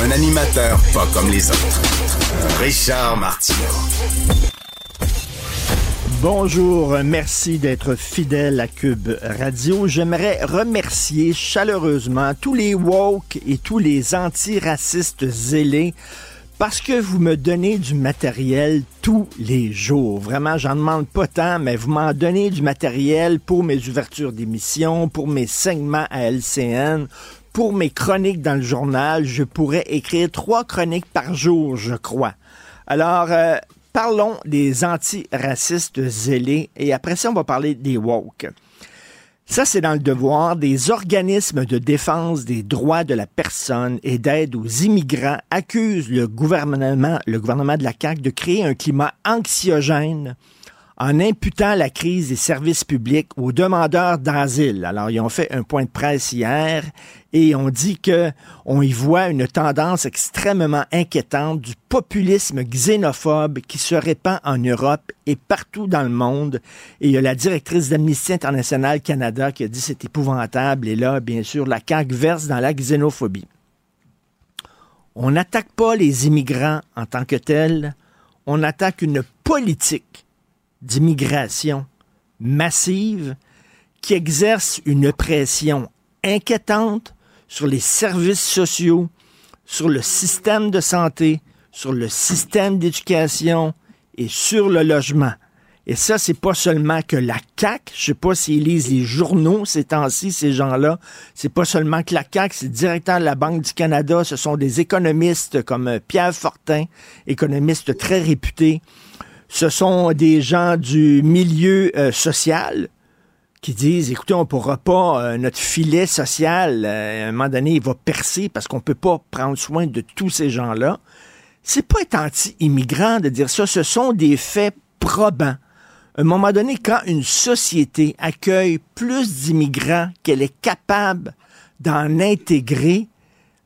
Un animateur pas comme les autres. Richard Martineau. Bonjour, merci d'être fidèle à Cube Radio. J'aimerais remercier chaleureusement tous les woke et tous les antiracistes zélés parce que vous me donnez du matériel tous les jours. Vraiment, j'en demande pas tant, mais vous m'en donnez du matériel pour mes ouvertures d'émissions, pour mes segments à LCN, pour mes chroniques dans le journal. Je pourrais écrire trois chroniques par jour, je crois. Alors, euh, parlons des antiracistes zélés et après ça, on va parler des woke. Ça, c'est dans le devoir des organismes de défense des droits de la personne et d'aide aux immigrants accusent le gouvernement, le gouvernement de la CAQ de créer un climat anxiogène en imputant la crise des services publics aux demandeurs d'asile. Alors, ils ont fait un point de presse hier et on dit que on y voit une tendance extrêmement inquiétante du populisme xénophobe qui se répand en Europe et partout dans le monde. Et il y a la directrice d'Amnesty International Canada qui a dit c'est épouvantable. Et là, bien sûr, la CAQ verse dans la xénophobie. On n'attaque pas les immigrants en tant que tels, on attaque une politique d'immigration massive qui exerce une pression inquiétante sur les services sociaux, sur le système de santé, sur le système d'éducation et sur le logement. Et ça, c'est pas seulement que la CAC. Je sais pas s'ils lisent les journaux ces temps-ci, ces gens-là. C'est pas seulement que la CAC, c'est le directeur de la Banque du Canada. Ce sont des économistes comme Pierre Fortin, économiste très réputé. Ce sont des gens du milieu euh, social qui disent, écoutez, on ne pourra pas, euh, notre filet social, euh, à un moment donné, il va percer parce qu'on ne peut pas prendre soin de tous ces gens-là. C'est pas être anti-immigrant de dire ça, ce sont des faits probants. À un moment donné, quand une société accueille plus d'immigrants qu'elle est capable d'en intégrer,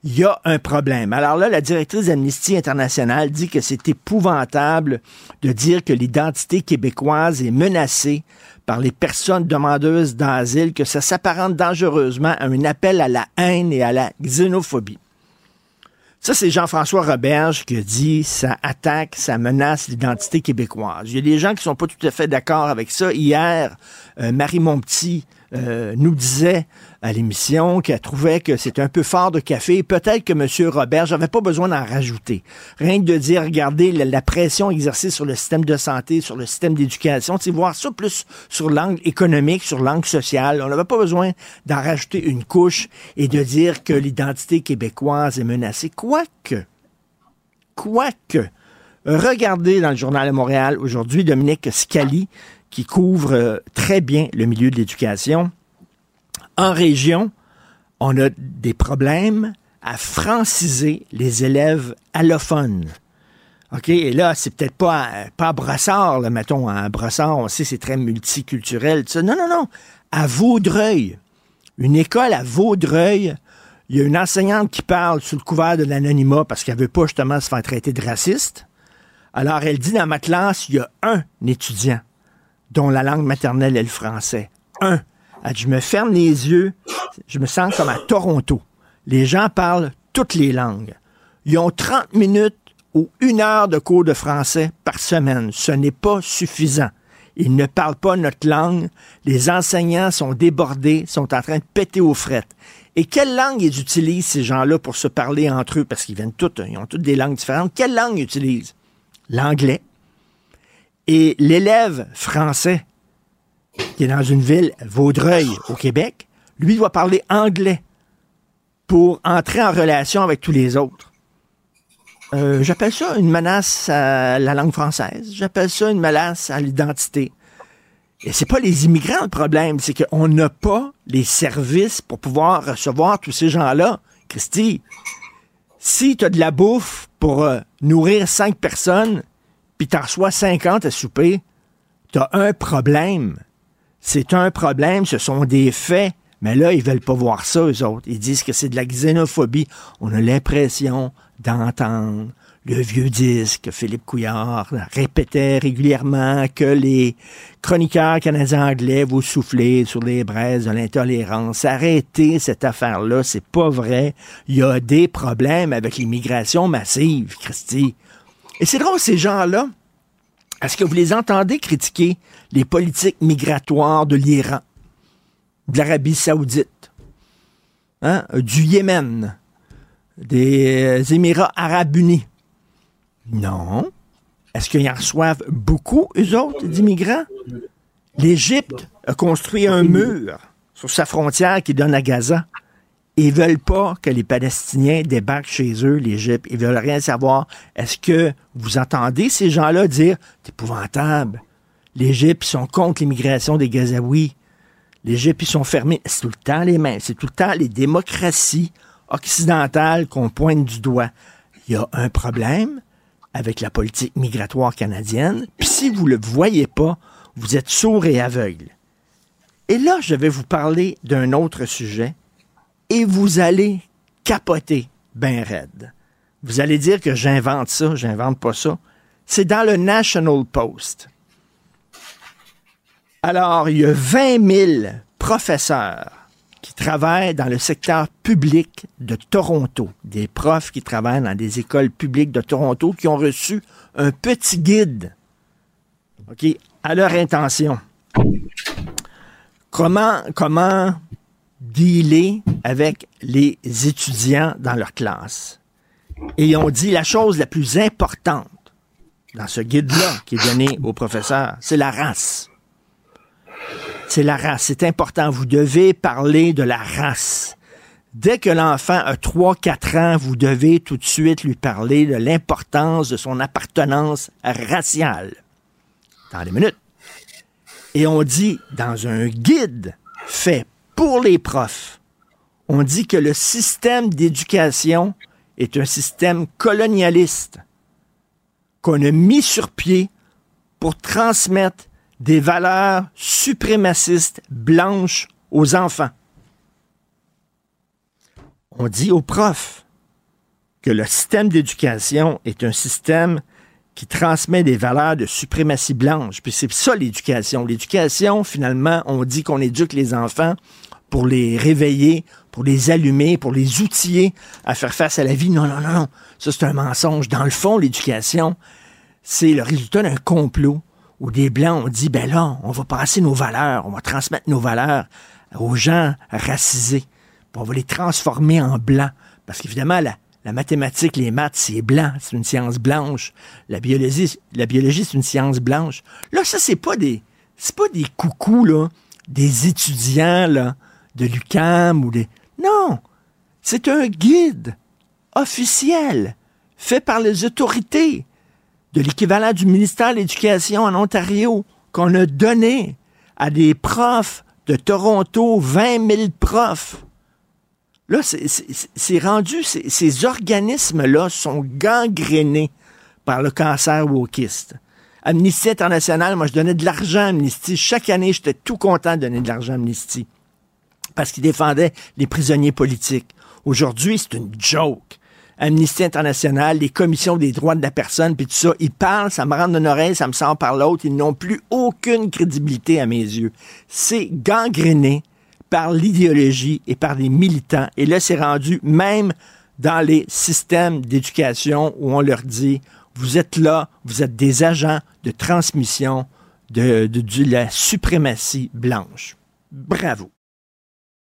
il y a un problème. Alors là, la directrice d'Amnesty International dit que c'est épouvantable de dire que l'identité québécoise est menacée par les personnes demandeuses d'asile, que ça s'apparente dangereusement à un appel à la haine et à la xénophobie. Ça, c'est Jean-François Roberge qui dit ça attaque, ça menace l'identité québécoise. Il y a des gens qui sont pas tout à fait d'accord avec ça. Hier, euh, Marie Montpetit euh, nous disait à l'émission qu'elle trouvait que c'était un peu fort de café. Peut-être que M. Robert, j'avais pas besoin d'en rajouter. Rien que de dire, regardez la, pression exercée sur le système de santé, sur le système d'éducation, c'est voir ça plus sur l'angle économique, sur l'angle social. On n'avait pas besoin d'en rajouter une couche et de dire que l'identité québécoise est menacée. Quoique, quoique, regardez dans le journal de Montréal aujourd'hui Dominique Scali qui couvre euh, très bien le milieu de l'éducation. En région, on a des problèmes à franciser les élèves allophones. OK, et là, c'est peut-être pas, pas à Brossard, là, mettons, à Brossard, on sait c'est très multiculturel, Non, non, non. À Vaudreuil, une école à Vaudreuil, il y a une enseignante qui parle sous le couvert de l'anonymat parce qu'elle veut pas justement se faire traiter de raciste. Alors, elle dit dans ma classe, il y a un étudiant dont la langue maternelle est le français. Un. Je me ferme les yeux, je me sens comme à Toronto. Les gens parlent toutes les langues. Ils ont 30 minutes ou une heure de cours de français par semaine. Ce n'est pas suffisant. Ils ne parlent pas notre langue. Les enseignants sont débordés, sont en train de péter aux frettes. Et quelle langue ils utilisent, ces gens-là, pour se parler entre eux? Parce qu'ils viennent toutes, ils ont toutes des langues différentes. Quelle langue ils utilisent? L'anglais, et l'élève français qui est dans une ville, Vaudreuil, au Québec, lui doit parler anglais pour entrer en relation avec tous les autres. Euh, j'appelle ça une menace à la langue française. J'appelle ça une menace à l'identité. Et c'est pas les immigrants le problème, c'est qu'on n'a pas les services pour pouvoir recevoir tous ces gens-là. Christy, Si tu as de la bouffe pour euh, nourrir cinq personnes, puis tu en reçois 50 à souper, tu as un problème. C'est un problème, ce sont des faits. Mais là, ils veulent pas voir ça, eux autres. Ils disent que c'est de la xénophobie. On a l'impression d'entendre le vieux disque, Philippe Couillard répétait régulièrement que les chroniqueurs canadiens anglais vous soufflez sur les braises de l'intolérance. Arrêtez cette affaire-là, c'est pas vrai. Il y a des problèmes avec l'immigration massive, Christy. Et c'est drôle, ces gens-là, est-ce que vous les entendez critiquer les politiques migratoires de l'Iran, de l'Arabie saoudite, hein, du Yémen, des Émirats arabes unis? Non. Est-ce qu'ils en reçoivent beaucoup, eux autres, d'immigrants? L'Égypte a construit un mur sur sa frontière qui donne à Gaza. Ils veulent pas que les Palestiniens débarquent chez eux, l'Égypte. Ils veulent rien savoir. Est-ce que vous entendez ces gens-là dire c'est épouvantable? L'Égypte, ils sont contre l'immigration des Gazaouis. L'Égypte, ils sont fermés. C'est tout le temps les mêmes. C'est tout le temps les démocraties occidentales qu'on pointe du doigt. Il y a un problème avec la politique migratoire canadienne. Puis si vous le voyez pas, vous êtes sourd et aveugle. Et là, je vais vous parler d'un autre sujet et vous allez capoter ben raide. Vous allez dire que j'invente ça, j'invente pas ça. C'est dans le National Post. Alors, il y a 20 000 professeurs qui travaillent dans le secteur public de Toronto, des profs qui travaillent dans des écoles publiques de Toronto, qui ont reçu un petit guide à leur intention. Comment, comment dealer avec les étudiants dans leur classe. Et ont dit la chose la plus importante dans ce guide-là qui est donné aux professeurs, c'est la race c'est la race. C'est important. Vous devez parler de la race. Dès que l'enfant a 3-4 ans, vous devez tout de suite lui parler de l'importance de son appartenance raciale. Dans les minutes. Et on dit, dans un guide fait pour les profs, on dit que le système d'éducation est un système colonialiste qu'on a mis sur pied pour transmettre des valeurs suprémacistes blanches aux enfants. On dit aux profs que le système d'éducation est un système qui transmet des valeurs de suprématie blanche. Puis c'est ça l'éducation. L'éducation, finalement, on dit qu'on éduque les enfants pour les réveiller, pour les allumer, pour les outiller à faire face à la vie. Non, non, non, non. Ça, c'est un mensonge. Dans le fond, l'éducation, c'est le résultat d'un complot où des Blancs ont dit, ben là, on va passer nos valeurs, on va transmettre nos valeurs aux gens racisés, on va les transformer en blancs. Parce qu'évidemment, la, la mathématique, les maths, c'est blanc, c'est une science blanche. La biologie, la biologie, c'est une science blanche. Là, ça, c'est pas des, c'est pas des coucous, là, des étudiants, là, de l'UCAM ou des, non! C'est un guide officiel fait par les autorités de l'équivalent du ministère de l'Éducation en Ontario qu'on a donné à des profs de Toronto, 20 000 profs. Là, c'est rendu, ces organismes-là sont gangrénés par le cancer wokiste. Amnesty International, moi, je donnais de l'argent à Amnesty. Chaque année, j'étais tout content de donner de l'argent à Amnesty parce qu'ils défendaient les prisonniers politiques. Aujourd'hui, c'est une joke. Amnesty International, les commissions des droits de la personne, puis tout ça, ils parlent, ça me rentre d'une oreille, ça me sort par l'autre, ils n'ont plus aucune crédibilité à mes yeux. C'est gangréné par l'idéologie et par les militants. Et là, c'est rendu même dans les systèmes d'éducation où on leur dit, vous êtes là, vous êtes des agents de transmission de, de, de la suprématie blanche. Bravo.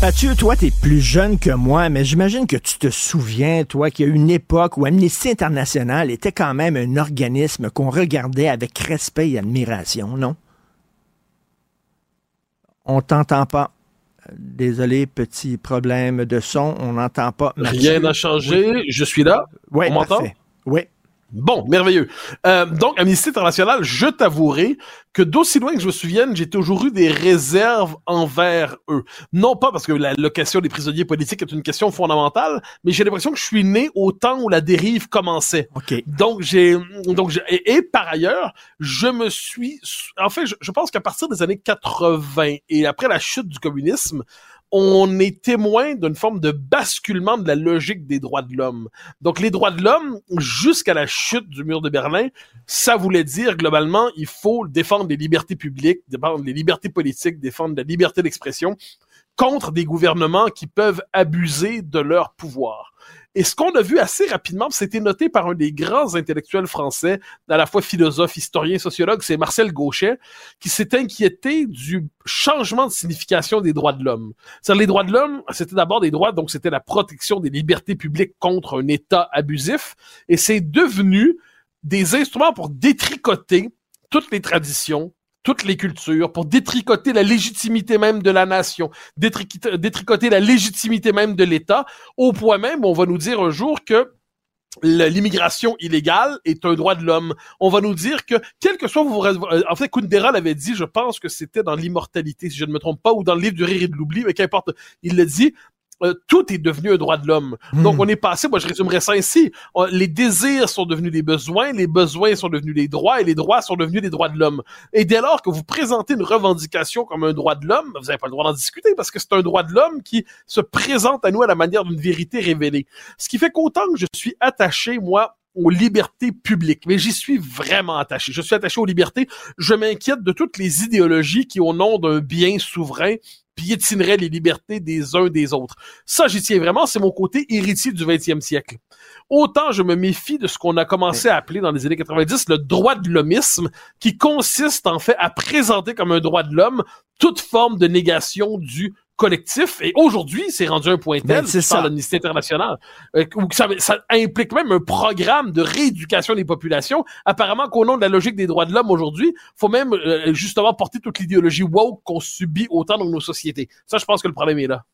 Mathieu, toi, tu es plus jeune que moi, mais j'imagine que tu te souviens, toi, qu'il y a une époque où Amnesty International était quand même un organisme qu'on regardait avec respect et admiration, non? On t'entend pas. Désolé, petit problème de son, on n'entend pas. Rien n'a changé, je suis là. Oui, on m'entend? Oui. Bon, merveilleux. Euh, donc, Amnesty International, je t'avouerai que d'aussi loin que je me souvienne, j'ai toujours eu des réserves envers eux. Non pas parce que la, location des prisonniers politiques est une question fondamentale, mais j'ai l'impression que je suis né au temps où la dérive commençait. Ok. Donc j'ai, donc et, et, par ailleurs, je me suis, en fait, je, je pense qu'à partir des années 80 et après la chute du communisme, on est témoin d'une forme de basculement de la logique des droits de l'homme. Donc les droits de l'homme, jusqu'à la chute du mur de Berlin, ça voulait dire globalement, il faut défendre les libertés publiques, défendre les libertés politiques, défendre la liberté d'expression contre des gouvernements qui peuvent abuser de leur pouvoir. Et ce qu'on a vu assez rapidement, c'était noté par un des grands intellectuels français, à la fois philosophe, historien, sociologue, c'est Marcel Gauchet, qui s'est inquiété du changement de signification des droits de l'homme. C'est-à-dire, les droits de l'homme, c'était d'abord des droits, donc c'était la protection des libertés publiques contre un État abusif, et c'est devenu des instruments pour détricoter toutes les traditions, toutes les cultures, pour détricoter la légitimité même de la nation, détricoter la légitimité même de l'État, au point même où on va nous dire un jour que l'immigration illégale est un droit de l'homme. On va nous dire que, quel que soit vous... En fait, Kundera l'avait dit, je pense que c'était dans l'immortalité, si je ne me trompe pas, ou dans le livre du rire et de l'oubli, mais qu'importe, il le dit, euh, tout est devenu un droit de l'homme. Hmm. Donc, on est passé, moi je résumerais ça ainsi, les désirs sont devenus des besoins, les besoins sont devenus des droits, et les droits sont devenus des droits de l'homme. Et dès lors que vous présentez une revendication comme un droit de l'homme, vous n'avez pas le droit d'en discuter, parce que c'est un droit de l'homme qui se présente à nous à la manière d'une vérité révélée. Ce qui fait qu'autant que je suis attaché, moi, aux libertés publiques. Mais j'y suis vraiment attaché. Je suis attaché aux libertés. Je m'inquiète de toutes les idéologies qui, au nom d'un bien souverain, piétinerait les libertés des uns des autres. Ça, j'y tiens vraiment, c'est mon côté héritier du 20e siècle. Autant je me méfie de ce qu'on a commencé à appeler dans les années 90 le droit de l'hommisme, qui consiste en fait à présenter comme un droit de l'homme toute forme de négation du collectif. Et aujourd'hui, c'est rendu un point tel, ben, par l'Amnistie internationale, euh, où ça, ça, implique même un programme de rééducation des populations. Apparemment qu'au nom de la logique des droits de l'homme aujourd'hui, faut même euh, justement porter toute l'idéologie woke qu'on subit autant dans nos sociétés. Ça, je pense que le problème est là.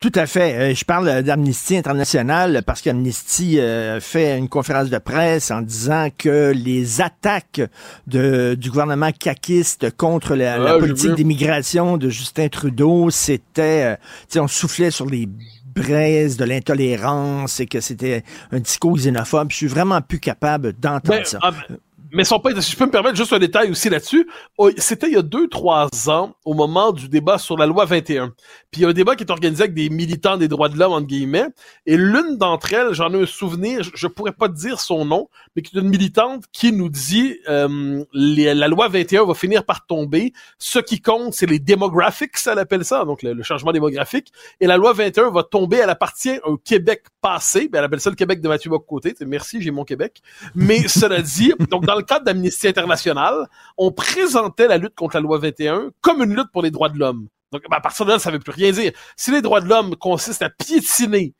Tout à fait. Euh, je parle d'Amnesty International parce qu'Amnesty euh, fait une conférence de presse en disant que les attaques de, du gouvernement caquiste contre la, la politique d'immigration de Justin Trudeau, c'était, euh, on soufflait sur les braises de l'intolérance et que c'était un discours xénophobe. Je suis vraiment plus capable d'entendre ben, ça. Ah, ben, mais sont pas, si je peux me permettre juste un détail aussi là-dessus, oh, c'était il y a deux, trois ans, au moment du débat sur la loi 21. Puis il y a un débat qui est organisé avec des militants des droits de l'homme, entre guillemets, et l'une d'entre elles, j'en ai un souvenir, je, pourrais pas dire son nom, mais qui est une militante qui nous dit euh, la loi 21 va finir par tomber. Ce qui compte, c'est les demographics, elle appelle ça, donc le, changement démographique. Et la loi 21 va tomber, elle appartient au Québec passé, ben, elle appelle ça le Québec de Mathieu Bocoté. Merci, j'ai mon Québec. Mais cela dit, donc dans le cadre d'Amnesty International, on présentait la lutte contre la loi 21 comme une lutte pour les droits de l'homme. Donc, ben, à partir de là, ça ne veut plus rien dire. Si les droits de l'homme consistent à piétiner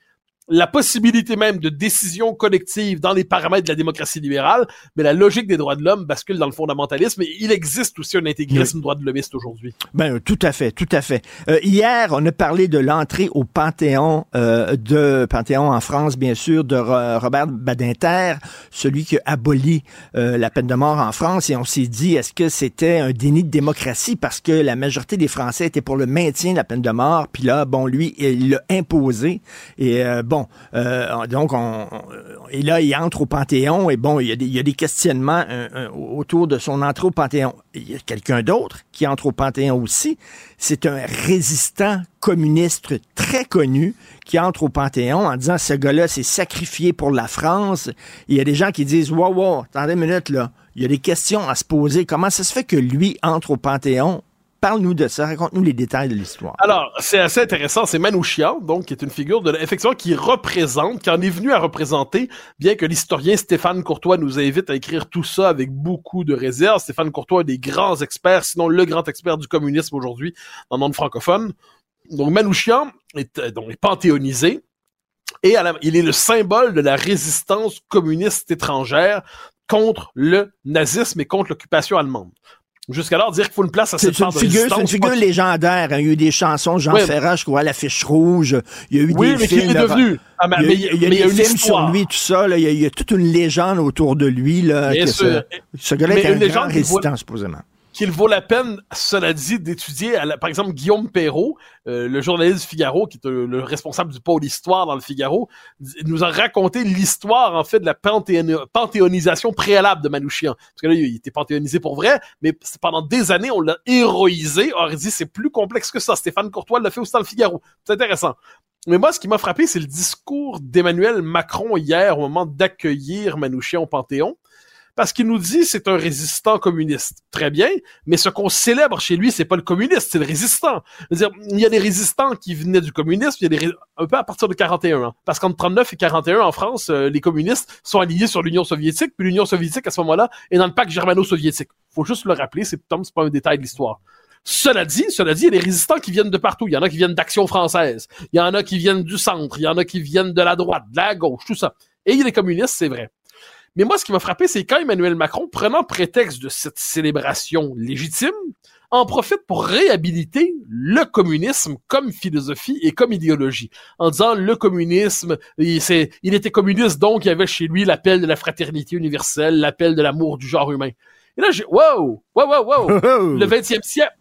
la possibilité même de décision collective dans les paramètres de la démocratie libérale, mais la logique des droits de l'homme bascule dans le fondamentalisme et il existe aussi un intégrisme oui. droit de l'hommiste aujourd'hui. Ben tout à fait, tout à fait. Euh, hier, on a parlé de l'entrée au Panthéon euh, de Panthéon en France, bien sûr, de Robert Badinter, celui qui a aboli euh, la peine de mort en France, et on s'est dit est-ce que c'était un déni de démocratie parce que la majorité des Français étaient pour le maintien de la peine de mort, puis là, bon, lui, il l'a imposé et euh, euh, donc, on, et là, il entre au Panthéon et bon, il y a des, il y a des questionnements euh, euh, autour de son entrée au Panthéon. Il y a quelqu'un d'autre qui entre au Panthéon aussi. C'est un résistant communiste très connu qui entre au Panthéon en disant ce gars-là s'est sacrifié pour la France. il y a des gens qui disent wow, wow, attendez une minute là. Il y a des questions à se poser. Comment ça se fait que lui entre au Panthéon Parle-nous de ça, raconte-nous les détails de l'histoire. Alors, c'est assez intéressant, c'est Manouchian, donc, qui est une figure de, effectivement, qui représente, qui en est venu à représenter, bien que l'historien Stéphane Courtois nous invite à écrire tout ça avec beaucoup de réserve. Stéphane Courtois est des grands experts, sinon le grand expert du communisme aujourd'hui dans le monde francophone. Donc, Manouchian est, euh, donc, est panthéonisé. Et il est le symbole de la résistance communiste étrangère contre le nazisme et contre l'occupation allemande. Jusqu'alors, dire qu'il faut une place à cette part de figure, c'est une figure légendaire. hein. Il y a eu des chansons, Jean Ouais. Ferrat, je crois, l'affiche rouge. Il y a eu Oui, des mais films. qu'il est de- devenu? Ah, mais, Il y a, il y a mais il y a des une films sur lui, tout ça. là. Il, y a, il y a toute une légende autour de lui. Là, que. Ce, ce gars-là est un une grand qui résistant, supposément. Qu'il vaut la peine, cela dit, d'étudier, par exemple, Guillaume Perrault, euh, le journaliste du Figaro, qui est euh, le responsable du pôle histoire dans le Figaro, nous a raconté l'histoire, en fait, de la panthéon- panthéonisation préalable de Manouchian. Parce que là, il était panthéonisé pour vrai, mais pendant des années, on l'a héroïsé. Or, il dit, c'est plus complexe que ça. Stéphane Courtois l'a fait aussi dans le Figaro. C'est intéressant. Mais moi, ce qui m'a frappé, c'est le discours d'Emmanuel Macron hier au moment d'accueillir Manouchian au Panthéon. Parce qu'il nous dit c'est un résistant communiste. Très bien, mais ce qu'on célèbre chez lui, c'est pas le communiste, c'est le résistant. C'est-à-dire, il y a des résistants qui venaient du communisme, il y a des un peu à partir de 41. hein. Parce qu'entre 39 et 41, en France, euh, les communistes sont alignés sur l'Union soviétique, puis l'Union soviétique, à ce moment-là, est dans le pacte germano-soviétique. Faut juste le rappeler, c'est pas un détail de l'histoire. Cela dit, cela dit, il y a des résistants qui viennent de partout. Il y en a qui viennent d'Action française. Il y en a qui viennent du centre. Il y en a qui viennent de la droite, de la gauche, tout ça. Et il y a des communistes, c'est vrai. Mais moi, ce qui m'a frappé, c'est quand Emmanuel Macron, prenant prétexte de cette célébration légitime, en profite pour réhabiliter le communisme comme philosophie et comme idéologie, en disant le communisme, il, c'est- il était communiste, donc il y avait chez lui l'appel de la fraternité universelle, l'appel de l'amour du genre humain. Et là, j'ai, wow, wow, wow, wow, le 20e siècle.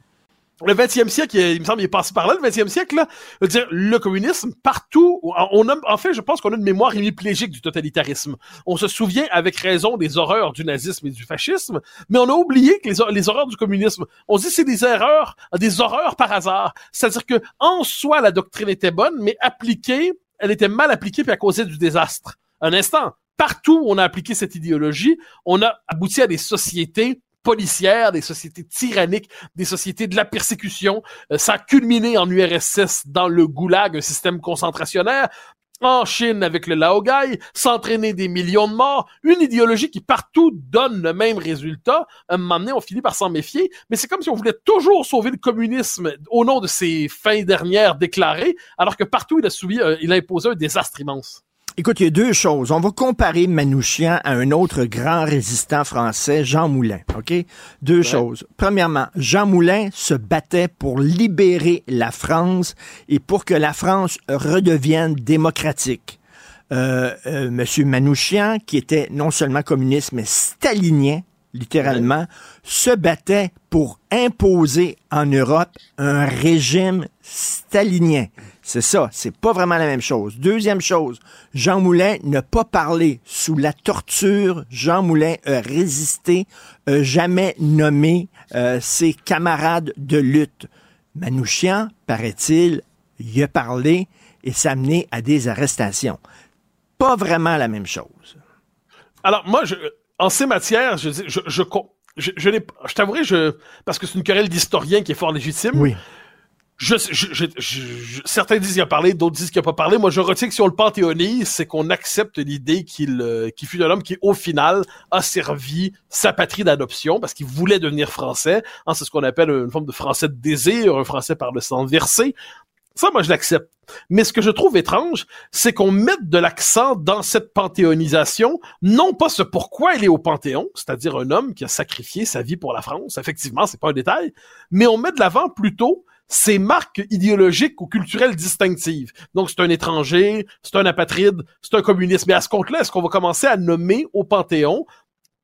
Le 20e siècle, il, me semble, il est passé par là, le 20e siècle, là. Je veux dire, le communisme, partout, on a, en fait, je pense qu'on a une mémoire hémiplégique du totalitarisme. On se souvient avec raison des horreurs du nazisme et du fascisme, mais on a oublié que les, hor- les horreurs du communisme, on se dit c'est des erreurs, des horreurs par hasard. C'est-à-dire que, en soi, la doctrine était bonne, mais appliquée, elle était mal appliquée puis elle causait du désastre. Un instant. Partout où on a appliqué cette idéologie, on a abouti à des sociétés policières, des sociétés tyranniques, des sociétés de la persécution. Euh, ça a culminé en URSS dans le goulag, un système concentrationnaire. En Chine avec le Laogai, s'entraîner des millions de morts, une idéologie qui partout donne le même résultat. À un moment donné, on finit par s'en méfier, mais c'est comme si on voulait toujours sauver le communisme au nom de ses fins dernières déclarées, alors que partout il a euh, il a imposé un désastre immense. Écoute, il y a deux choses. On va comparer Manouchian à un autre grand résistant français, Jean Moulin. OK? Deux choses. Premièrement, Jean Moulin se battait pour libérer la France et pour que la France redevienne démocratique. Euh, euh, Monsieur Manouchian, qui était non seulement communiste, mais stalinien, littéralement, se battait pour imposer en Europe un régime stalinien. C'est ça, c'est pas vraiment la même chose. Deuxième chose, Jean Moulin n'a pas parlé sous la torture. Jean Moulin a résisté, a jamais nommé euh, ses camarades de lutte. Manouchian, paraît-il, y a parlé et ça a mené à des arrestations. Pas vraiment la même chose. Alors moi, je, en ces matières, je je, t'avouerai, je, parce que c'est une querelle d'historien qui est fort légitime. Oui. Je, je, je, certains disent qu'il a parlé, d'autres disent qu'il a pas parlé. Moi, je retiens que si on le panthéonise, c'est qu'on accepte l'idée qu'il euh, fut un homme qui, au final, a servi sa patrie d'adoption parce qu'il voulait devenir français. Hein, c'est ce qu'on appelle une forme de français de désir, un français par le sang versé. Ça, moi, je l'accepte. Mais ce que je trouve étrange, c'est qu'on mette de l'accent dans cette panthéonisation, non pas ce pourquoi il est au Panthéon, c'est-à-dire un homme qui a sacrifié sa vie pour la France, effectivement, c'est pas un détail, mais on met de l'avant plutôt ces marques idéologiques ou culturelles distinctives. Donc, c'est un étranger, c'est un apatride, c'est un communiste. Mais à ce compte-là, est-ce qu'on va commencer à nommer au Panthéon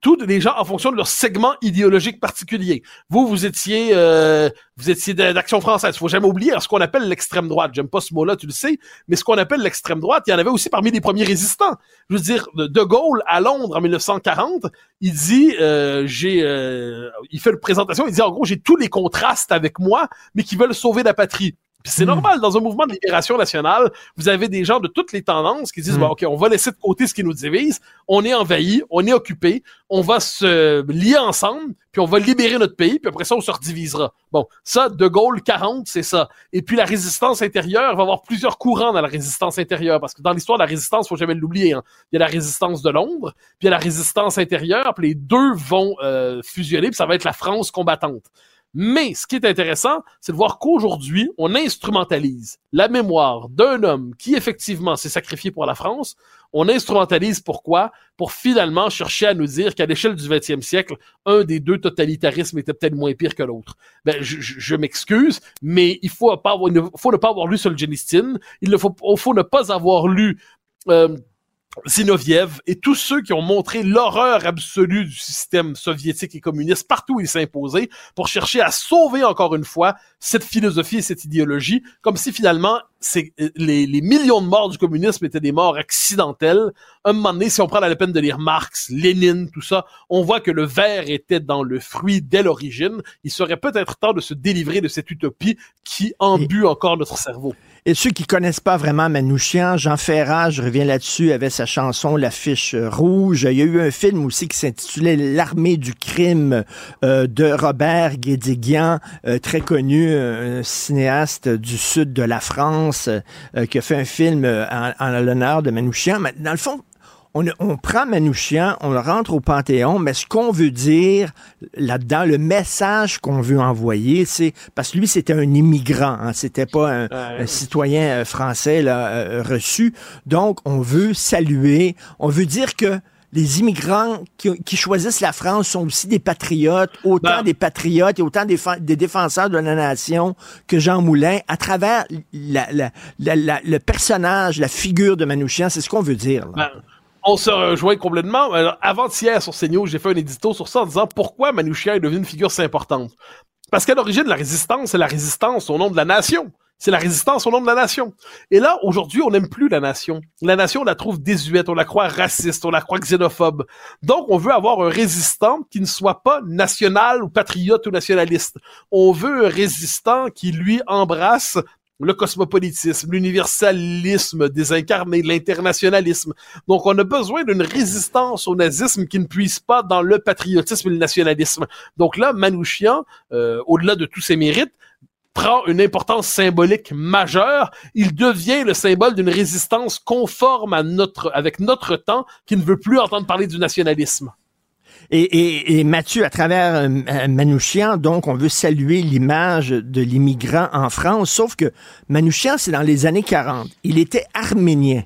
tous les gens en fonction de leur segment idéologique particulier. Vous, vous étiez, euh, vous étiez d'Action française. Faut jamais oublier hein, ce qu'on appelle l'extrême droite. J'aime pas ce mot-là, tu le sais, mais ce qu'on appelle l'extrême droite, il y en avait aussi parmi les premiers résistants. Je veux dire, de, de Gaulle à Londres en 1940, il dit, euh, j'ai, euh, il fait une présentation, il dit en gros, j'ai tous les contrastes avec moi, mais qui veulent sauver la patrie. Puis c'est Mm. normal, dans un mouvement de libération nationale, vous avez des gens de toutes les tendances qui disent, Mm. bon, OK, on va laisser de côté ce qui nous divise, on est envahi, on est occupé, on va se lier ensemble, puis on va libérer notre pays, puis après ça, on se redivisera. Bon, ça, De Gaulle 40, c'est ça. Et puis la résistance intérieure, il va y avoir plusieurs courants dans la résistance intérieure, parce que dans l'histoire de la résistance, faut jamais l'oublier, hein. il y a la résistance de Londres, puis il y a la résistance intérieure, puis les deux vont euh, fusionner, puis ça va être la France combattante. Mais ce qui est intéressant, c'est de voir qu'aujourd'hui, on instrumentalise la mémoire d'un homme qui effectivement s'est sacrifié pour la France. On instrumentalise pourquoi? Pour finalement chercher à nous dire qu'à l'échelle du 20e siècle, un des deux totalitarismes était peut-être moins pire que l'autre. Ben, je, je, m'excuse, mais il faut, pas avoir, il faut ne pas avoir lu Solzhenitsyn. Il faut, faut ne pas avoir lu euh, Zinoviev et tous ceux qui ont montré l'horreur absolue du système soviétique et communiste partout où il imposé pour chercher à sauver encore une fois cette philosophie et cette idéologie, comme si finalement c'est les, les, millions de morts du communisme étaient des morts accidentelles. Un moment donné, si on prend la peine de lire Marx, Lénine, tout ça, on voit que le verre était dans le fruit dès l'origine. Il serait peut-être temps de se délivrer de cette utopie qui embue encore notre cerveau. Et ceux qui connaissent pas vraiment Manouchian, Jean Ferrat, je reviens là-dessus, avec sa chanson L'affiche rouge. Il y a eu un film aussi qui s'intitulait L'armée du crime euh, de Robert Guédiguian, euh, très connu, cinéaste du sud de la France, euh, qui a fait un film en, en l'honneur de Manouchian. Mais dans le fond, on, prend Manouchian, on le rentre au Panthéon, mais ce qu'on veut dire là-dedans, le message qu'on veut envoyer, c'est parce que lui c'était un immigrant, hein, c'était pas un, citoyen euh, français là, euh, reçu. Donc on veut saluer, on veut dire que les immigrants qui, choisissent la France sont aussi des patriotes, autant ben. des patriotes et autant des, défenseurs de la nation que Jean Moulin, à travers le personnage, la figure de Manouchian, c'est ce qu'on veut dire. Là. Ben, on se rejoint complètement. avant-hier sur CNews, j'ai fait un édito sur ça en disant pourquoi Manouchian est devenu une figure si importante. Parce qu'à l'origine, la résistance, c'est la résistance au nom de la nation. C'est la résistance au nom de la nation. Et là, aujourd'hui, on n'aime plus la nation. La nation, on la trouve désuète, on la croit raciste, on la croit xénophobe. Donc, on veut avoir un résistant qui ne soit pas national ou patriote ou nationaliste. On veut un résistant qui, lui, embrasse le cosmopolitisme, l'universalisme désincarné, l'internationalisme. Donc, on a besoin d'une résistance au nazisme qui ne puisse pas dans le patriotisme et le nationalisme. Donc là, Manouchian, euh, au-delà de tous ses mérites, prend une importance symbolique majeure. Il devient le symbole d'une résistance conforme à notre, avec notre temps, qui ne veut plus entendre parler du nationalisme. Et, Mathieu, à travers euh, Manouchian, donc, on veut saluer l'image de l'immigrant en France, sauf que Manouchian, c'est dans les années 40. Il était arménien.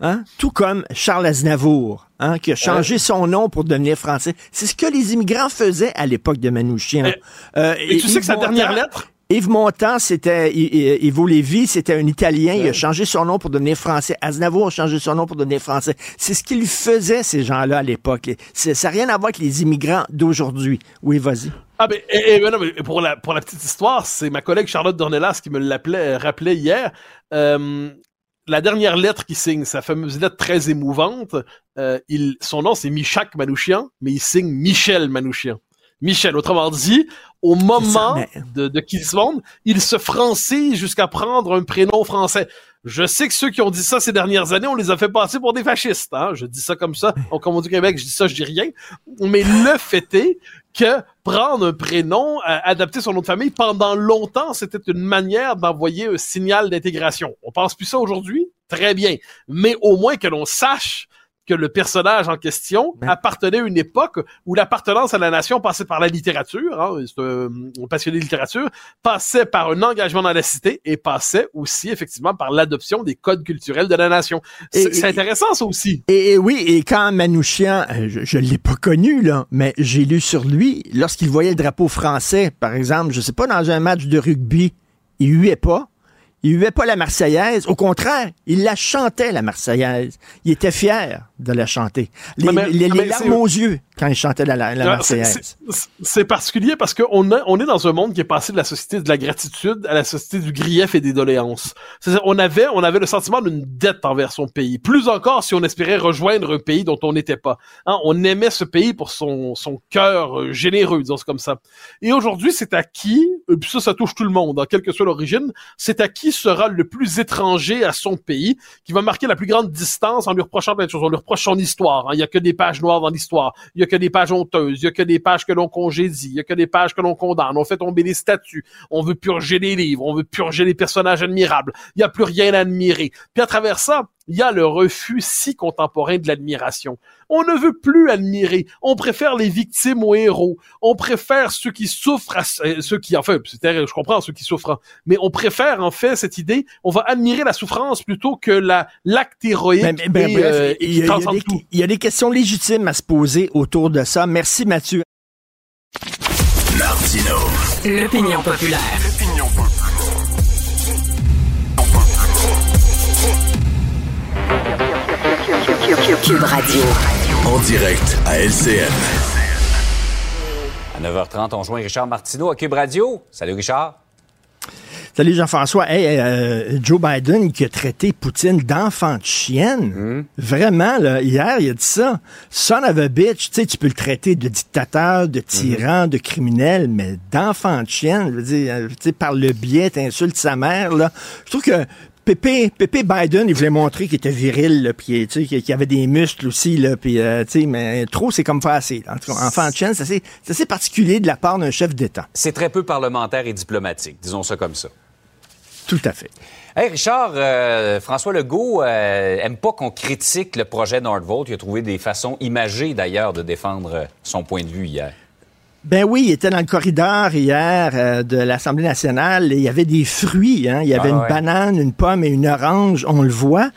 Hein? Tout comme Charles Aznavour, hein, qui a changé son nom pour devenir français. C'est ce que les immigrants faisaient à l'époque de Manouchian. Euh, et, tu sais que sa dernière lettre, Yves Montand, c'était Yves Lévy, c'était un Italien. Il a changé son nom pour devenir français. Aznavour a changé son nom pour devenir français. C'est ce qu'ils faisaient, ces gens-là, à l'époque. Ça n'a rien à voir avec les immigrants d'aujourd'hui. Oui, vas-y. Ah ben, et, ben non, mais pour la pour la petite histoire, c'est ma collègue Charlotte Dornelas qui me l'appelait rappelait hier. Euh, la dernière lettre qu'il signe, sa fameuse lettre très émouvante, euh, il, son nom c'est Michak Manouchian, mais il signe Michel Manouchian. Michel. Autrement dit, au moment de, de qu'ils se vendent, il se francise jusqu'à prendre un prénom français. Je sais que ceux qui ont dit ça ces dernières années, on les a fait passer pour des fascistes. Hein? Je dis ça comme ça. Donc, comme on dit au Québec, je dis ça, je dis rien. Mais le fait est que prendre un prénom, euh, adapter son nom de famille, pendant longtemps, c'était une manière d'envoyer un signal d'intégration. On pense plus ça aujourd'hui? Très bien. Mais au moins que l'on sache que le personnage en question ben. appartenait à une époque où l'appartenance à la nation passait par la littérature, hein, c'est un, passionné de littérature, passait par un engagement dans la cité et passait aussi effectivement par l'adoption des codes culturels de la nation. C'est intéressant ça aussi. Et, oui, et quand Manouchian, euh, je, ne l'ai pas connu là, mais j'ai lu sur lui lorsqu'il voyait le drapeau français, par exemple, je sais pas dans un match de rugby, il huait pas. Il huait pas la Marseillaise. Au contraire, il la chantait, la Marseillaise. Il était fier de la chanter. Les, les, larmes aux yeux quand il chantait la, la, Marseillaise. C'est particulier parce qu'on on est dans un monde qui est passé de la société de la gratitude à la société du grief et des doléances. On avait, on avait le sentiment d'une dette envers son pays. Plus encore si on espérait rejoindre un pays dont on n'était pas. Hein, on aimait ce pays pour son, son cœur euh, généreux, disons comme ça. Et aujourd'hui, c'est à qui, et puis ça, ça touche tout le monde, hein, quelle que soit l'origine, c'est à qui sera le plus étranger à son pays, qui va marquer la plus grande distance en lui reprochant plein de choses. On lui reproche son histoire. Hein. Il y a que des pages noires dans l'histoire. Il y a que des pages honteuses. Il y a que des pages que l'on congédie. Il y a que des pages que l'on condamne. On fait tomber les statues. On veut purger les livres. On veut purger les personnages admirables. Il n'y a plus rien à admirer. Puis à travers ça, il y a le refus si contemporain de l'admiration. On ne veut plus admirer. On préfère les victimes aux héros. On préfère ceux qui souffrent à euh, ceux qui, enfin, je comprends ceux qui souffrent, hein. mais on préfère en fait cette idée. On va admirer la souffrance plutôt que la l'acte héroïque. Euh, il, y a, il y a des questions légitimes à se poser autour de ça. Merci Mathieu. Martino. L'opinion populaire. Cube Radio. En direct à LCN. À 9h30, on joint Richard Martineau à Cube Radio. Salut Richard. Salut Jean-François. Hey, euh, Joe Biden qui a traité Poutine d'enfant de chienne. Hmm. Vraiment, là, hier, il a dit ça. Son of a bitch, tu sais, tu peux le traiter de dictateur, de tyran, hmm. de criminel, mais d'enfant de chienne, je veux dire, euh, tu sais, par le biais, t'insultes sa mère, là. Je trouve que Pépé, Pépé Biden, il voulait montrer qu'il était viril, puis qu'il avait des muscles aussi, là, puis euh, mais trop, c'est comme faire assez. En tout cas, enfant de chaîne, c'est assez, particulier de la part d'un chef d'État. C'est très peu parlementaire et diplomatique, disons ça comme ça. Tout à fait. Hey Richard, euh, François Legault euh, aime pas qu'on critique le projet Nordvolt. Il a trouvé des façons imagées d'ailleurs de défendre son point de vue hier. Ben oui, il était dans le corridor hier euh, de l'Assemblée nationale. Et il y avait des fruits. Hein? Il y avait ah une banane, une pomme et une orange. On le voit.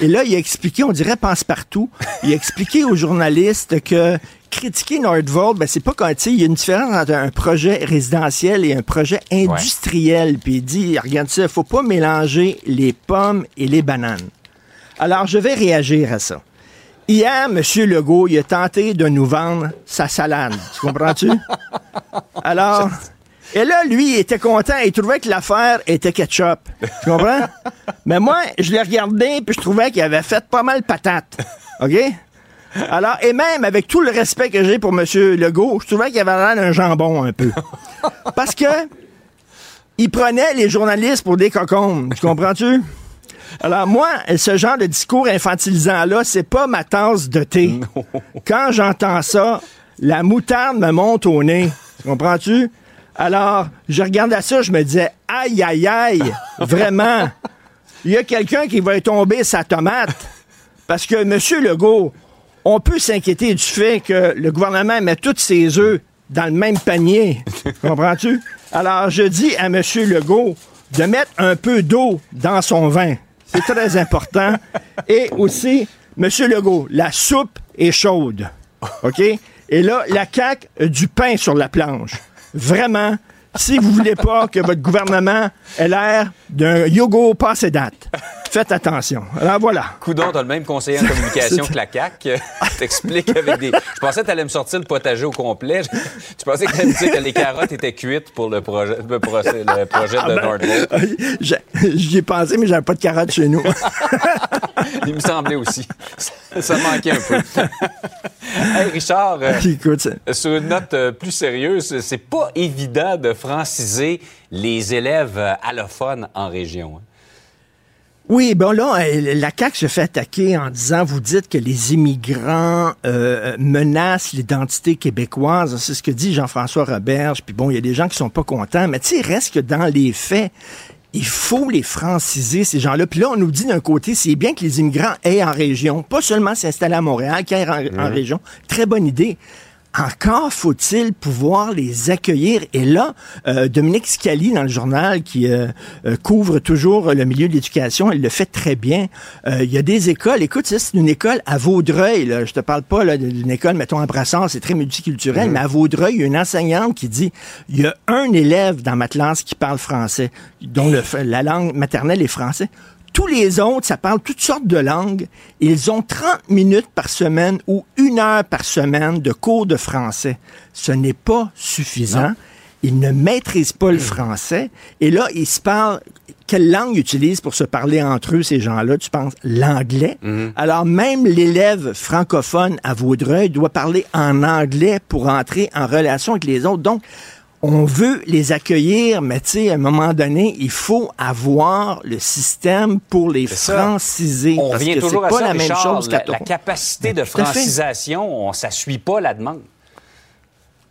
Et là, il a expliqué, on dirait passe-partout, il a expliqué aux journalistes que critiquer Nordvolt, ben c'est pas quand il y a une différence entre un projet résidentiel et un projet industriel. Puis il dit, regarde ça, faut pas mélanger les pommes et les bananes. Alors, je vais réagir à ça. Hier, M. Legault, il a tenté de nous vendre sa salade. Tu comprends-tu? Alors, et là, lui, il était content. Il trouvait que l'affaire était ketchup. Tu comprends? Mais moi, je l'ai regardé, puis je trouvais qu'il avait fait pas mal patate. OK? Alors, et même avec tout le respect que j'ai pour M. Legault, je trouvais qu'il avait l'air d'un jambon un peu. Parce que il prenait les journalistes pour des cocombes. Tu comprends-tu? Alors moi, ce genre de discours infantilisant-là, c'est pas ma tasse de thé. Quand j'entends ça, la moutarde me monte au nez. Comprends-tu? Alors, je regardais ça, je me disais, aïe, aïe, aïe, vraiment, il y a quelqu'un qui va tomber sa tomate. Parce que, M. Legault, on peut s'inquiéter du fait que le gouvernement met tous ses œufs dans le même panier. Comprends-tu? Alors, je dis à M. Legault de mettre un peu d'eau dans son vin. C'est très important. Et aussi, Monsieur Legault, la soupe est chaude. OK? Et là, la caque du pain sur la planche. Vraiment, si vous voulez pas que votre gouvernement ait l'air d'un yogourt passé date. Faites attention. Alors voilà. Coudon, t'as le même conseiller en communication que la CAQ. T'expliques avec des. Je pensais que t'allais me sortir le potager au complet. Tu pensais que t'allais me dire que les carottes étaient cuites pour le projet, le projet, le projet de ah ben, J'y ai pensé, mais j'avais pas de carottes chez nous. Il me semblait aussi. Ça manquait un peu. hey Richard, euh, sur une note euh, plus sérieuse, c'est pas évident de franciser les élèves euh, allophones en région. Oui, bon là, euh, la CAQ se fait attaquer en disant, vous dites que les immigrants euh, menacent l'identité québécoise. C'est ce que dit Jean-François Roberge. Puis bon, il y a des gens qui sont pas contents. Mais tu sais, reste que dans les faits, il faut les franciser, ces gens-là. Puis là, on nous dit d'un côté, c'est bien que les immigrants aient en région, pas seulement s'installer à Montréal, qu'ils aient en, en mmh. région. Très bonne idée encore faut-il pouvoir les accueillir. Et là, euh, Dominique Scali, dans le journal, qui euh, euh, couvre toujours le milieu de l'éducation, il le fait très bien. il y a des écoles. Écoute, c'est une école à Vaudreuil. Là. Je te parle pas d'une école, mettons, à Brassard, c'est très multiculturel, mm-hmm. mais à Vaudreuil, il y a une enseignante qui dit, il y a un élève dans ma classe qui parle français, dont le, la langue maternelle est français. Tous les autres, ça parle toutes sortes de langues. Ils ont 30 minutes par semaine ou une heure par semaine de cours de français. Ce n'est pas suffisant. Ils ne maîtrisent pas le français. Et là, ils se parlent. Quelle langue ils utilisent pour se parler entre eux, ces gens-là? Tu penses l'anglais? Mhm. Alors, même l'élève francophone à Vaudreuil doit parler en anglais pour entrer en relation avec les autres. Donc, on veut les accueillir, mais tu sais, à un moment donné, il faut avoir le système pour les franciser. On revient toujours à pas la même chose la, la capacité de francisation, on, ça suit pas la demande.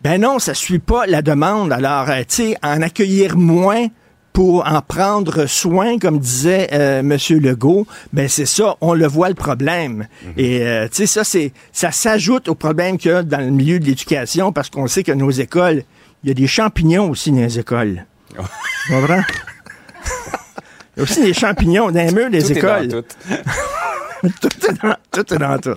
Ben non, ça suit pas la demande. Alors, euh, tu sais, en accueillir moins, pour en prendre soin, comme disait euh, M. Legault, ben c'est ça, on le voit le problème. Mhm. Et euh, tu sais, ça, c'est ça s'ajoute au problème qu'il y a dans le milieu de l'éducation, parce qu'on sait que nos écoles, il y a des champignons aussi dans les écoles. Tu comprends? Il y a aussi des champignons dans les murs des écoles. tout. tout, est dans, tout est dans tout.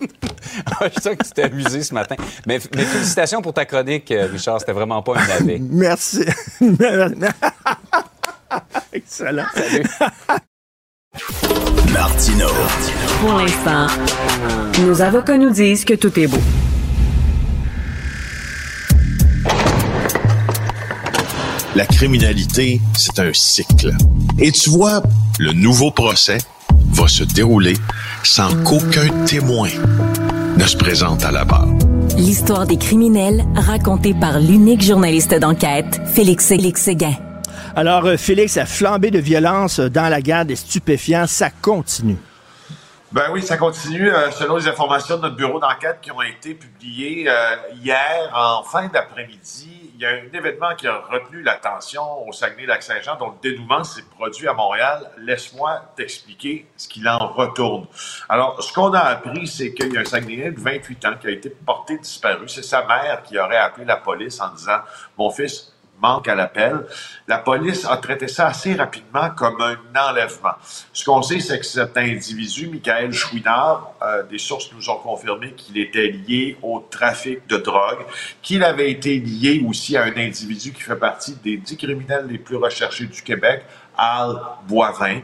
Ah, je sais que tu t'es amusé ce matin. Mais, félicitations pour ta chronique, euh, Richard. C'était vraiment pas un navet. Merci. Excellent. Salut. Martino. Pour l'instant, nos avocats nous disent que tout est beau. La criminalité, c'est un cycle. Et tu vois, le nouveau procès va se dérouler sans qu'aucun témoin ne se présente à la barre. L'histoire des criminels racontée par l'unique journaliste d'enquête, Félix Séguin. Alors, euh, Félix, a flambé de violence dans la guerre des stupéfiants, ça continue. Ben oui, ça continue. Euh, selon les informations de notre bureau d'enquête qui ont été publiées euh, hier en fin d'après-midi, il y a un événement qui a retenu l'attention au Saguenay-Lac-Saint-Jean dont le dénouement s'est produit à Montréal. Laisse-moi t'expliquer ce qu'il en retourne. Alors, ce qu'on a appris, c'est qu'il y a un Saguenayen de 28 ans qui a été porté disparu. C'est sa mère qui aurait appelé la police en disant « Mon fils manque à l'appel. La police a traité ça assez rapidement comme un enlèvement. Ce qu'on sait, c'est que cet individu, Michael Chouinard, euh, des sources nous ont confirmé qu'il était lié au trafic de drogue, qu'il avait été lié aussi à un individu qui fait partie des dix criminels les plus recherchés du Québec, Al Boivin,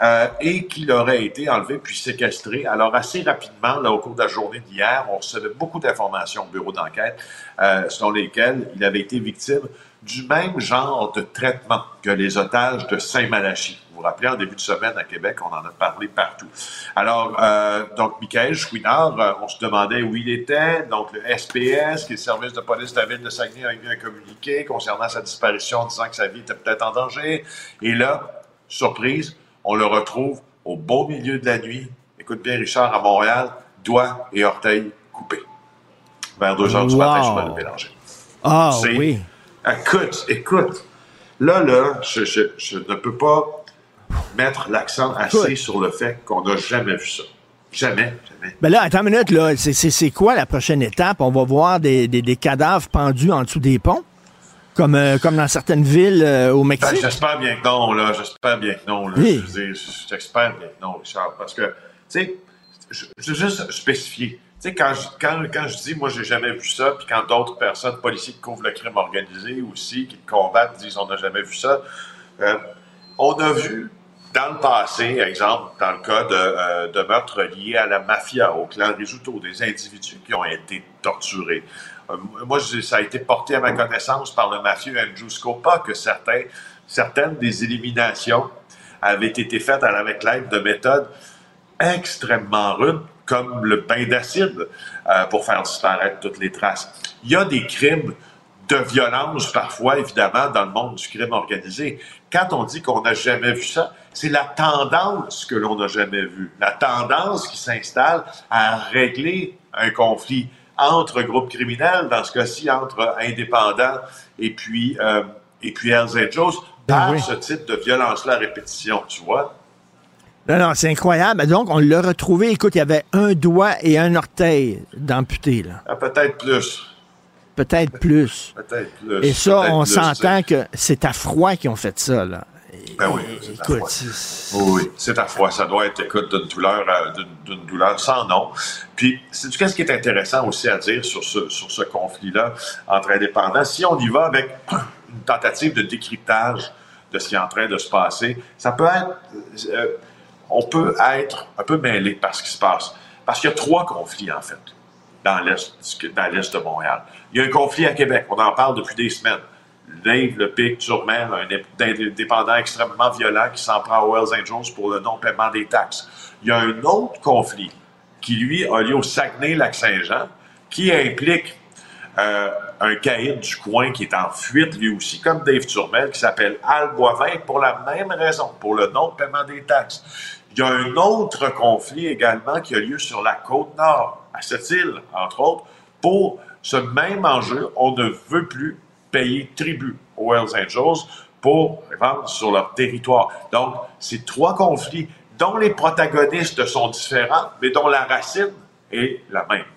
euh, et qu'il aurait été enlevé puis séquestré. Alors, assez rapidement, là, au cours de la journée d'hier, on recevait beaucoup d'informations au bureau d'enquête euh, selon lesquelles il avait été victime du même genre de traitement que les otages de Saint-Malachie. Vous vous rappelez, en début de semaine à Québec, on en a parlé partout. Alors, euh, donc, Michael Chouinard, euh, on se demandait où il était. Donc, le SPS, qui est le service de police de la ville de Saguenay, a eu un communiqué concernant sa disparition en disant que sa vie était peut-être en danger. Et là, surprise, on le retrouve au beau milieu de la nuit. Écoute bien, Richard, à Montréal, doigts et orteils coupés. Vers deux heures du matin, je vais le mélanger. Ah oui. Écoute, écoute, là, là, je, je, ne peux pas mettre l'accent assez sur le fait qu'on n'a jamais vu ça. Jamais, jamais. Ben là, attends une minute, là. C'est quoi la prochaine étape? On va voir des, des, cadavres pendus en dessous des ponts? Comme, euh, comme dans certaines villes euh, au Mexique? Ben, j'espère bien que non, là. J'espère bien que non, là. Oui. J'espère bien que non, Richard. Parce que, tu sais, je veux juste spécifier. Quand je, quand, quand je dis, moi, j'ai jamais vu ça, puis quand d'autres personnes, policiers qui couvrent le crime organisé aussi, qui combattent, disent, on n'a jamais vu ça, euh, on a vu dans le passé, exemple, dans le cas de, euh, meurtres liés à la mafia, au clan Risuto, des individus qui ont été torturés. Euh, moi, ça a été porté à ma connaissance par le mafieux Andrew Scopa que certains, certaines des éliminations avaient été faites avec l'aide de méthodes extrêmement rudes comme le pain d'acide euh, pour faire disparaître toutes les traces. Il y a des crimes de violence parfois, évidemment, dans le monde du crime organisé. Quand on dit qu'on n'a jamais vu ça, c'est la tendance que l'on n'a jamais vue. La tendance qui s'installe à régler un conflit entre groupes criminels, dans ce cas-ci entre indépendants et puis, euh, et puis Hells Angels, ben par ce type de violence-là à répétition, tu vois? Non, non, c'est incroyable. Donc, on l'a retrouvé. Écoute, il y avait un doigt et un orteil d'amputé, là. Ah, peut-être plus. Peut-être plus. Peut-être plus. Et ça, on s'entend que c'est à froid qu'ils ont fait ça, là. Ben oui, c'est à froid. Oui, c'est à froid. Ça doit être, écoute, d'une douleur, d'une douleur sans nom. Puis, c'est qu'est-ce qui est intéressant aussi à dire sur ce, sur ce conflit-là entre indépendants? Si on y va avec une tentative de décryptage de ce qui est en train de se passer, ça peut être... Euh, on peut être un peu mêlé par ce qui se passe. Parce qu'il y a trois conflits, en fait, dans l'Est, de Montréal. Il y a un conflit à Québec, on en parle depuis des semaines. Dave le Pic, Turmel, un indépendant extrêmement violent qui s'en prend aux Hells Angels pour le non-paiement des taxes. Il y a un autre conflit qui, lui, a lieu au Saguenay-Lac-Saint-Jean, qui implique euh, un caïd du coin qui est en fuite, lui aussi, comme Dave Turmel, qui s'appelle Al Boivin, pour la même raison, pour le non-paiement des taxes. Il y a un autre conflit également qui a lieu sur la côte nord, à cette île, entre autres, pour ce même enjeu. On ne veut plus payer tribut aux Hells Angels pour vendre sur leur territoire. Donc, c'est trois conflits dont les protagonistes sont différents, mais dont la racine est la même.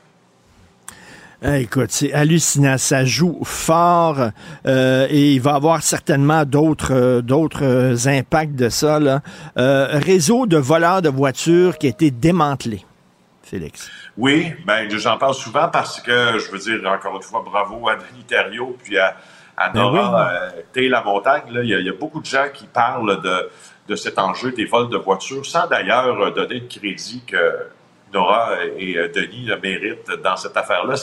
Eh, écoute, c'est hallucinant. Ça joue fort euh, et il va y avoir certainement d'autres euh, d'autres euh, impacts de ça. Là. réseau de voleurs de voitures qui a été démantelé. Félix. Oui, ben j'en parle souvent parce que je veux dire encore une fois bravo à Denis Thériault puis à, à ben Nora oui. la montagne. Il y, a beaucoup de gens qui parlent de, de cet enjeu des vols de voitures sans d'ailleurs donner de crédit que Nora et euh, Denis le méritent dans cette affaire-là.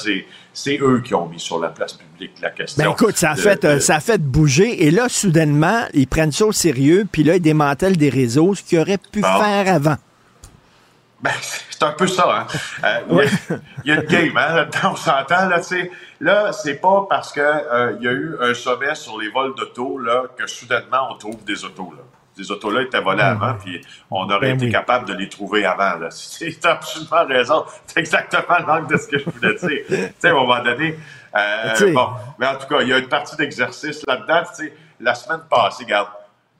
C'est eux qui ont mis sur la place publique la question. Ben écoute, ça a, fait, euh, ça a fait bouger. Et là, soudainement, ils prennent ça au sérieux, puis là, ils démantèlent des réseaux, ce qu'ils auraient pu ah. faire avant. Ben, c'est un peu ça, hein. Euh, il, y a, une game, hein, on s'entend, là. Là, c'est pas parce qu'il y a eu un sommet sur les vols d'auto, là, que soudainement, on trouve des autos, là ces autos-là étaient volées ah. avant, puis on aurait ben été capable de les trouver avant. C'est absolument raison. C'est exactement l'angle de ce que je voulais dire. tu sais, à un moment donné, euh, bon, mais en tout cas, il y a une partie d'exercice là-dedans. Tu sais, la semaine passée, regarde,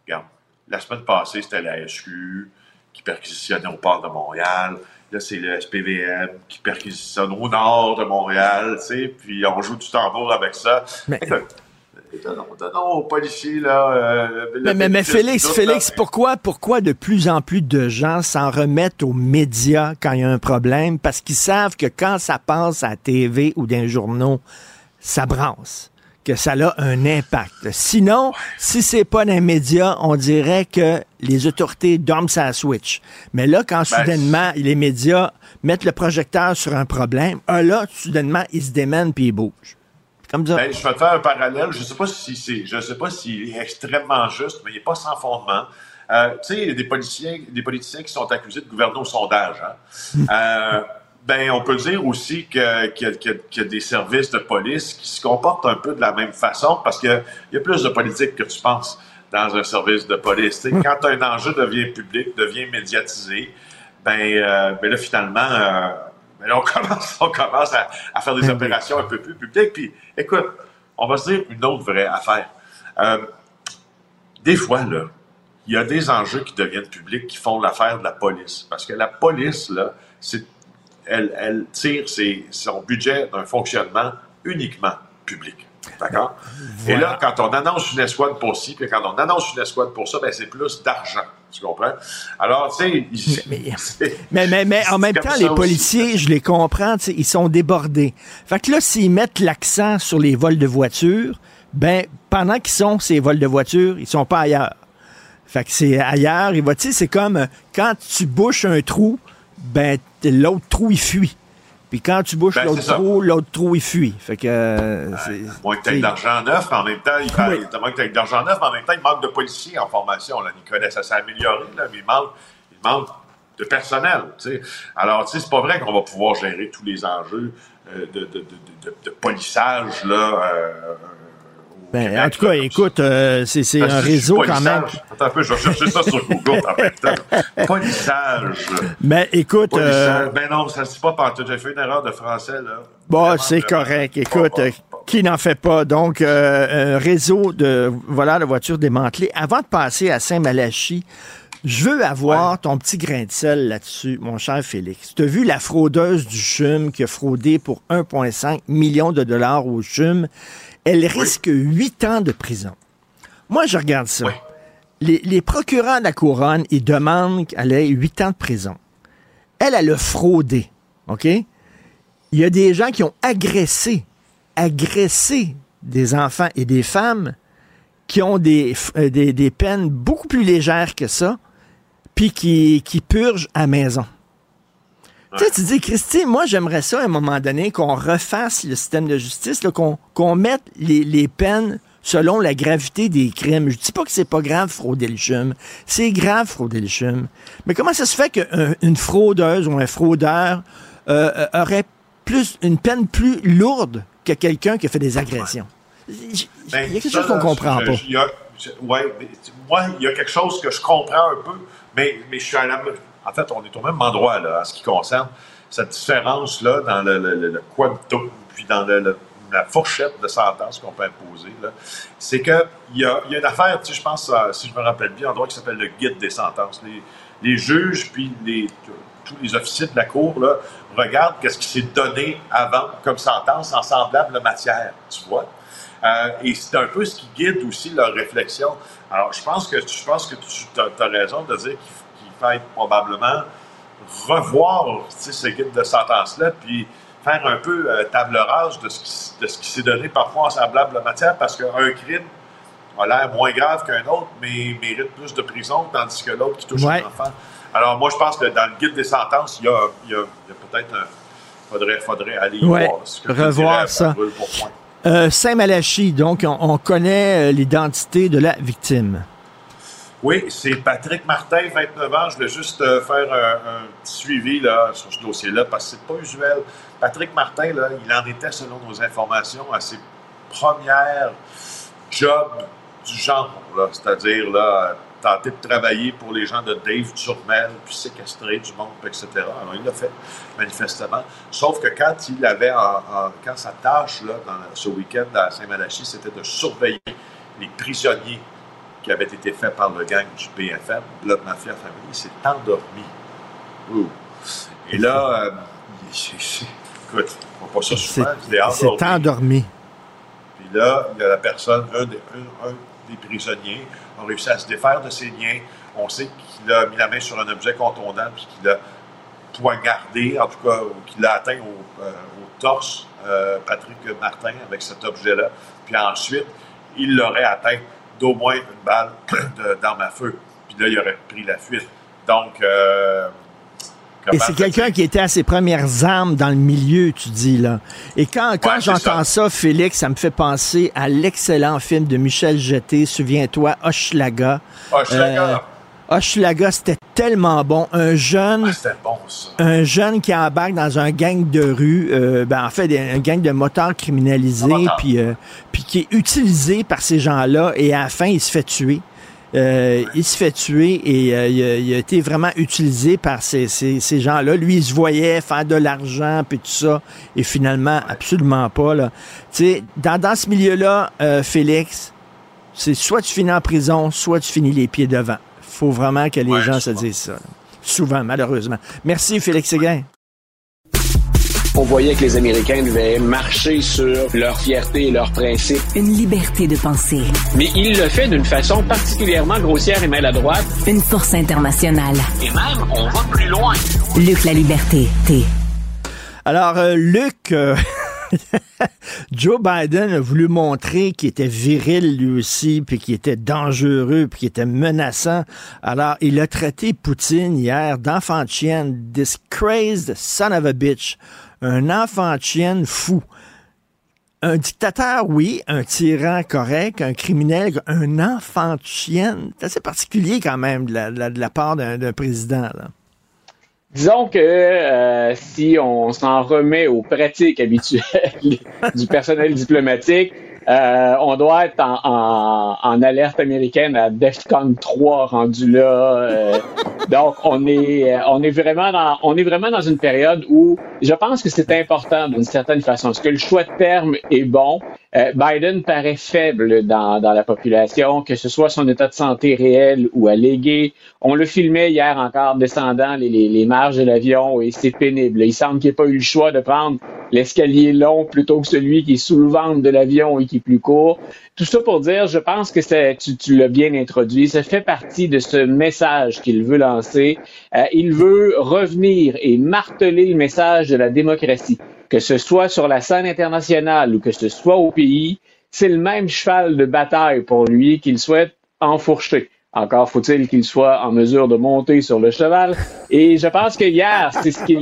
regarde, la semaine passée, c'était la SQ qui perquisitionnait au port de Montréal. Là, c'est le SPVM qui perquisitionne au nord de Montréal, tu sais, puis on joue du tambour avec ça. Mais policiers, là. Euh, mais, Félix, Félix, pourquoi, pourquoi de plus en plus de gens s'en remettent aux médias quand il y a un problème? Parce qu'ils savent que quand ça passe à la TV ou dans les journaux, ça brasse que ça a un impact. Sinon, si c'est pas dans les médias, on dirait que les autorités dorment sa switch. Mais là, quand ben, soudainement les médias mettent le projecteur sur un problème, ah, là, soudainement, ils se démènent puis ils bougent. Ben, je vais te faire un parallèle. Je ne sais pas si c'est, je sais pas s'il est extrêmement juste, mais il n'est pas sans fondement. Euh, tu sais, il y a des politiciens, des politiciens qui sont accusés de gouverner au sondage. Hein. Euh, ben, on peut dire aussi qu'il y, a des services de police qui se comportent un peu de la même façon parce qu'il y a plus de politique que tu penses dans un service de police. quand un enjeu devient public, devient médiatisé, ben, euh, ben là, finalement, mais là, on commence, on commence à, faire des ben opérations un peu plus publiques. Puis, écoute, on va se dire une autre vraie affaire. Euh, des fois, là, il y a des enjeux qui deviennent publics qui font l'affaire de la police. Parce que la police, là, c'est, elle, elle tire son budget d'un fonctionnement uniquement public. D'accord? Et là, quand on annonce une escouade pour ci, puis quand on annonce une escouade pour ça, ben, c'est plus d'argent. Tu comprends? Alors, tu sais. Mais, mais, mais, en même temps, les policiers, je les comprends, ils sont débordés. Fait que là, s'ils mettent l'accent sur les vols de voitures, ben, pendant qu'ils sont ces vols de voitures, ils sont pas ailleurs. Fait que c'est ailleurs, tu sais, c'est comme quand tu bouches un trou, ben, l'autre trou, il fuit. Puis quand tu bouches ben, l'autre trou, l'autre trou, il fuit. Fait que. Euh, moins que tu de l'argent neuf, mais en même temps, il, moins que de l'argent neuf, mais en même temps, il manque de policiers en formation. Là. Nicolas, ça s'est amélioré, là, mais il manque, il manque de personnel. Alors, tu sais, c'est pas vrai qu'on va pouvoir gérer tous les enjeux euh, de, de, de, de, polissage là, euh, ben, en tout cas, écoute, euh, c'est un réseau quand même. Attends un peu, je vais chercher ça sur Google en même temps. Polissage. Mais ben, écoute. Euh, ben non, ça ne se dit pas partout. J'ai fait une erreur de français, là. Bon, c'est correct. Écoute, qui n'en fait pas? Donc, euh, un réseau de voilà de voitures démantelées. Avant de passer à Saint-Malachie, je veux avoir ton petit grain de sel là-dessus, mon cher Félix. Tu as vu la fraudeuse du CHUM qui a fraudé pour 1,5 million de dollars au CHUM? Elle risque huit ans de prison. Moi, je regarde ça. Les, procureurs de la couronne, ils demandent qu'elle ait huit ans de prison. Elle, elle a fraudé. OK? Il y a des gens qui ont agressé, agressé des enfants et des femmes qui ont des, euh, des, peines beaucoup plus légères que ça, puis qui, qui purgent à maison. Tu sais, tu dis, Christy, moi, j'aimerais ça à un moment donné qu'on refasse le système de justice, qu'on mette les, peines selon la gravité des crimes. Je dis pas que c'est pas grave frauder le chum. C'est grave frauder le chum. Mais comment ça se fait qu'une fraudeuse ou un fraudeur euh, euh, aurait plus une peine plus lourde que quelqu'un qui a fait des agressions? Il y a ben, quelque chose qu'on comprend pas. moi, il y a quelque chose que je comprends un peu, mais, mais je suis à la, en fait, on est au même endroit là, en ce qui concerne cette différence-là dans le, le, le, quantum, puis dans le, la fourchette de sentence qu'on peut imposer, c'est qu'il y a, y a une affaire, tu sais, je pense, euh, si je me rappelle bien, un droit qui s'appelle le guide des sentences. Les, les juges, puis les, tous les officiers de la Cour, là, regardent qu'est-ce qui s'est donné avant comme sentence en semblable matière, tu vois. Euh, et c'est un peu ce qui guide aussi leur réflexion. Alors, je pense que, je pense que tu as, raison de dire qu'il faut probablement revoir ce guide de sentence-là, puis faire un peu euh, table rase de ce qui, de ce qui s'est donné parfois en semblable matière, parce qu'un crime a l'air moins grave qu'un autre, mais mérite plus de prison, tandis que l'autre qui touche un enfant. Alors, moi, je pense que dans le guide des sentences, il y a, a, peut-être un. Faudrait, faudrait aller voir. revoir ça. Euh, Saint-Malachie, donc, on, connaît euh, l'identité de la victime. Oui, c'est Patrick Martin, 29 ans. Je voulais juste euh, faire un, petit suivi là, sur ce dossier-là parce que c'est pas usuel. Patrick Martin, il en était, selon nos informations, à ses premières jobs du genre, c'est-à-dire là, tenter de travailler pour les gens de Dave Turmel, puis séquestrer du monde, etc. Alors, il l'a fait, manifestement. Sauf que quand il avait, quand sa tâche, ce week-end à Saint-Malachie, c'était de surveiller les prisonniers qui avaient été faits par le gang du BFM, Blood Mafia Family, il s'est endormi. Et là, euh, écoute, on pas ça souvent, il s'est endormi. Puis là, il y a la personne, un des, un des prisonniers, a réussi à se défaire de ses liens. On sait qu'il a mis la main sur un objet contondant puis qu'il a poignardé, en tout cas, ou qu'il a atteint au, euh, torse euh, Patrick Martin avec cet objet-là. Puis ensuite, il l'aurait atteint d'au moins une balle d'arme à feu. Puis là, il aurait pris la fuite. Donc, euh, et c'est quelqu'un qui était à ses premières armes dans le milieu, tu dis, là. Et quand, quand j'entends ça. Félix, ça me fait penser à l'excellent film de Michel Jeté, souviens-toi, Hochelaga. Hochelaga. Euh, c'était tellement bon. Un jeune, ah, bon, un jeune qui embarque dans un gang de rue, euh, ben, en fait, un gang de motards criminalisés, puis, euh, puis qui est utilisé par ces gens-là, et à la fin, il se fait tuer. Euh, il se fait tuer et euh, il, a, été vraiment utilisé par ces, gens-là. Lui, il se voyait faire de l'argent puis tout ça. Et finalement, absolument pas. Là. Dans, dans ce milieu-là, euh, Félix, c'est soit tu finis en prison, soit tu finis les pieds devant. Il faut vraiment que les gens se disent ça. Souvent, malheureusement. Merci, Félix Séguin on voyait que les Américains devaient marcher sur leur fierté et leurs principes. Une liberté de penser. Mais il le fait d'une façon particulièrement grossière et maladroite. Une force internationale. Et même, on va plus loin. Luc la liberté, T. Alors, euh, Luc... Euh, Joe Biden a voulu montrer qu'il était viril lui aussi, puis qu'il était dangereux, puis qu'il était menaçant. Alors, il a traité Poutine hier d'enfant de chienne, this crazed son of a bitch un enfant de chienne fou. Un dictateur, oui, un tyran correct, un criminel, un enfant de chienne. C'est assez particulier quand même de la, part d'un président. Disons que euh, si on s'en remet aux pratiques habituelles du personnel diplomatique, euh, on doit être en, en, alerte américaine à DEFCON 3 rendu là. Euh, donc on est euh, on est vraiment dans on est vraiment dans une période où je pense que c'est important d'une certaine façon. Est-ce que le choix de terme est bon? Biden paraît faible dans, dans la population, que ce soit son état de santé réel ou allégué. On le filmait hier encore descendant les, les, les marges de l'avion et c'est pénible. Il semble qu'il n'ait pas eu le choix de prendre l'escalier long plutôt que celui qui est sous le ventre de l'avion et qui plus court. Tout ça pour dire, je pense que tu, tu l'as bien introduit, ça fait partie de ce message qu'il veut lancer. Euh, il veut revenir et marteler le message de la démocratie, que ce soit sur la scène internationale ou que ce soit au pays, c'est le même cheval de bataille pour lui qu'il souhaite enfourcher. Encore faut-il qu'il soit en mesure de monter sur le cheval. Et je pense que hier, c'est ce qu'il,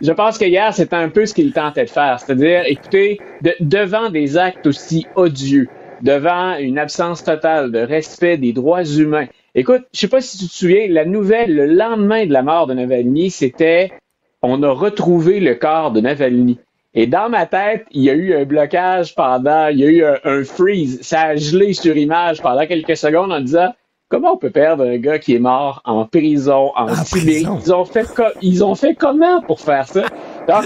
je pense que hier, c'est un peu ce qu'il tentait de faire. C'est-à-dire, écoutez, devant des actes aussi odieux, devant une absence totale de respect des droits humains. Écoute, je sais pas si tu te souviens, la nouvelle le lendemain de la mort de Navalny, c'était on a retrouvé le corps de Navalny. Et dans ma tête, il y a eu un blocage pendant, il y a eu un, un freeze. Ça a gelé sur image pendant quelques secondes en disant Comment on peut perdre un gars qui est mort en prison, en, Sibérie? Ils ont, fait ils ont fait comment pour faire ça?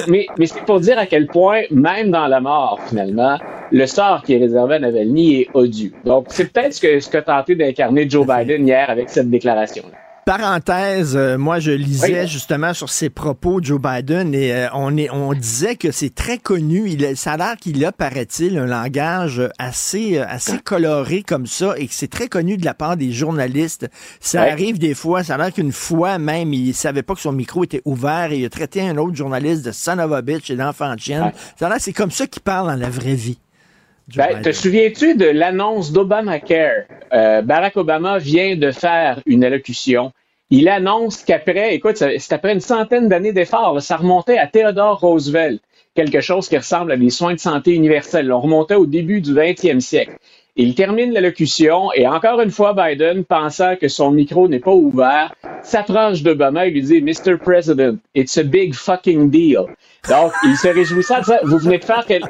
mais mais c'est pour dire à quel point, même dans la mort, finalement, le sort qui est réservé à Navalny est odieux. Donc, c'est peut-être ce que, ce que tenté d'incarner Joe Biden hier avec cette déclaration-là. Parenthèse, euh, moi je lisais justement sur ses propos Joe Biden et euh, on est on disait que c'est très connu. Il ça a l'air qu'il a, paraît-il, un langage assez euh, assez coloré comme ça et que c'est très connu de la part des journalistes. Ça arrive des fois. Ça a l'air qu'une fois même il savait pas que son micro était ouvert et il a traité un autre journaliste de son of a bitch et d'enfant de chienne. Ça a l'air c'est comme ça qu'il parle dans la vraie vie. Ben, te souviens-tu de l'annonce d'Obamacare? Euh, Barack Obama vient de faire une allocution. Il annonce qu'après, écoute, c'est après une centaine d'années d'efforts, ça remontait à Theodore Roosevelt, quelque chose qui ressemble à des soins de santé universels. On remontait au début du 20e siècle. Il termine l'allocution et encore une fois, Biden, pensant que son micro n'est pas ouvert, s'approche d'Obama et lui dit Mr. President, it's a big fucking deal. Donc, il se réjouissait de ça. Vous venez de faire quel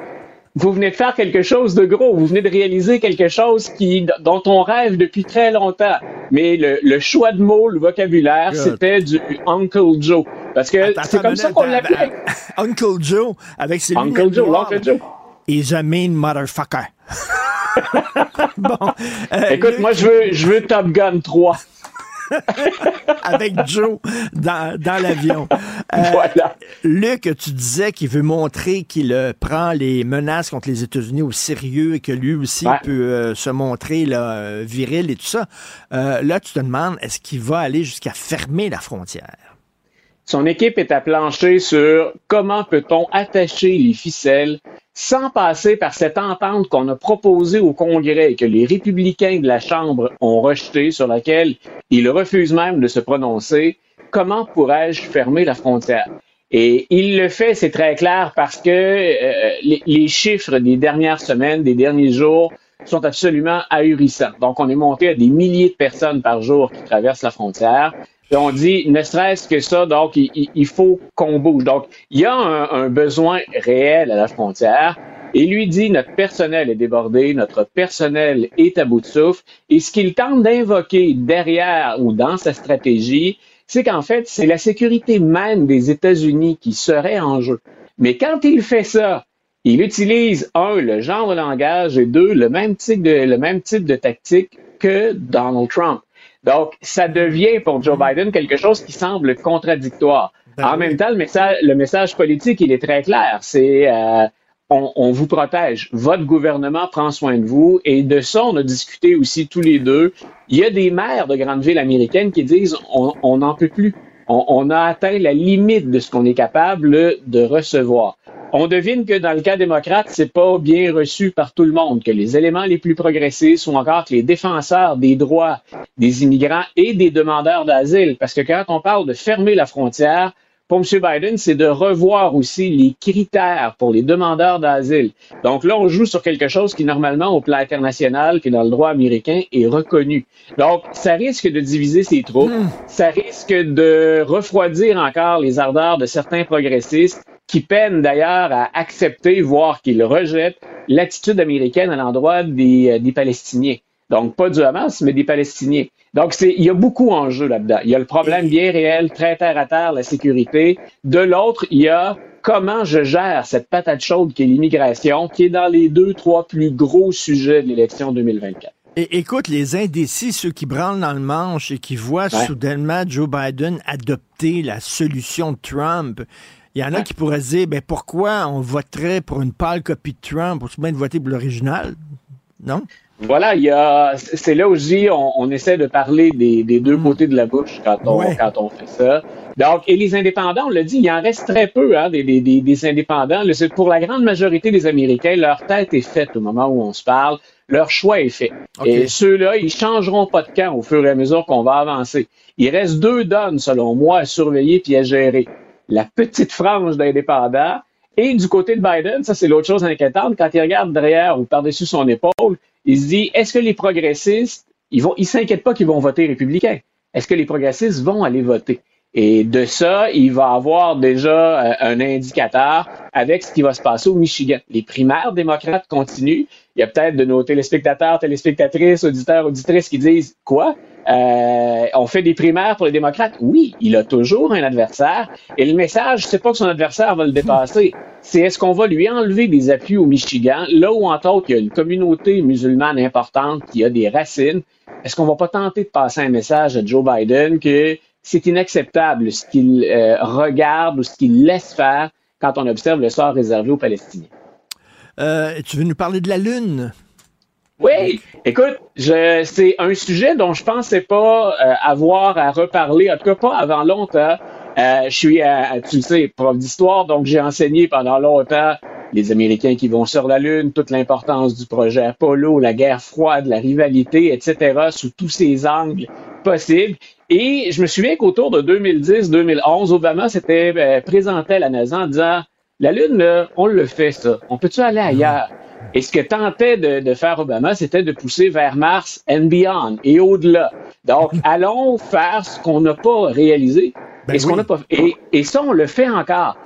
vous venez de faire quelque chose de gros, vous venez de réaliser quelque chose qui, dont on rêve depuis très longtemps. Mais le, choix de mots, le vocabulaire, c'était du Uncle Joe. Parce que c'est comme ça qu'on l'appelait. Uncle Joe, avec ses Uncle Joe, l'Uncle Joe. Is a mean motherfucker. bon. Euh, Écoute, moi, je veux, je veux Top Gun 3. avec Joe dans, l'avion. Euh, voilà. Luc, tu disais qu'il veut montrer qu'il euh, prend les menaces contre les États-Unis au sérieux et que lui aussi peut euh, se montrer là, viril et tout ça. là, tu te demandes, est-ce qu'il va aller jusqu'à fermer la frontière? Son équipe est à plancher sur comment peut-on attacher les ficelles sans passer par cette entente qu'on a proposée au Congrès et que les républicains de la Chambre ont rejetée, sur laquelle ils refusent même de se prononcer, comment pourrais-je fermer la frontière? Et il le fait, c'est très clair, parce que euh, les, les, chiffres des dernières semaines, des derniers jours, sont absolument ahurissants. Donc, on est monté à des milliers de personnes par jour qui traversent la frontière on dit, ne serait-ce que ça, donc il, faut qu'on bouge. Donc, il y a un, besoin réel à la frontière. Et lui dit, notre personnel est débordé, notre personnel est à bout de souffle. Et ce qu'il tente d'invoquer derrière ou dans sa stratégie, c'est qu'en fait, c'est la sécurité même des États-Unis qui serait en jeu. Mais quand il fait ça, il utilise, un, le genre de langage et deux, le même type de, le même type de tactique que Donald Trump. Donc, ça devient pour Joe Biden quelque chose qui semble contradictoire. Ben en même temps, le message, le message politique, il est très clair. C'est euh, on, vous protège. Votre gouvernement prend soin de vous. Et de ça, on a discuté aussi tous les deux. Il y a des maires de grandes villes américaines qui disent on n'en peut plus. on, a atteint la limite de ce qu'on est capable de recevoir on devine que dans le cas démocrate, c'est pas bien reçu par tout le monde, que les éléments les plus progressistes sont encore que les défenseurs des droits des immigrants et des demandeurs d'asile. Parce que quand on parle de fermer la frontière, pour M. Biden, c'est de revoir aussi les critères pour les demandeurs d'asile. Donc là, on joue sur quelque chose qui, normalement, au plan international, qui dans le droit américain, est reconnu. Donc, ça risque de diviser ses troupes. Hmm. Ça risque de refroidir encore les ardeurs de certains progressistes qui peinent d'ailleurs à accepter, voire qu'ils rejettent l'attitude américaine à l'endroit des, euh, des Palestiniens. Donc, pas du Hamas, mais des Palestiniens. Donc, c'est, il y a beaucoup en jeu là-dedans. Il y a le problème bien réel, très terre à terre, la sécurité. De l'autre, il y a comment je gère cette patate chaude qui est l'immigration, qui est dans les deux, trois plus gros sujets de l'élection 2024. Et écoute, les indécis, ceux qui branlent dans le manche et qui voient soudainement Joe Biden adopter la solution de Trump, il y en a qui pourraient se dire, ben pourquoi on voterait pour une pâle copie de Trump au bien de voter pour l'original? Non? Voilà, il y a, c'est là dis, on, essaie de parler des, deux hmm. côtés de la bouche quand on, quand on fait ça. Donc, et les indépendants, on l'a dit, il en reste très peu hein, des, des, des, indépendants. pour la grande majorité des Américains, leur tête est faite au moment où on se parle. Leur choix est fait. Et ceux-là, ils changeront pas de camp au fur et à mesure qu'on va avancer. Il reste deux donnes, selon moi, à surveiller puis à gérer la petite frange d'indépendants. Et du côté de Biden, ça c'est l'autre chose inquiétante, quand il regarde derrière ou par-dessus son épaule, il se dit, est-ce que les progressistes, ils vont, ils s'inquiètent pas qu'ils vont voter républicain? Est-ce que les progressistes vont aller voter? Et de ça, il va avoir déjà euh, un indicateur avec ce qui va se passer au Michigan. Les primaires démocrates continuent. Il y a peut-être de nos téléspectateurs, téléspectatrices, auditeurs, auditrices qui disent Quoi? Euh, on fait des primaires pour les démocrates? Oui, il a toujours un adversaire. Et le message, c'est pas que son adversaire va le dépasser. C'est est-ce qu'on va lui enlever des appuis au Michigan, là où, entre autres, il y a une communauté musulmane importante qui a des racines? Est-ce qu'on va pas tenter de passer un message à Joe Biden que c'est inacceptable ce qu'il euh, regarde ou ce qu'il laisse faire quand on observe le sort réservé aux Palestiniens? Euh, tu veux nous parler de la Lune? Oui, écoute, c'est un sujet dont je pensais pas euh, avoir à reparler, en tout cas pas avant longtemps. Euh, je suis, tu sais, prof d'histoire, donc j'ai enseigné pendant longtemps les Américains qui vont sur la Lune, toute l'importance du projet Apollo, la guerre froide, la rivalité, etc., sous tous ces angles possibles. Et je me souviens qu'autour de 2010-2011, Obama s'était euh, présenté à la NASA en disant, la Lune, on le fait ça, on peut-tu aller ailleurs? Et ce que tentait de, faire Obama, c'était de pousser vers Mars and beyond et au-delà. Donc, allons faire ce qu'on n'a pas réalisé ben et ce qu'on n'a pas et, et ça, on le fait encore.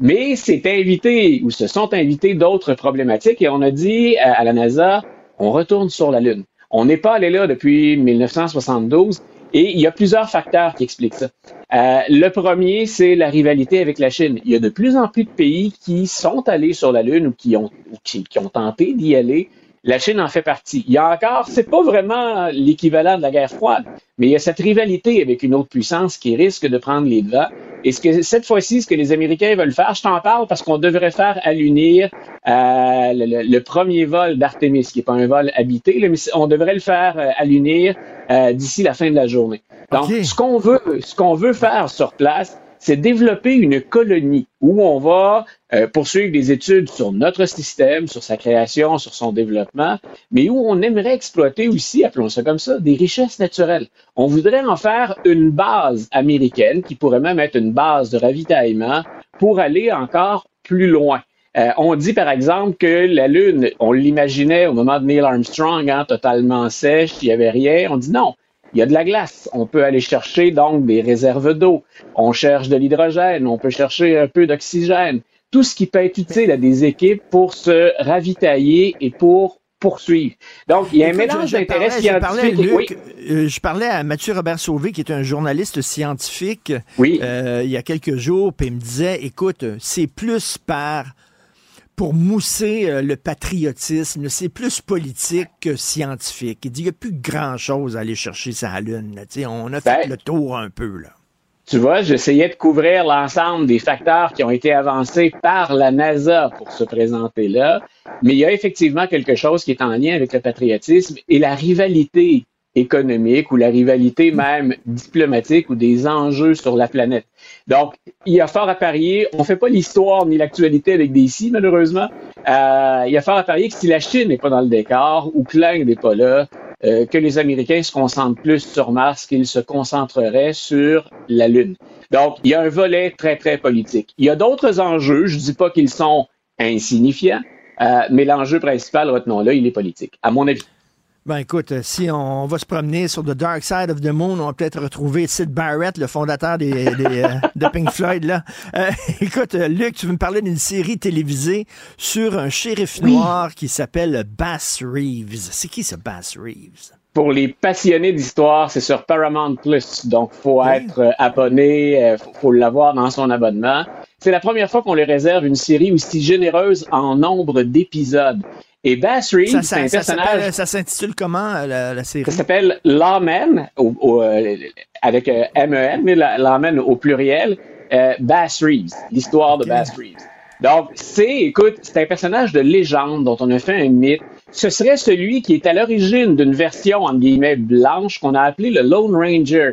Mais c'est invité ou se sont invités d'autres problématiques et on a dit à, à la NASA, on retourne sur la Lune. On n'est pas allé là depuis 1972 et il y a plusieurs facteurs qui expliquent ça. Euh, le premier, c'est la rivalité avec la Chine. Il y a de plus en plus de pays qui sont allés sur la Lune ou qui ont, qui, ont tenté d'y aller. La Chine en fait partie. Il y a encore, c'est pas vraiment l'équivalent de la guerre froide, mais il y a cette rivalité avec une autre puissance qui risque de prendre les devants. Et ce que cette fois-ci, ce que les Américains veulent faire, je t'en parle parce qu'on devrait faire à l'unir euh, le, premier vol d'Artemis, qui n'est pas un vol habité, mais on devrait le faire euh, à l'unir euh, d'ici la fin de la journée. Donc, ce qu'on veut, ce qu'on veut faire sur place, c'est développer une colonie où on va euh, poursuivre des études sur notre système, sur sa création, sur son développement, mais où on aimerait exploiter aussi, appelons ça comme ça, des richesses naturelles. On voudrait en faire une base américaine qui pourrait même être une base de ravitaillement pour aller encore plus loin. Euh, on dit par exemple que la Lune, on l'imaginait au moment de Neil Armstrong, hein, totalement sèche, il n'y avait rien. On dit non, il y a de la glace. On peut aller chercher donc des réserves d'eau. On cherche de l'hydrogène. On peut chercher un peu d'oxygène. Tout ce qui peut être utile à des équipes pour se ravitailler et pour poursuivre. Donc, il y a un mélange d'intérêts scientifiques. Je, euh, je parlais à Mathieu Robert Sauvé, qui est un journaliste scientifique, oui. Euh, il y a quelques jours, puis il me disait, écoute, c'est plus par pour mousser euh, le patriotisme. C'est plus politique que scientifique. Il dit qu'il n'y a plus grand-chose à aller chercher sa Lune. On a fait ben, le tour un peu. Là. Tu vois, j'essayais de couvrir l'ensemble des facteurs qui ont été avancés par la NASA pour se présenter là, mais il y a effectivement quelque chose qui est en lien avec le patriotisme et la rivalité économique ou la rivalité même diplomatique ou des enjeux sur la planète. Donc, il y a fort à parier. On fait pas l'histoire ni l'actualité avec des si, malheureusement. Euh, il y a fort à parier que si la Chine n'est pas dans le décor ou que n'est pas là, euh, que les Américains se concentrent plus sur Mars qu'ils se concentreraient sur la Lune. Donc, il y a un volet très, très politique. Il y a d'autres enjeux. Je dis pas qu'ils sont insignifiants, euh, mais l'enjeu principal, retenons-le, il est politique, à mon avis. Ben écoute, euh, si on va se promener sur The Dark Side of the Moon, on va peut-être retrouver Sid Barrett, le fondateur des, euh, de Pink Floyd. Là. Euh, écoute, Luc, tu veux me parler d'une série télévisée sur un shérif noir qui s'appelle Bass Reeves. C'est qui ce Bass Reeves? Pour les passionnés d'histoire, c'est sur Paramount Plus, donc faut être abonné, faut, faut l'avoir dans son abonnement. C'est la première fois qu'on lui réserve une série aussi généreuse en nombre d'épisodes. Et Bass Reeves, c'est un personnage. Ça s'intitule comment euh, la, série? Ça s'appelle Lawman, euh, avec euh, M-E-N, mais Lawman au pluriel. Bass Reeves, l'histoire de Bass Reeves. Donc, c'est, écoute, c'est un personnage de légende dont on a fait un mythe. Ce serait celui qui est à l'origine d'une version, entre guillemets, blanche qu'on a appelée le Lone Ranger.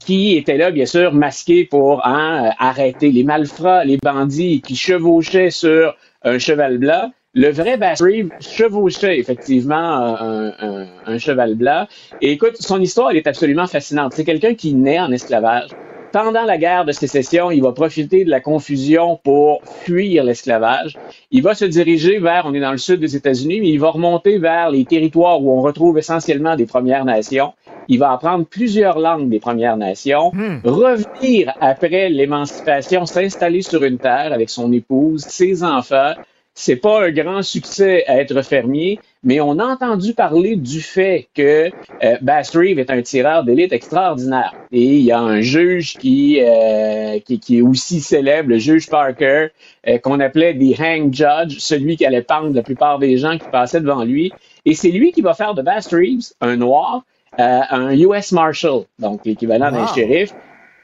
qui était là, bien sûr, masqué pour hein, arrêter les malfrats, les bandits qui chevauchaient sur un cheval blanc. Le vrai Reeves chevauchait effectivement un, cheval blanc. Et écoute, son histoire, elle est absolument fascinante. C'est quelqu'un qui naît en esclavage. Pendant la guerre de sécession, il va profiter de la confusion pour fuir l'esclavage. Il va se diriger vers, on est dans le sud des États-Unis, mais il va remonter vers les territoires où on retrouve essentiellement des Premières Nations. Il va apprendre plusieurs langues des Premières Nations, hmm. revenir après l'émancipation, s'installer sur une terre avec son épouse, ses enfants, c'est pas un grand succès à être fermier, mais on a entendu parler du fait que euh, Bass Reeve est un tireur d'élite extraordinaire. Et il y a un juge qui, euh, qui, est aussi célèbre, le juge Parker, euh, qu'on appelait the hang judge, celui qui allait pendre la plupart des gens qui passaient devant lui. Et c'est lui qui va faire de Bass Reeves un noir, un US Marshal, donc l'équivalent d'un shérif.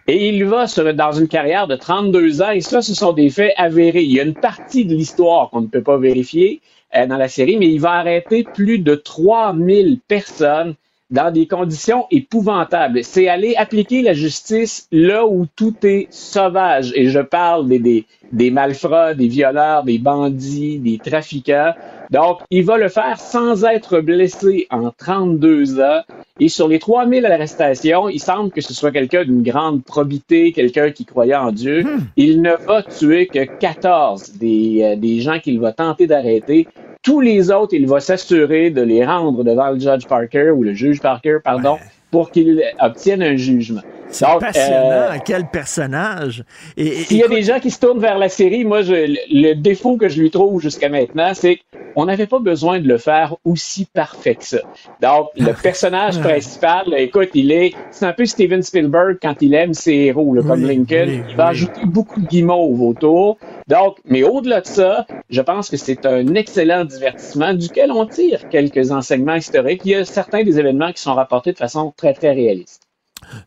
Et il va sur, dans une carrière de 32 ans, et ça, ce sont des faits avérés. Il y a une partie de l'histoire qu'on ne peut pas vérifier euh, dans la série, mais il va arrêter plus de 3000 personnes dans des conditions épouvantables. C'est aller appliquer la justice là où tout est sauvage. Et je parle des, des, des malfrats, des violeurs, des bandits, des trafiquants. Donc, il va le faire sans être blessé en 32 ans. Et sur les 3000 arrestations, il semble que ce soit quelqu'un d'une grande probité, quelqu'un qui croyait en Dieu. Hmm. Il ne va tuer que 14 des, euh, des gens qu'il va tenter d'arrêter. Tous les autres, il va s'assurer de les rendre devant le judge Parker ou le juge Parker, pardon, pour qu'il obtienne un jugement. C'est passionnant. Euh, Quel personnage. S'il y a des gens qui se tournent vers la série, moi, je, le défaut que je lui trouve jusqu'à maintenant, c'est qu'on n'avait pas besoin de le faire aussi parfait que ça. Donc, le personnage principal, écoute, il est, c'est un peu Steven Spielberg quand il aime ses héros, comme Lincoln. il va ajouter beaucoup de guimauve autour. Donc, mais au-delà de ça, je pense que c'est un excellent divertissement duquel on tire quelques enseignements historiques. Il y a certains des événements qui sont rapportés de façon très, très réaliste.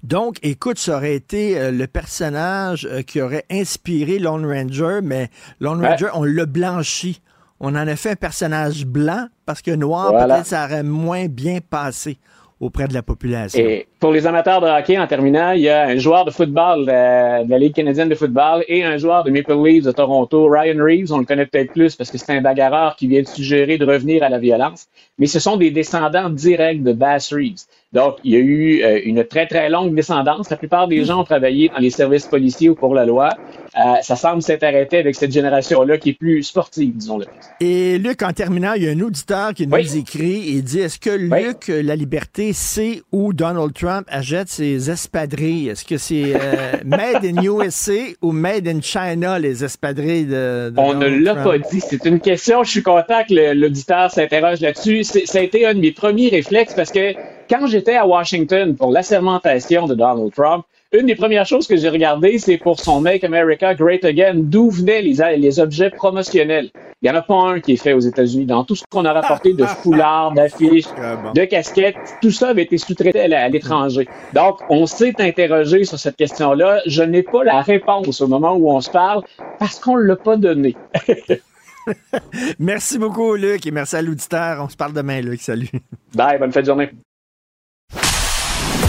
Donc, écoute, ça aurait été euh, le personnage euh, qui aurait inspiré Lone Ranger, mais Lone Ranger, on l'a blanchi. On en a fait un personnage blanc parce que noir, peut-être, ça aurait moins bien passé auprès de la population. Et pour les amateurs de hockey, en terminant, il y a un joueur de football de la, Ligue canadienne de football et un joueur de Maple Leafs de Toronto, Ryan Reeves. On le connaît peut-être plus parce que c'est un bagarreur qui vient de suggérer de revenir à la violence. Mais ce sont des descendants directs de Bass Reeves. Donc, il y a eu euh, une très, très longue descendance. La plupart des gens ont travaillé dans les services policiers ou pour la loi. Euh, ça semble s'être arrêté avec cette génération-là qui est plus sportive, disons-le. Et Luc, en terminant, il y a un auditeur qui nous écrit et dit Est-ce que Luc, La Liberté, sait où Donald Trump achète ses espadrilles? Est-ce que c'est euh, Made in USA ou Made in China, les espadrilles de. On ne l'a pas dit. C'est une question. Je suis content que l'auditeur s'interroge là-dessus. Ça a été un de mes premiers réflexes parce que quand j'étais à Washington pour l'assermentation de Donald Trump, une des premières choses que j'ai regardées, c'est pour son Make America Great Again, d'où venaient les, les objets promotionnels. Il n'y en a pas un qui est fait aux États-Unis. Dans tout ce qu'on a rapporté de foulards, d'affiches, de casquettes, tout ça avait été sous-traité à l'étranger. Donc, on s'est interrogé sur cette question-là. Je n'ai pas la réponse au moment où on se parle parce qu'on ne l'a pas donné. merci beaucoup, Luc, et merci à l'auditeur. On se parle demain, Luc. Salut. Bye, bonne fin de journée.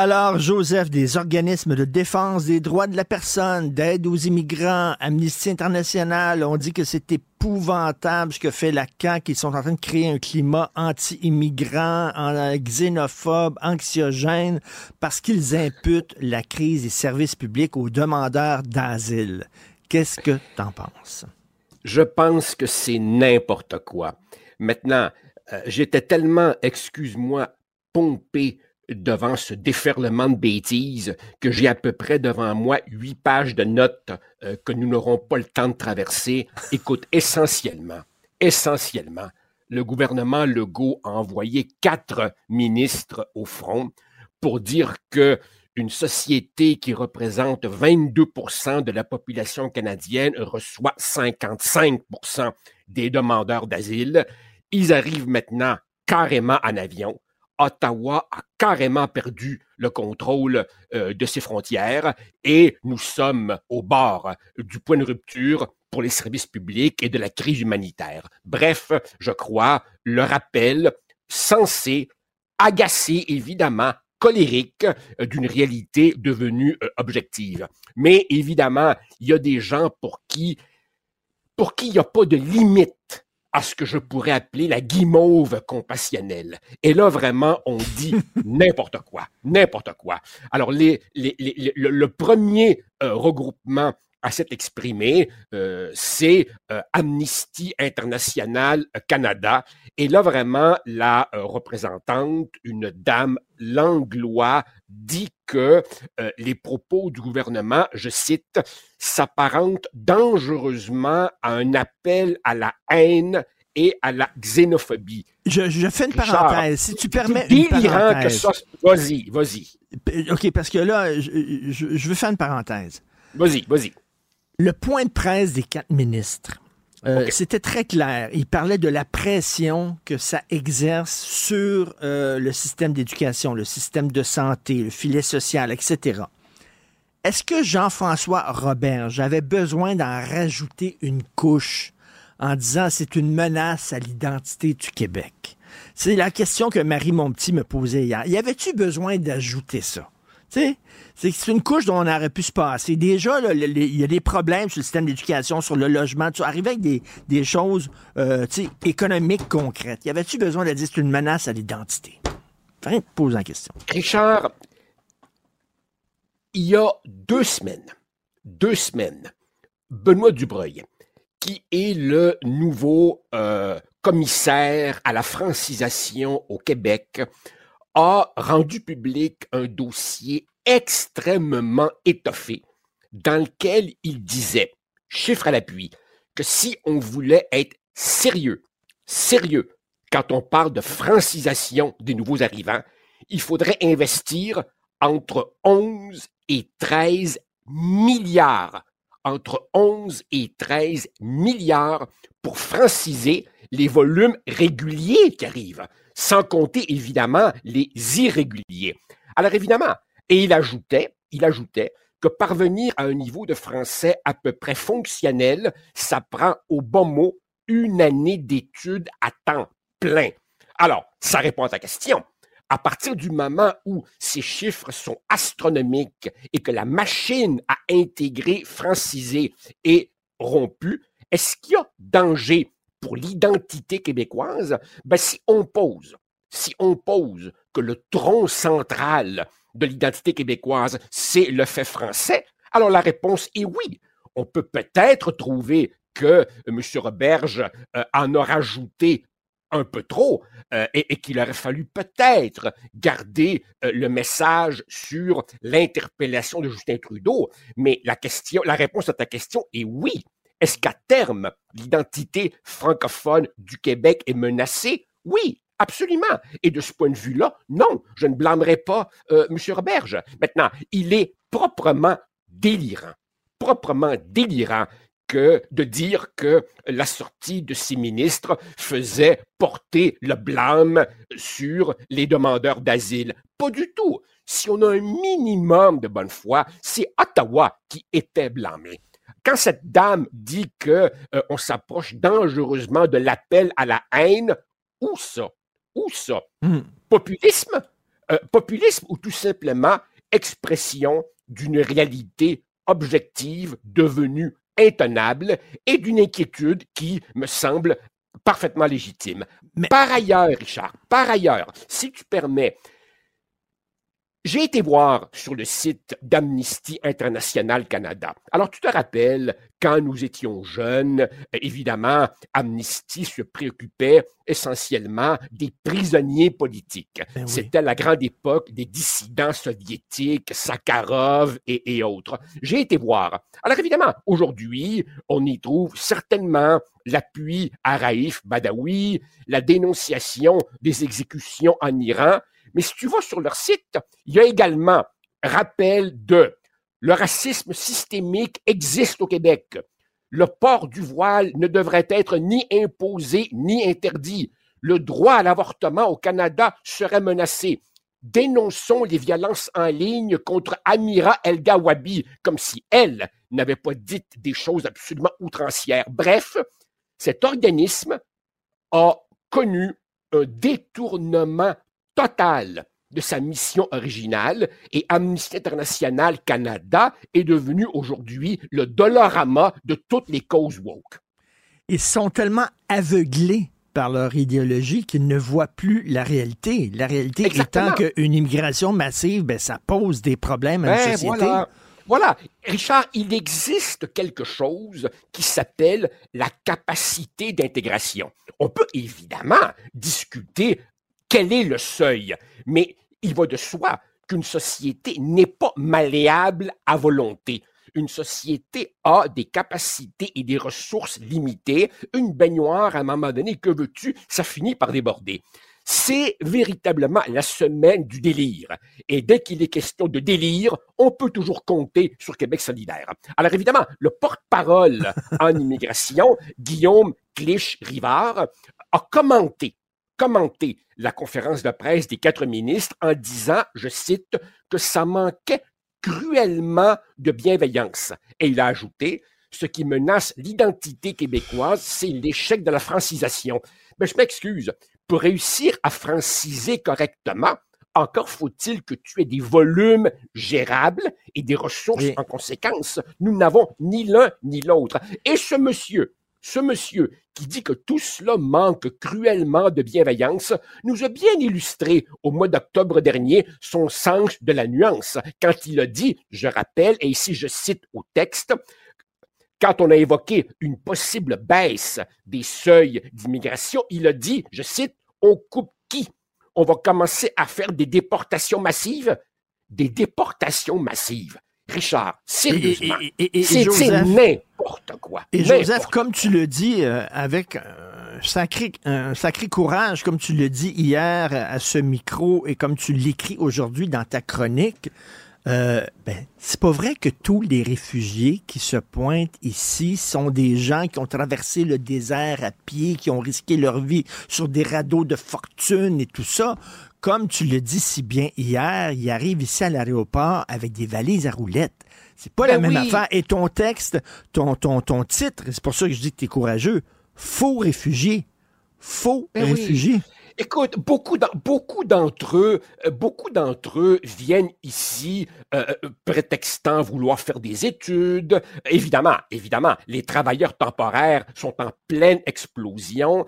Alors, Joseph, des organismes de défense des droits de la personne, d'aide aux immigrants, Amnesty International, on dit que c'est épouvantable ce que fait la CAQ, qu'ils sont en train de créer un climat anti-immigrant, xénophobe, anxiogène, parce qu'ils imputent la crise des services publics aux demandeurs d'asile. Qu'est-ce que tu en penses? Je pense que c'est n'importe quoi. Maintenant, euh, j'étais tellement, excuse-moi, pompé devant ce déferlement de bêtises que j'ai à peu près devant moi huit pages de notes euh, que nous n'aurons pas le temps de traverser. Écoute, essentiellement, essentiellement, le gouvernement Legault a envoyé quatre ministres au front pour dire que une société qui représente 22% de la population canadienne reçoit 55% des demandeurs d'asile. Ils arrivent maintenant carrément en avion Ottawa a carrément perdu le contrôle euh, de ses frontières et nous sommes au bord du point de rupture pour les services publics et de la crise humanitaire. Bref, je crois, le rappel censé agacer évidemment colérique euh, d'une réalité devenue euh, objective. Mais évidemment, il y a des gens pour qui il n'y a pas de limite à ce que je pourrais appeler la guimauve compassionnelle. Et là, vraiment, on dit n'importe quoi, n'importe quoi. Alors, les, le, premier euh, regroupement à s'être exprimé, euh, c'est euh, Amnesty International Canada. Et là, vraiment, la représentante, une dame langlois, dit que les propos du gouvernement, je cite, s'apparentent dangereusement à un appel à la haine et à la xénophobie. Je, fais une parenthèse. Si tu permets une parenthèse. Vas-y, vas-y. OK, parce que là, je, veux faire une parenthèse. Vas-y, vas-y. Le point de presse des quatre ministres, euh, c'était très clair. Il parlait de la pression que ça exerce sur euh, le système d'éducation, le système de santé, le filet social, etc. Est-ce que Jean-François Robert, j'avais besoin d'en rajouter une couche en disant c'est une menace à l'identité du Québec? C'est la question que Marie Monpetit me posait hier. Y avait-tu besoin d'ajouter ça? C'est une couche dont on aurait pu se passer. Déjà, il y a des problèmes sur le système d'éducation, sur le logement. Tu avec des, choses euh, économiques concrètes. Y avait-tu besoin de dire c'est une menace à l'identité? Pose la question. Richard, il y a deux semaines, deux semaines, Benoît Dubreuil, qui est le nouveau euh, commissaire à la francisation au Québec, a rendu public un dossier extrêmement étoffé dans lequel il disait, chiffre à l'appui, que si on voulait être sérieux, sérieux, quand on parle de francisation des nouveaux arrivants, il faudrait investir entre 11 et 13 milliards, entre 11 et 13 milliards pour franciser les volumes réguliers qui arrivent, sans compter évidemment les irréguliers. Alors évidemment, et il ajoutait, il ajoutait que parvenir à un niveau de français à peu près fonctionnel, ça prend au bon mot une année d'études à temps plein. Alors, ça répond à ta question à partir du moment où ces chiffres sont astronomiques et que la machine à intégrer francisé est rompue, est-ce qu'il y a danger pour l'identité québécoise? Ben, si on pose, que le tronc central de l'identité québécoise, c'est le fait français, alors la réponse est oui. On peut peut-être trouver que M. Roberge euh, en a rajouté un peu trop euh, et, qu'il aurait fallu peut-être garder euh, le message sur l'interpellation de Justin Trudeau. Mais la réponse à ta question est oui. Est-ce qu'à terme, l'identité francophone du Québec est menacée? Oui, Absolument. Et de ce point de vue-là, non, je ne blâmerai pas euh, M. Roberge. Maintenant, il est proprement délirant, proprement délirant que de dire que la sortie de ces ministres faisait porter le blâme sur les demandeurs d'asile. Pas du tout. Si on a un minimum de bonne foi, c'est Ottawa qui était blâmé. Quand cette dame dit que euh, on s'approche dangereusement de l'appel à la haine, où ça? Où ça? Hmm. Populisme? Euh, Populisme ou tout simplement expression d'une réalité objective devenue intenable et d'une inquiétude qui me semble parfaitement légitime. Par ailleurs, Richard, par ailleurs, si tu permets, j'ai été voir sur le site d'Amnesty International Canada. Alors, tu te rappelles, quand nous étions jeunes, évidemment, Amnesty se préoccupait essentiellement des prisonniers politiques. Ben C'était la grande époque des dissidents soviétiques, Sakharov et, et autres. J'ai été voir. Alors, évidemment, aujourd'hui, on y trouve certainement l'appui à Raif Badawi, la dénonciation des exécutions en Iran, mais si tu vas sur leur site, il y a également rappel de le racisme systémique existe au Québec. Le port du voile ne devrait être ni imposé ni interdit. Le droit à l'avortement au Canada serait menacé. Dénonçons les violences en ligne contre Amira El Gawabi, comme si elle n'avait pas dit des choses absolument outrancières. Bref, cet organisme a connu un détournement Total de sa mission originale et Amnesty International Canada est devenu aujourd'hui le dollarama de toutes les causes woke. Ils sont tellement aveuglés par leur idéologie qu'ils ne voient plus la réalité. La réalité étant qu'une immigration massive, ben, ça pose des problèmes à la ben, société. Voilà. Voilà, Richard, il existe quelque chose qui s'appelle la capacité d'intégration. On peut évidemment discuter quel est le seuil, mais il va de soi qu'une société n'est pas malléable à volonté. Une société a des capacités et des ressources limitées. Une baignoire, à un moment donné, que veux-tu, ça finit par déborder. C'est véritablement la semaine du délire. Et dès qu'il est question de délire, on peut toujours compter sur Québec solidaire. Alors évidemment, le porte-parole en immigration, Guillaume Clich-Rivard, a commenté commenté la conférence de presse des quatre ministres en disant, je cite, que ça manquait cruellement de bienveillance. Et il a ajouté, ce qui menace l'identité québécoise, c'est l'échec de la francisation. Mais je m'excuse, pour réussir à franciser correctement, encore faut-il que tu aies des volumes gérables et des ressources en conséquence. Nous n'avons ni l'un ni l'autre. Et ce monsieur, ce monsieur qui dit que tout cela manque cruellement de bienveillance nous a bien illustré au mois d'octobre dernier son sens de la nuance quand il a dit, je rappelle, et ici je cite au texte, quand on a évoqué une possible baisse des seuils d'immigration, il a dit, je cite, on coupe qui? On va commencer à faire des déportations massives? Des déportations massives. Richard, sérieusement, c'est n'importe quoi. Et Joseph, comme tu le dis, euh, avec un sacré, un sacré courage, comme tu le dis hier à ce micro et comme tu l'écris aujourd'hui dans ta chronique, euh, ben, c'est pas vrai que tous les réfugiés qui se pointent ici sont des gens qui ont traversé le désert à pied, qui ont risqué leur vie sur des radeaux de fortune et tout ça. Comme tu le dis si bien hier, ils arrivent ici à l'aéroport avec des valises à roulettes. C'est pas la ben même affaire. Et ton texte, ton, ton, ton titre, c'est pour ça que je dis que tu es courageux. Faux réfugiés. Faux ben réfugiés. Écoute, beaucoup d'entre eux, euh, beaucoup d'entre eux viennent ici euh, euh, prétextant vouloir faire des études. Évidemment, évidemment, les travailleurs temporaires sont en pleine explosion.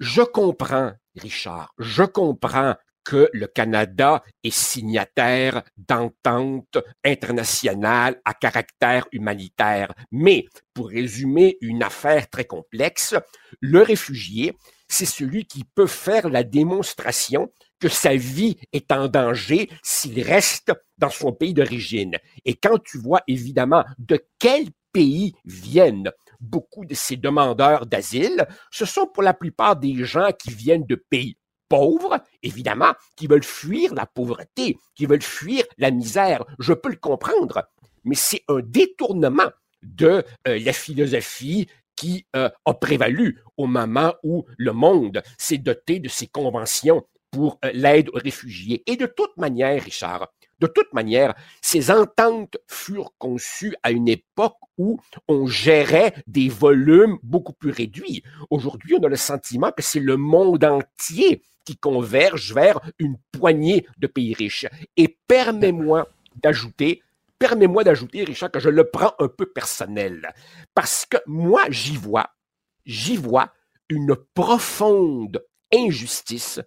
Je comprends, Richard, je comprends que le Canada est signataire d'ententes internationales à caractère humanitaire. Mais, pour résumer une affaire très complexe, le réfugié, c'est celui qui peut faire la démonstration que sa vie est en danger s'il reste dans son pays d'origine. Et quand tu vois évidemment de quel pays viennent beaucoup de ces demandeurs d'asile, ce sont pour la plupart des gens qui viennent de pays pauvres, évidemment, qui veulent fuir la pauvreté, qui veulent fuir la misère. Je peux le comprendre, mais c'est un détournement de euh, la philosophie qui euh, a prévalu au moment où le monde s'est doté de ces conventions pour euh, l'aide aux réfugiés. Et de toute manière, Richard, de toute manière, ces ententes furent conçues à une époque où on gérait des volumes beaucoup plus réduits. Aujourd'hui, on a le sentiment que c'est le monde entier qui converge vers une poignée de pays riches. Et permets-moi d'ajouter permets-moi d'ajouter, Richard, que je le prends un peu personnel. Parce que moi, j'y vois, j'y vois une profonde injustice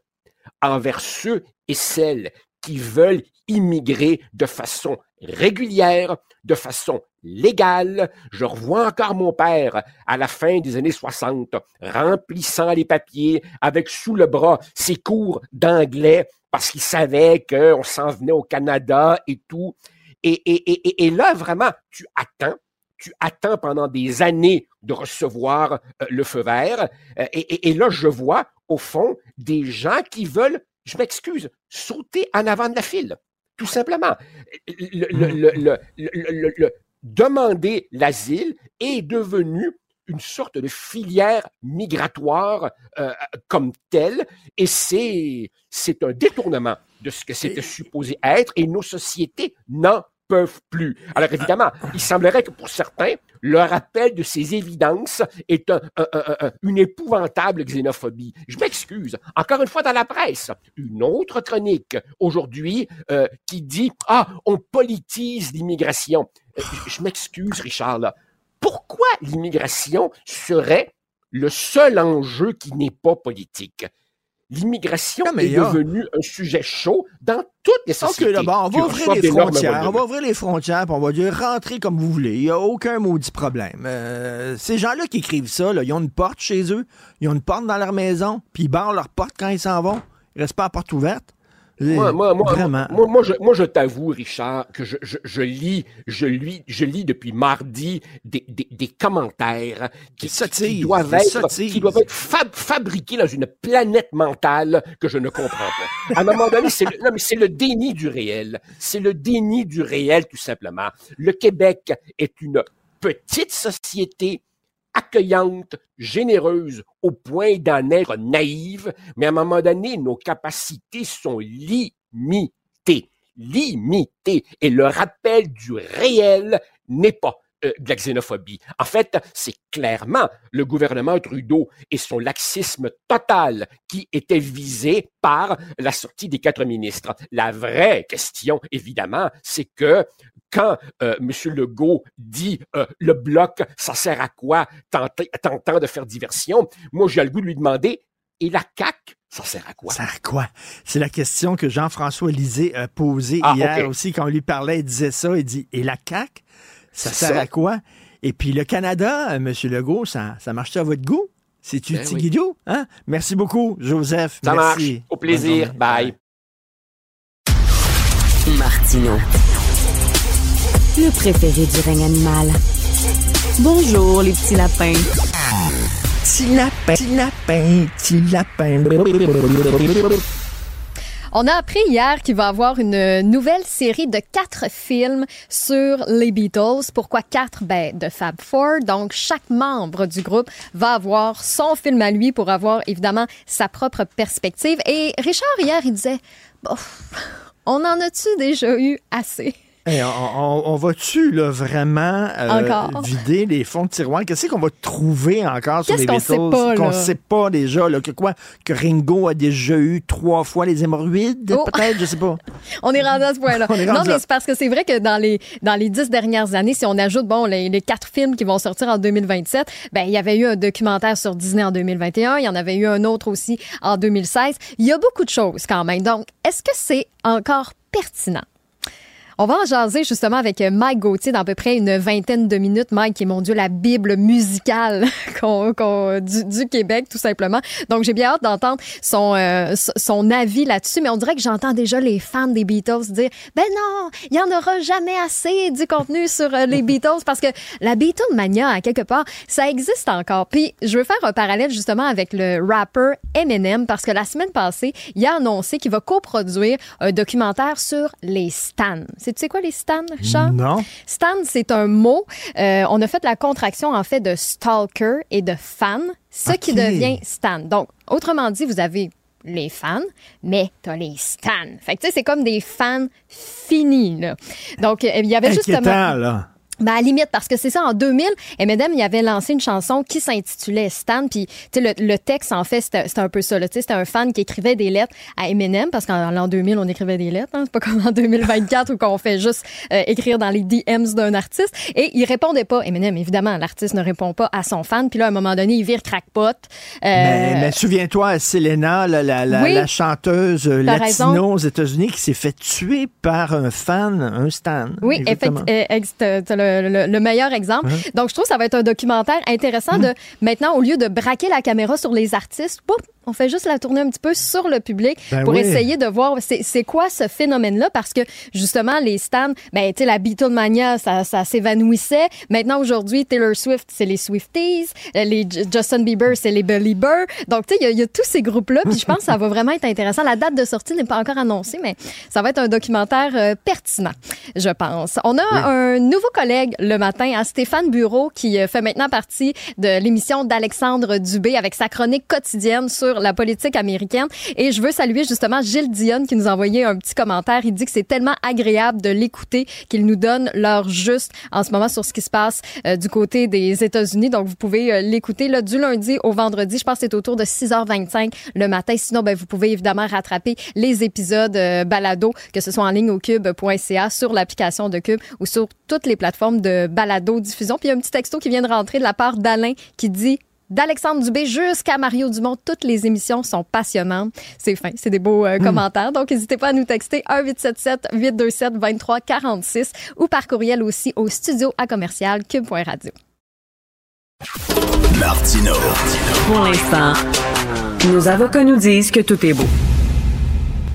envers ceux et celles qui veulent immigrer de façon régulière, de façon légale. Je revois encore mon père à la fin des années 60, remplissant les papiers avec sous le bras ses cours d'anglais parce qu'il savait qu'on s'en venait au Canada et tout. Et, là, vraiment, tu attends, tu attends pendant des années de recevoir euh, le feu vert. Euh, et, là, je vois, au fond, des gens qui veulent, je m'excuse, sauter en avant de la file. Tout simplement. Le, demander l'asile est devenu une sorte de filière migratoire euh, comme telle, et c'est, c'est un détournement de ce que c'était supposé être, et nos sociétés n'en plus. Alors évidemment, il semblerait que pour certains, le rappel de ces évidences est une épouvantable xénophobie. Je m'excuse. Encore une fois dans la presse, une autre chronique aujourd'hui euh, qui dit ah on politise l'immigration. Euh, je m'excuse Richard pourquoi l'immigration serait le seul enjeu qui n'est pas politique? L'immigration est devenue un sujet chaud dans toutes les sociétés. OK, on va ouvrir les frontières. On va ouvrir les frontières, on va dire rentrer comme vous voulez. Il n'y a aucun maudit problème. Euh, ces gens-là qui écrivent ça, ils ont une porte chez eux, ils ont une porte dans leur maison, puis ils barrent leur porte quand ils s'en vont. Ils restent pas à porte ouverte. Moi, moi, moi, je, moi, je t'avoue, Richard, que je, je, je, lis, je, lis, je lis depuis mardi des, des, des commentaires qui, qui, doivent être, qui doivent être fabriqués dans une planète mentale que je ne comprends pas. À un moment donné, c'est le, non, mais c'est le déni du réel. C'est le déni du réel, tout simplement. Le Québec est une petite société accueillante, généreuse, au point d'en être naïve, mais à un moment donné, nos capacités sont limitées. Limitées. Et le rappel du réel n'est pas euh, de la xénophobie. En fait, c'est clairement le gouvernement Trudeau et son laxisme total qui était visé par la sortie des quatre ministres. La vraie question, évidemment, c'est que quand euh, M. Legault dit euh, le bloc, ça sert à quoi, tentant de faire diversion, moi j'ai le goût de lui demander et la CAQ, ça sert à quoi? Ça sert à quoi? C'est la question que Jean-François Lisée a posée ah, hier aussi quand on lui parlait, il disait ça, il dit et la CAQ, ça sert à quoi? Et puis le Canada, euh, M. Legault, ça, ça marche à votre goût? C'est-tu ben petit Hein? Merci beaucoup, Joseph. Ça Merci. marche. Au plaisir. Bye. Martino le préféré du règne animal. Bonjour, les petits lapins. Petit lapin, petit lapin, petit lapin. On a appris hier qu'il va y avoir une nouvelle série de quatre films sur les Beatles. Pourquoi quatre? Ben, de Fab Four. Donc, chaque membre du groupe va avoir son film à lui pour avoir, évidemment, sa propre perspective. Et Richard, hier, il disait, on en a-tu déjà eu assez? On, va-tu vraiment euh, vider les fonds de tiroir? Qu'est-ce qu'on va trouver encore sur les Beatles qu'on ne sait pas déjà? que quoi? Que Ringo a déjà eu trois fois les hémorroïdes, oh. peut-être? Je sais pas. on est rendu à ce point-là. non, mais c'est parce que c'est vrai que dans les, dans les dix dernières années, si on ajoute bon les, les quatre films qui vont sortir en 2027, ben il y avait eu un documentaire sur Disney en 2021, il y en avait eu un autre aussi en 2016. Il y a beaucoup de choses quand même. Donc, est-ce que c'est encore pertinent? On va en jaser justement avec Mike Gauthier dans à peu près une vingtaine de minutes. Mike, qui est, mon Dieu, la Bible musicale du, Québec, tout simplement. Donc, j'ai bien hâte d'entendre son, euh, son avis là-dessus. Mais on dirait que j'entends déjà les fans des Beatles dire Ben non, il n'y en aura jamais assez du contenu sur euh, les Beatles parce que la Beatlemania, à quelque part, ça existe encore. Puis, je veux faire un parallèle justement avec le rapper Eminem parce que la semaine passée, il a annoncé qu'il va coproduire un documentaire sur les Stans. Tu sais quoi les stands, Richard? Non. Stan, c'est un mot. Euh, on a fait la contraction, en fait, de stalker et de fan, ce qui devient stan. Donc, autrement dit, vous avez les fans, mais t'as les stans. Fait que, tu sais, c'est comme des fans finis, là. Donc, il y avait justement... là? Ben, à limite, parce que c'est ça, en 2000, Eminem, il avait lancé une chanson qui s'intitulait Stan, puis le, le texte, en fait, c'était un peu ça. C'était un fan qui écrivait des lettres à Eminem, parce qu'en l'an 2000, on écrivait des lettres. Hein, c'est pas comme en 2024 où qu'on fait juste euh, écrire dans les DMs d'un artiste. Et il répondait pas. Eminem, évidemment, l'artiste ne répond pas à son fan. Puis là, à un moment donné, il vire crackpot. Euh, mais, souviens-toi, Selena, la, la, la, chanteuse latino aux États-Unis, qui s'est fait tuer par un fan, un stan. Oui, effectivement. Le, meilleur exemple. Donc, je trouve que ça va être un documentaire intéressant de, maintenant, au lieu de braquer la caméra sur les artistes, on fait juste la tourner un petit peu sur le public ben pour essayer de voir c'est quoi ce phénomène-là parce que justement les stands, ben tu sais la Beatlemania ça, ça s'évanouissait. Maintenant aujourd'hui Taylor Swift c'est les Swifties, euh, les Justin Bieber c'est les Beliebers. Donc tu sais il y, a tous ces groupes-là puis je pense que ça va vraiment être intéressant. La date de sortie n'est pas encore annoncée mais ça va être un documentaire euh, pertinent, je pense. On a un nouveau collègue le matin, à Stéphane Bureau qui euh, fait maintenant partie de l'émission d'Alexandre Dubé avec sa chronique quotidienne sur la politique américaine. Et je veux saluer justement Gilles Dionne qui nous a envoyé un petit commentaire. Il dit que c'est tellement agréable de l'écouter qu'il nous donne l'heure juste en ce moment sur ce qui se passe euh, du côté des États-Unis. Donc, vous pouvez euh, l'écouter là, du lundi au vendredi. Je pense que c'est autour de 6h25 le matin. Sinon, ben, vous pouvez évidemment rattraper les épisodes euh, balado, que ce soit en ligne au cube.ca sur l'application de Cube ou sur toutes les plateformes de balado-diffusion. Puis il y a un petit texto qui vient de rentrer de la part d'Alain qui dit d'Alexandre Dubé jusqu'à Mario Dumont. Toutes les émissions sont passionnantes. C'est fin, c'est des beaux euh, hmm. commentaires. Donc, n'hésitez pas à nous texter 1-877-827-2346 ou par courriel aussi au studio à commercial cube.radio. Martino. Pour l'instant, nos avocats nous disent que tout est beau.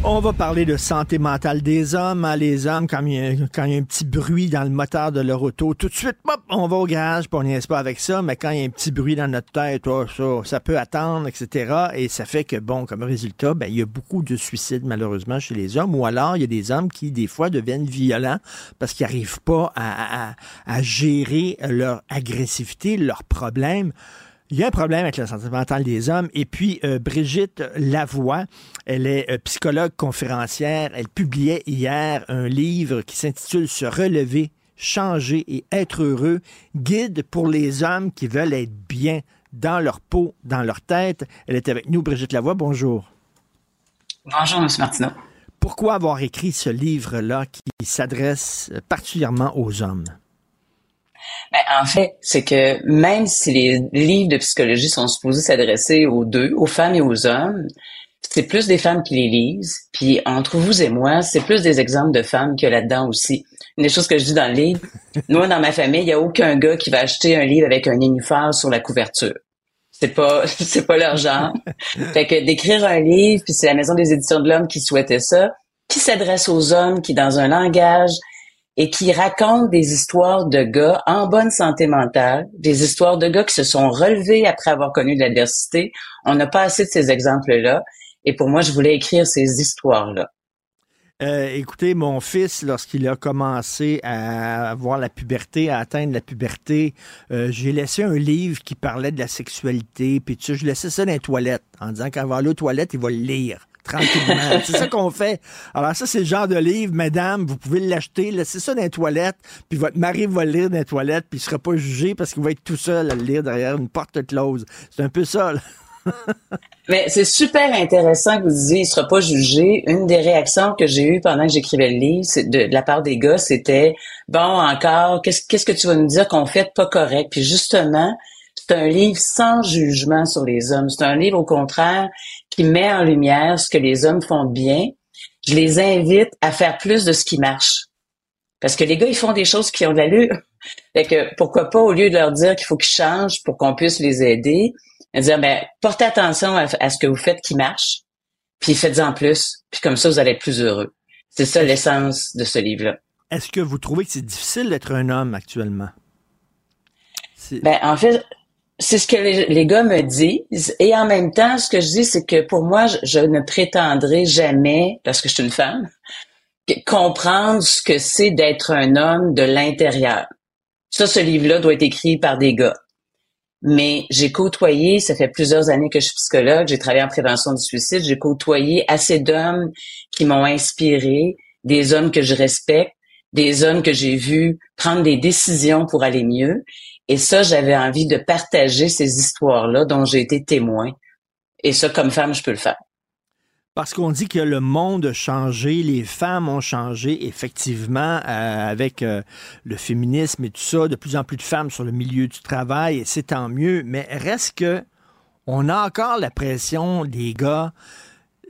On va parler de santé mentale des hommes. Hein, les hommes, quand il, y a, un petit bruit dans le moteur de leur auto, tout de suite, on va au garage, puis on n'y pas avec ça. Mais quand il y a un petit bruit dans notre tête, oh, ça, ça peut attendre, etc. Et ça fait que, bon, comme résultat, ben, il y a beaucoup de suicides, malheureusement, chez les hommes. Ou alors, il y a des hommes qui, des fois, deviennent violents parce qu'ils n'arrivent pas à, à gérer leur agressivité, leurs problèmes. Il y a un problème avec la santé mentale des hommes. Et puis, euh, Brigitte Lavoie, elle est euh, psychologue conférencière. Elle publiait hier un livre qui s'intitule Se relever, changer et être heureux, guide pour les hommes qui veulent être bien dans leur peau, dans leur tête. Elle est avec nous, Brigitte Lavoie. Bonjour. Bonjour, M. Martineau. Pourquoi avoir écrit ce livre-là qui s'adresse particulièrement aux hommes? Ben, en fait, c'est que même si les livres de psychologie sont supposés s'adresser aux deux, aux femmes et aux hommes, c'est plus des femmes qui les lisent. Puis entre vous et moi, c'est plus des exemples de femmes qu'il y a là-dedans aussi. Une des choses que je dis dans le livre, nous, dans ma famille, il n'y a aucun gars qui va acheter un livre avec un nénuphar sur la couverture. C'est pas, c'est pas leur genre. fait que d'écrire un livre, puis c'est la Maison des éditions de l'Homme qui souhaitait ça, qui s'adresse aux hommes, qui dans un langage et qui raconte des histoires de gars en bonne santé mentale, des histoires de gars qui se sont relevés après avoir connu de l'adversité. On n'a pas assez de ces exemples-là. Et pour moi, je voulais écrire ces histoires-là. Euh, écoutez, mon fils, lorsqu'il a commencé à avoir la puberté, à atteindre la puberté, euh, j'ai laissé un livre qui parlait de la sexualité, puis tu sais, je laissais ça dans les toilettes, en disant qu'il va aller aux toilettes, il va le lire tranquillement. c'est ça qu'on fait. Alors ça, c'est le genre de livre, madame, vous pouvez l'acheter, laissez ça dans les toilettes, puis votre mari va le lire dans les toilettes, puis il sera pas jugé parce qu'il va être tout seul à le lire derrière une porte close. C'est un peu ça. Mais c'est super intéressant que vous disiez il sera pas jugé. Une des réactions que j'ai eues pendant que j'écrivais le livre de, de, la part des gars, c'était bon encore, qu'est-ce qu'est-ce que tu vas nous dire qu'on fait pas correct? Puis justement, c'est un livre sans jugement sur les hommes. C'est un livre, au contraire, qui met en lumière ce que les hommes font bien. Je les invite à faire plus de ce qui marche. Parce que les gars, ils font des choses qui ont de l'allure. Fait que pourquoi pas, au lieu de leur dire qu'il faut qu'ils changent pour qu'on puisse les aider, dire, ben, portez attention à, ce que vous faites qui marche, puis faites-en plus, puis comme ça, vous allez être plus heureux. C'est ça l'essence de ce livre-là. Est-ce que vous trouvez que c'est difficile d'être un homme actuellement? Ben, en fait, c'est ce que les, gars me disent. Et en même temps, ce que je dis, c'est que pour moi, je, ne prétendrai jamais, parce que je suis une femme, comprendre ce que c'est d'être un homme de l'intérieur. Ça, ce livre-là doit être écrit par des gars. Mais j'ai côtoyé, ça fait plusieurs années que je suis psychologue, j'ai travaillé en prévention du suicide, j'ai côtoyé assez d'hommes qui m'ont inspiré, des hommes que je respecte, des hommes que j'ai vus prendre des décisions pour aller mieux. Et ça, j'avais envie de partager ces histoires-là dont j'ai été témoin. Et ça, comme femme, je peux le faire. Parce qu'on dit que le monde a changé, les femmes ont changé, effectivement, euh, avec euh, le féminisme et tout ça, de plus en plus de femmes sur le milieu du travail, et c'est tant mieux. Mais reste que on a encore la pression des gars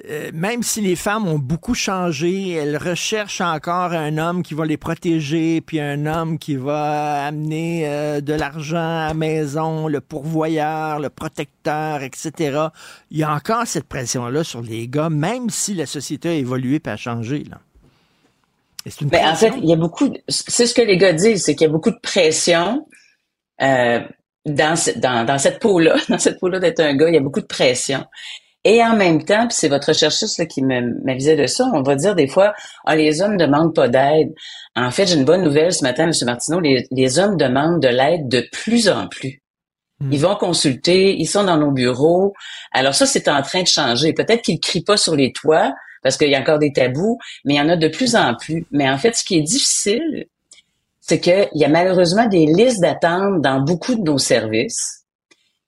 euh, même si les femmes ont beaucoup changé, elles recherchent encore un homme qui va les protéger, puis un homme qui va amener euh, de l'argent à la maison, le pourvoyeur, le protecteur, etc. Il y a encore cette pression-là sur les gars, même si la société a évolué et a changé. Là. Ben, en fait, il y a beaucoup. C'est ce que les gars disent, c'est qu'il y a beaucoup de pression. Euh, dans, dans, dans cette peau-là, dans cette peau-là d'être un gars, il y a beaucoup de pression. Et en même temps, puis c'est votre chercheuse qui m'avisait de ça, on va dire des fois, ah, les hommes demandent pas d'aide. En fait, j'ai une bonne nouvelle ce matin, M. Martineau, les, hommes demandent de l'aide de plus en plus. Hmm. Ils vont consulter, ils sont dans nos bureaux. Alors ça, c'est en train de changer. Peut-être qu'ils crient pas sur les toits parce qu'il y a encore des tabous, mais il y en a de plus en plus. Mais en fait, ce qui est difficile, c'est qu'il y a malheureusement des listes d'attente dans beaucoup de nos services.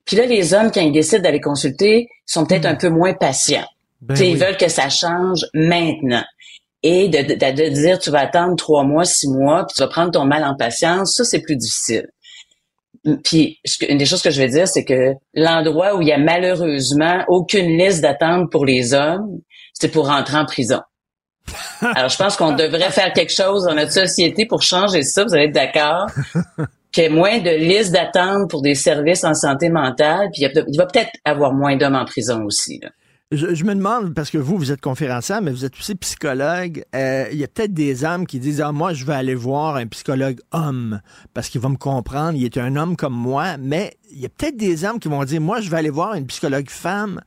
Puis là, les hommes, quand ils décident d'aller consulter, sont peut-être hmm. un peu moins patients. Ben ils veulent que ça change maintenant. Et de, de, dire tu vas attendre trois mois, six mois, puis tu vas prendre ton mal en patience, ça c'est plus difficile. Puis une des choses que je veux dire, c'est que l'endroit où il y a malheureusement aucune liste d'attente pour les hommes, c'est pour rentrer en prison. Alors je pense qu'on devrait faire quelque chose dans notre société pour changer ça. Vous allez être d'accord qu'il y ait moins de listes d'attente pour des services en santé mentale, puis il va peut-être avoir moins d'hommes en prison aussi. Je, me demande, parce que vous, vous êtes conférencier, mais vous êtes aussi psychologue, euh, il y a peut-être des hommes qui disent, ah, moi, je vais aller voir un psychologue homme, parce qu'il va me comprendre, il est un homme comme moi, mais il y a peut-être des hommes qui vont dire, moi, je vais aller voir une psychologue femme,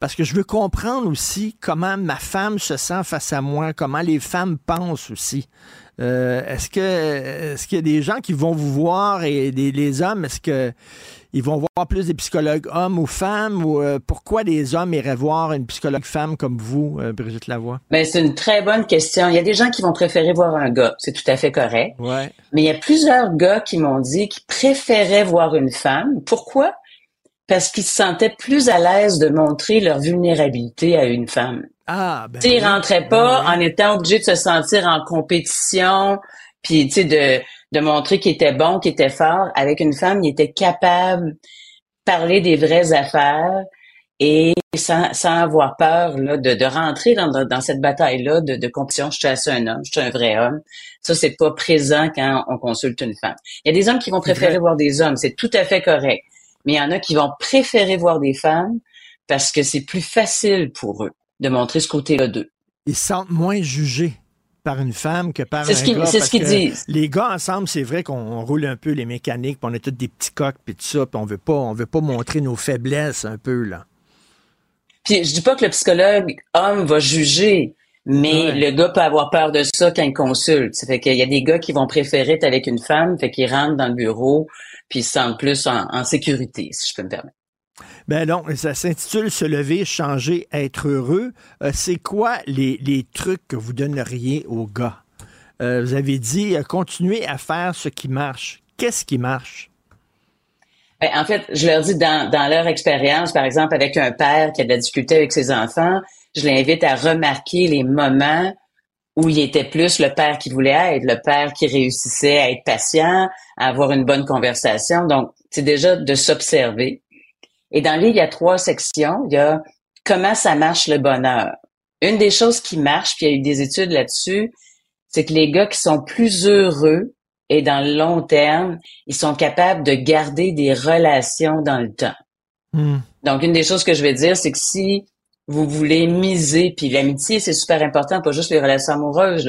parce que je veux comprendre aussi comment ma femme se sent face à moi, comment les femmes pensent aussi. Euh, est-ce que est-ce qu'il y a des gens qui vont vous voir et des, les hommes, est-ce que ils vont voir plus des psychologues hommes ou femmes ou euh, pourquoi des hommes iraient voir une psychologue femme comme vous, euh, Brigitte Lavoie? Ben, c'est une très bonne question. Il y a des gens qui vont préférer voir un gars, c'est tout à fait correct. Ouais. Mais il y a plusieurs gars qui m'ont dit qu'ils préféraient voir une femme. Pourquoi? Parce qu'ils se sentaient plus à l'aise de montrer leur vulnérabilité à une femme. Ah, ben. Ils rentraient pas ben en étant obligés de se sentir en compétition, puis tu sais de de montrer qu'il était bon, qu'il était fort. Avec une femme, il était capable de parler des vraies affaires et sans, sans avoir peur là, de, de rentrer dans, dans cette bataille-là de, de compétition. Je suis assez un homme, je suis un vrai homme. Ça, c'est pas présent quand on consulte une femme. Il y a des hommes qui vont préférer voir des hommes, c'est tout à fait correct. Mais il y en a qui vont préférer voir des femmes parce que c'est plus facile pour eux de montrer ce côté-là d'eux. Ils se sentent moins jugés par une femme que par un ce gars. C'est ce qu'ils disent. Les gars ensemble, c'est vrai qu'on roule un peu les mécaniques, puis on a tous des petits coques, puis tout ça, puis on veut pas, on veut pas montrer nos faiblesses un peu là. Puis je dis pas que le psychologue homme va juger, mais le gars peut avoir peur de ça quand il consulte. Ça fait qu'il y a des gars qui vont préférer être avec une femme, fait qu'ils rentrent dans le bureau, puis ils se sentent plus en sécurité, si je peux me permettre. Ben non, ça s'intitule Se lever, changer, être heureux. Euh, c'est quoi les, trucs que vous donneriez aux gars? Euh, vous avez dit euh, continuer à faire ce qui marche. Qu'est-ce qui marche? Ben, en fait, je leur dis dans, dans leur expérience, par exemple, avec un père qui a de la difficulté avec ses enfants, je l'invite à remarquer les moments où il était plus le père qui voulait être, le père qui réussissait à être patient, à avoir une bonne conversation. Donc, c'est déjà de s'observer. Et dans le il y a trois sections. Il y a comment ça marche le bonheur. Une des choses qui marche, puis il y a eu des études là-dessus, c'est que les gars qui sont plus heureux et dans le long terme, ils sont capables de garder des relations dans le temps. Hmm. Donc, une des choses que je vais dire, c'est que si vous voulez miser, puis l'amitié, c'est super important, pas juste les relations amoureuses,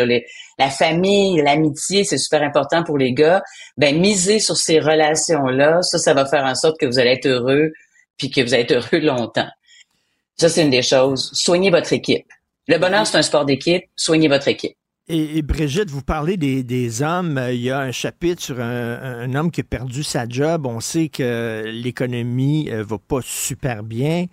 la famille, l'amitié, c'est super important pour les gars, ben miser sur ces relations-là, ça, ça va faire en sorte que vous allez être heureux puis que vous être heureux longtemps. Ça, c'est une des choses. Soignez votre équipe. Le bonheur, c'est un sport d'équipe. Soignez votre équipe. Et, Brigitte, vous parlez des, hommes. Il y a un chapitre sur un, homme qui a perdu sa job. On sait que l'économie euh, va pas super bien.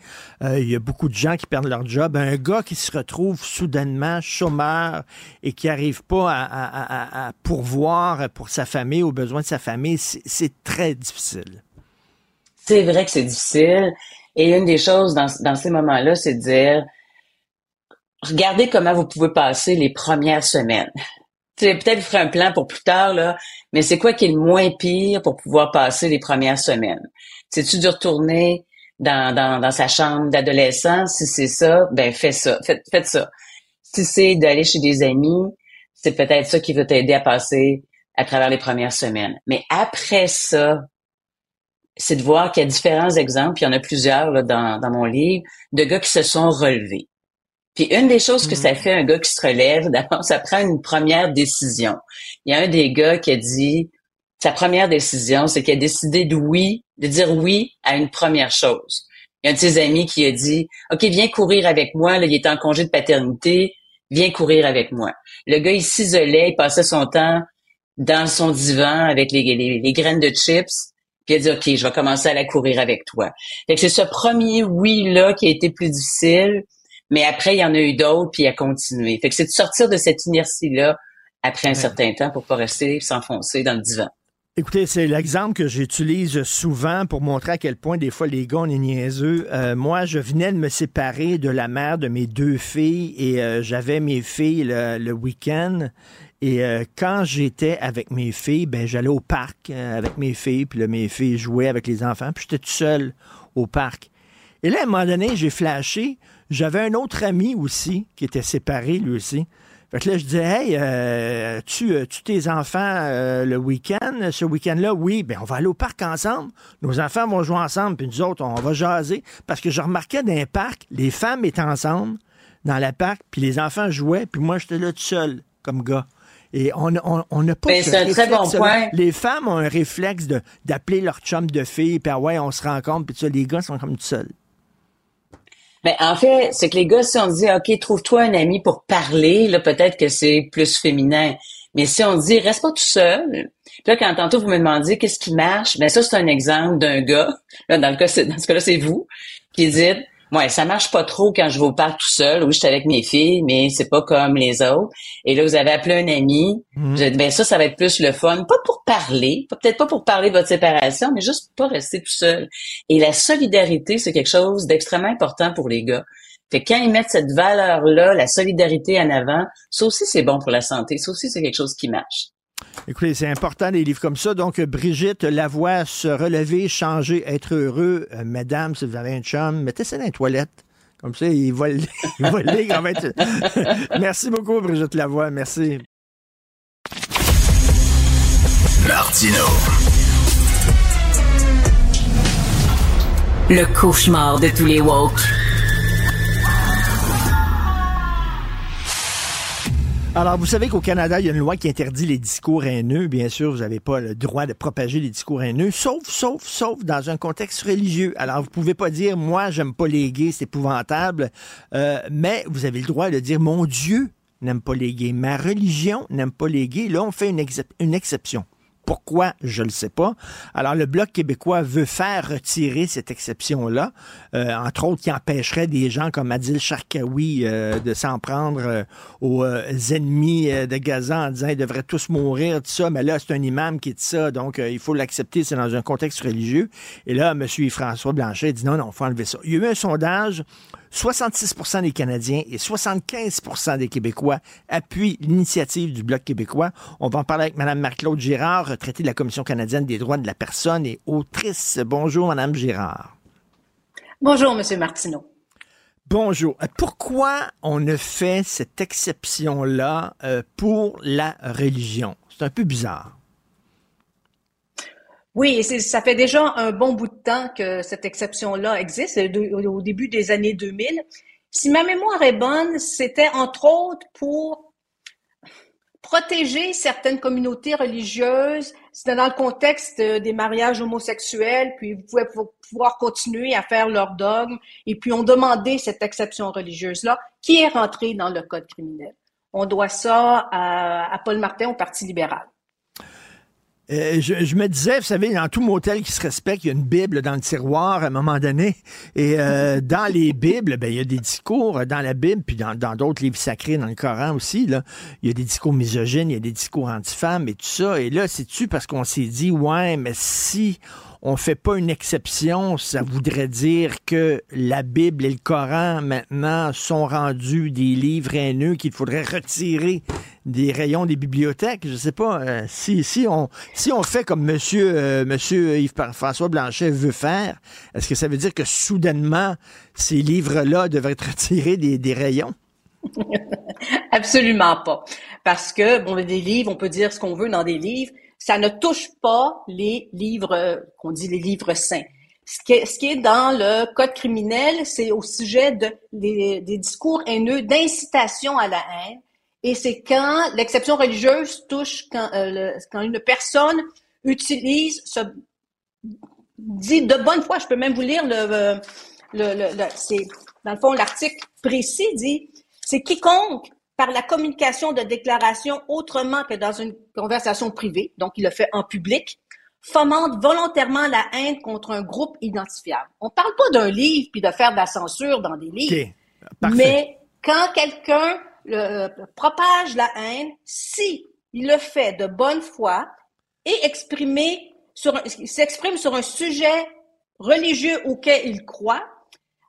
Euh, il y a beaucoup de gens qui perdent leur job. Un gars qui se retrouve soudainement chômeur et qui n'arrive pas à, à, à, pourvoir pour sa famille, aux besoins de sa famille, c'est très difficile c'est vrai que c'est difficile. Et une des choses dans, dans ces moments-là, c'est de dire, regardez comment vous pouvez passer les premières semaines. Peut-être vous ferez un plan pour plus tard, là, mais c'est quoi qui est le moins pire pour pouvoir passer les premières semaines? C'est-tu de retourner dans, dans, dans sa chambre d'adolescent? Si c'est ça, ben fais ça. Faites, faites ça. Si c'est d'aller chez des amis, c'est peut-être ça qui va t'aider à passer à travers les premières semaines. Mais après ça, c'est de voir qu'il y a différents exemples, il y en a plusieurs là, dans, dans mon livre, de gars qui se sont relevés. Puis une des choses que ça mm. fait un gars qui se relève, d'abord, ça prend une première décision. Il y a un des gars qui a dit, sa première décision, c'est qu'il a décidé de oui, de dire oui à une première chose. Il y a un de ses amis qui a dit, OK, viens courir avec moi. Là, il est en congé de paternité. Viens courir avec moi. Le gars, il s'isolait, il passait son temps dans son divan avec les, les, les graines de chips puis a dit, OK, je vais commencer à la courir avec toi. Fait que c'est ce premier oui-là qui a été plus difficile, mais après, il y en a eu d'autres, puis il a continué. Fait que c'est de sortir de cette inertie-là après un certain temps pour pas rester s'enfoncer dans le divan. Écoutez, c'est l'exemple que j'utilise souvent pour montrer à quel point des fois les gars, on est niaiseux. Euh, moi, je venais de me séparer de la mère de mes deux filles et euh, j'avais mes filles le, week-end. Et euh, quand j'étais avec mes filles, ben j'allais au parc avec mes filles, puis là, mes filles jouaient avec les enfants, puis j'étais tout seul au parc. Et là, à un moment donné, j'ai flashé. J'avais un autre ami aussi qui était séparé, lui aussi. Fait que là, je disais, hey, euh, tu, euh, tu tes enfants euh, le week-end, ce week-end-là, oui, ben on va aller au parc ensemble. Nos enfants vont jouer ensemble, puis nous autres, on va jaser. Parce que je remarquais dans un parc, les femmes étaient ensemble dans le parc, puis les enfants jouaient, puis moi, j'étais là tout seul, comme gars. Et on n'a on, on pas ben, un très bon point. Les femmes ont un réflexe d'appeler leur chum de fille, puis ah ouais, on se rencontre, puis ça, les gars sont comme tout seuls. Mais ben, en fait, c'est que les gars, si on dit, OK, trouve-toi un ami pour parler, là, peut-être que c'est plus féminin. Mais si on dit, reste pas tout seul. Puis là, quand tantôt vous me demandiez qu'est-ce qui marche, ben ça, c'est un exemple d'un gars. Là, dans le cas, dans ce cas-là, c'est vous qui dites, Ouais, ça marche pas trop quand je au parc tout seul. Oui, je suis avec mes filles, mais c'est pas comme les autres. Et là, vous avez appelé un ami. Mhm. Vous ben ça, ça va être plus le fun. Pas pour parler, peut-être pas pour parler de votre séparation, mais juste pas rester tout seul. Et la solidarité, c'est quelque chose d'extrêmement important pour les gars. Fait quand ils mettent cette valeur-là, la solidarité en avant, ça aussi, c'est bon pour la santé. Ça aussi, c'est quelque chose qui marche. Écoutez, c'est important des livres comme ça. Donc, Brigitte Lavoie, se relever, changer, être heureux. Euh, madame, si vous avez un chum, mettez ça dans les toilettes. Comme ça, il va, il va lire Merci beaucoup, Brigitte Lavoie. Merci. Martino. Le cauchemar de tous les woke. Alors, vous savez qu'au Canada, il y a une loi qui interdit les discours haineux. Bien sûr, vous n'avez pas le droit de propager les discours haineux, sauf, sauf, sauf dans un contexte religieux. Alors, vous pouvez pas dire, moi, j'aime pas les gays, c'est épouvantable, euh, mais vous avez le droit de dire, mon Dieu n'aime pas les gays, ma religion n'aime pas les gays. Là, on fait une, une exception. Pourquoi? Je ne le sais pas. Alors, le Bloc québécois veut faire retirer cette exception-là, euh, entre autres qui empêcherait des gens comme Adil Sharkawi euh, de s'en prendre euh, aux ennemis de Gaza en disant ils devraient tous mourir, tout ça. Mais là, c'est un imam qui dit ça, donc il faut l'accepter, c'est dans un contexte religieux. Et là, M. François Blanchet dit non, non, il faut enlever ça. Il y a eu un sondage 66% des Canadiens et 75% des Québécois appuient l'initiative du Bloc québécois. On va en parler avec Mme Marc-Claude Girard, retraitée de la Commission canadienne des droits de la personne et autrice. Bonjour, Mme Girard. Bonjour, M. Martineau. Bonjour. Euh, pourquoi on a fait cette exception-là euh, pour la religion? C'est un peu bizarre. Oui, ça fait déjà un bon bout de temps que cette exception-là existe, au début des années 2000. Si ma mémoire est bonne, c'était entre autres pour protéger certaines communautés religieuses. C'était dans le contexte des mariages homosexuels, puis vous pouvez pouvoir continuer à faire leur dogme. Et puis on demandait cette exception religieuse-là, qui est rentrée dans le code criminel. On doit ça à, à Paul Martin au Parti libéral. Euh, je, me disais, vous savez, dans tout motel qui se respecte, il y a une Bible dans le tiroir à un moment donné. Et euh, dans les Bibles, ben, il y a des discours dans la Bible, puis dans d'autres livres sacrés, dans le Coran aussi. Là, il y a des discours misogynes, il y a des discours anti-femmes et tout ça. Et là, c'est-tu parce qu'on s'est dit, ouais, mais si on fait pas une exception, ça voudrait dire que la Bible et le Coran maintenant sont rendus des livres haineux qu'il faudrait retirer des rayons des bibliothèques. Je sais pas euh, si, si on si on fait comme Monsieur euh, Monsieur Yves François Blanchet veut faire, est-ce que ça veut dire que soudainement ces livres-là devraient être retirés des, des rayons? Absolument pas. Parce que, bon, des livres, on peut dire ce qu'on veut dans des livres, ça ne touche pas les livres, qu'on dit les livres saints. Ce qui, est, ce qui est dans le code criminel, c'est au sujet de, des, discours haineux d'incitation à la haine. Et c'est quand l'exception religieuse touche quand, euh, quand une personne utilise ce dit de bonne foi. Je peux même vous lire le, le, le, le c'est dans le fond l'article précis dit c'est quiconque par la communication de déclarations autrement que dans une conversation privée, donc il le fait en public, fomente volontairement la haine contre un groupe identifiable. On ne parle pas d'un livre puis de faire de la censure dans des livres, mais quand quelqu'un propage la haine, si il le fait de bonne foi, et exprimer sur, s'exprime sur un sujet religieux auquel il croit,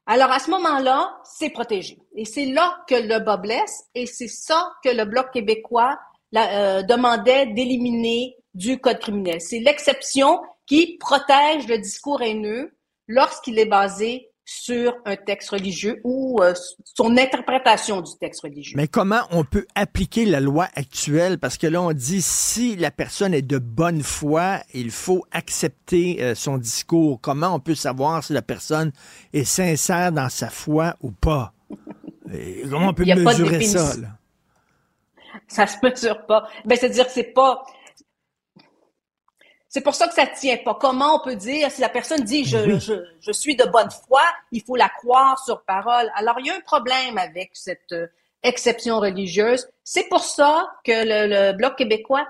alors à ce moment-là, c'est protégé. Et c'est là que le bas blesse et c'est ça que le Bloc québécois euh, demandait d'éliminer du code criminel. C'est l'exception qui protège le discours haineux lorsqu'il est basé sur un texte religieux ou euh, son interprétation du texte religieux. Mais comment on peut appliquer la loi actuelle? Parce que là, on dit si la personne est de bonne foi, il faut accepter euh, son discours. Comment on peut savoir si la personne est sincère dans sa foi ou pas? comment on peut mesurer ça? Là? Ça se mesure pas. Ben, c'est-à-dire que c'est pas c'est pour ça que ça tient pas. Comment on peut dire, si la personne dit je, je, je, suis de bonne foi, il faut la croire sur parole. Alors, il y a un problème avec cette euh, exception religieuse. C'est pour ça que le, Bloc québécois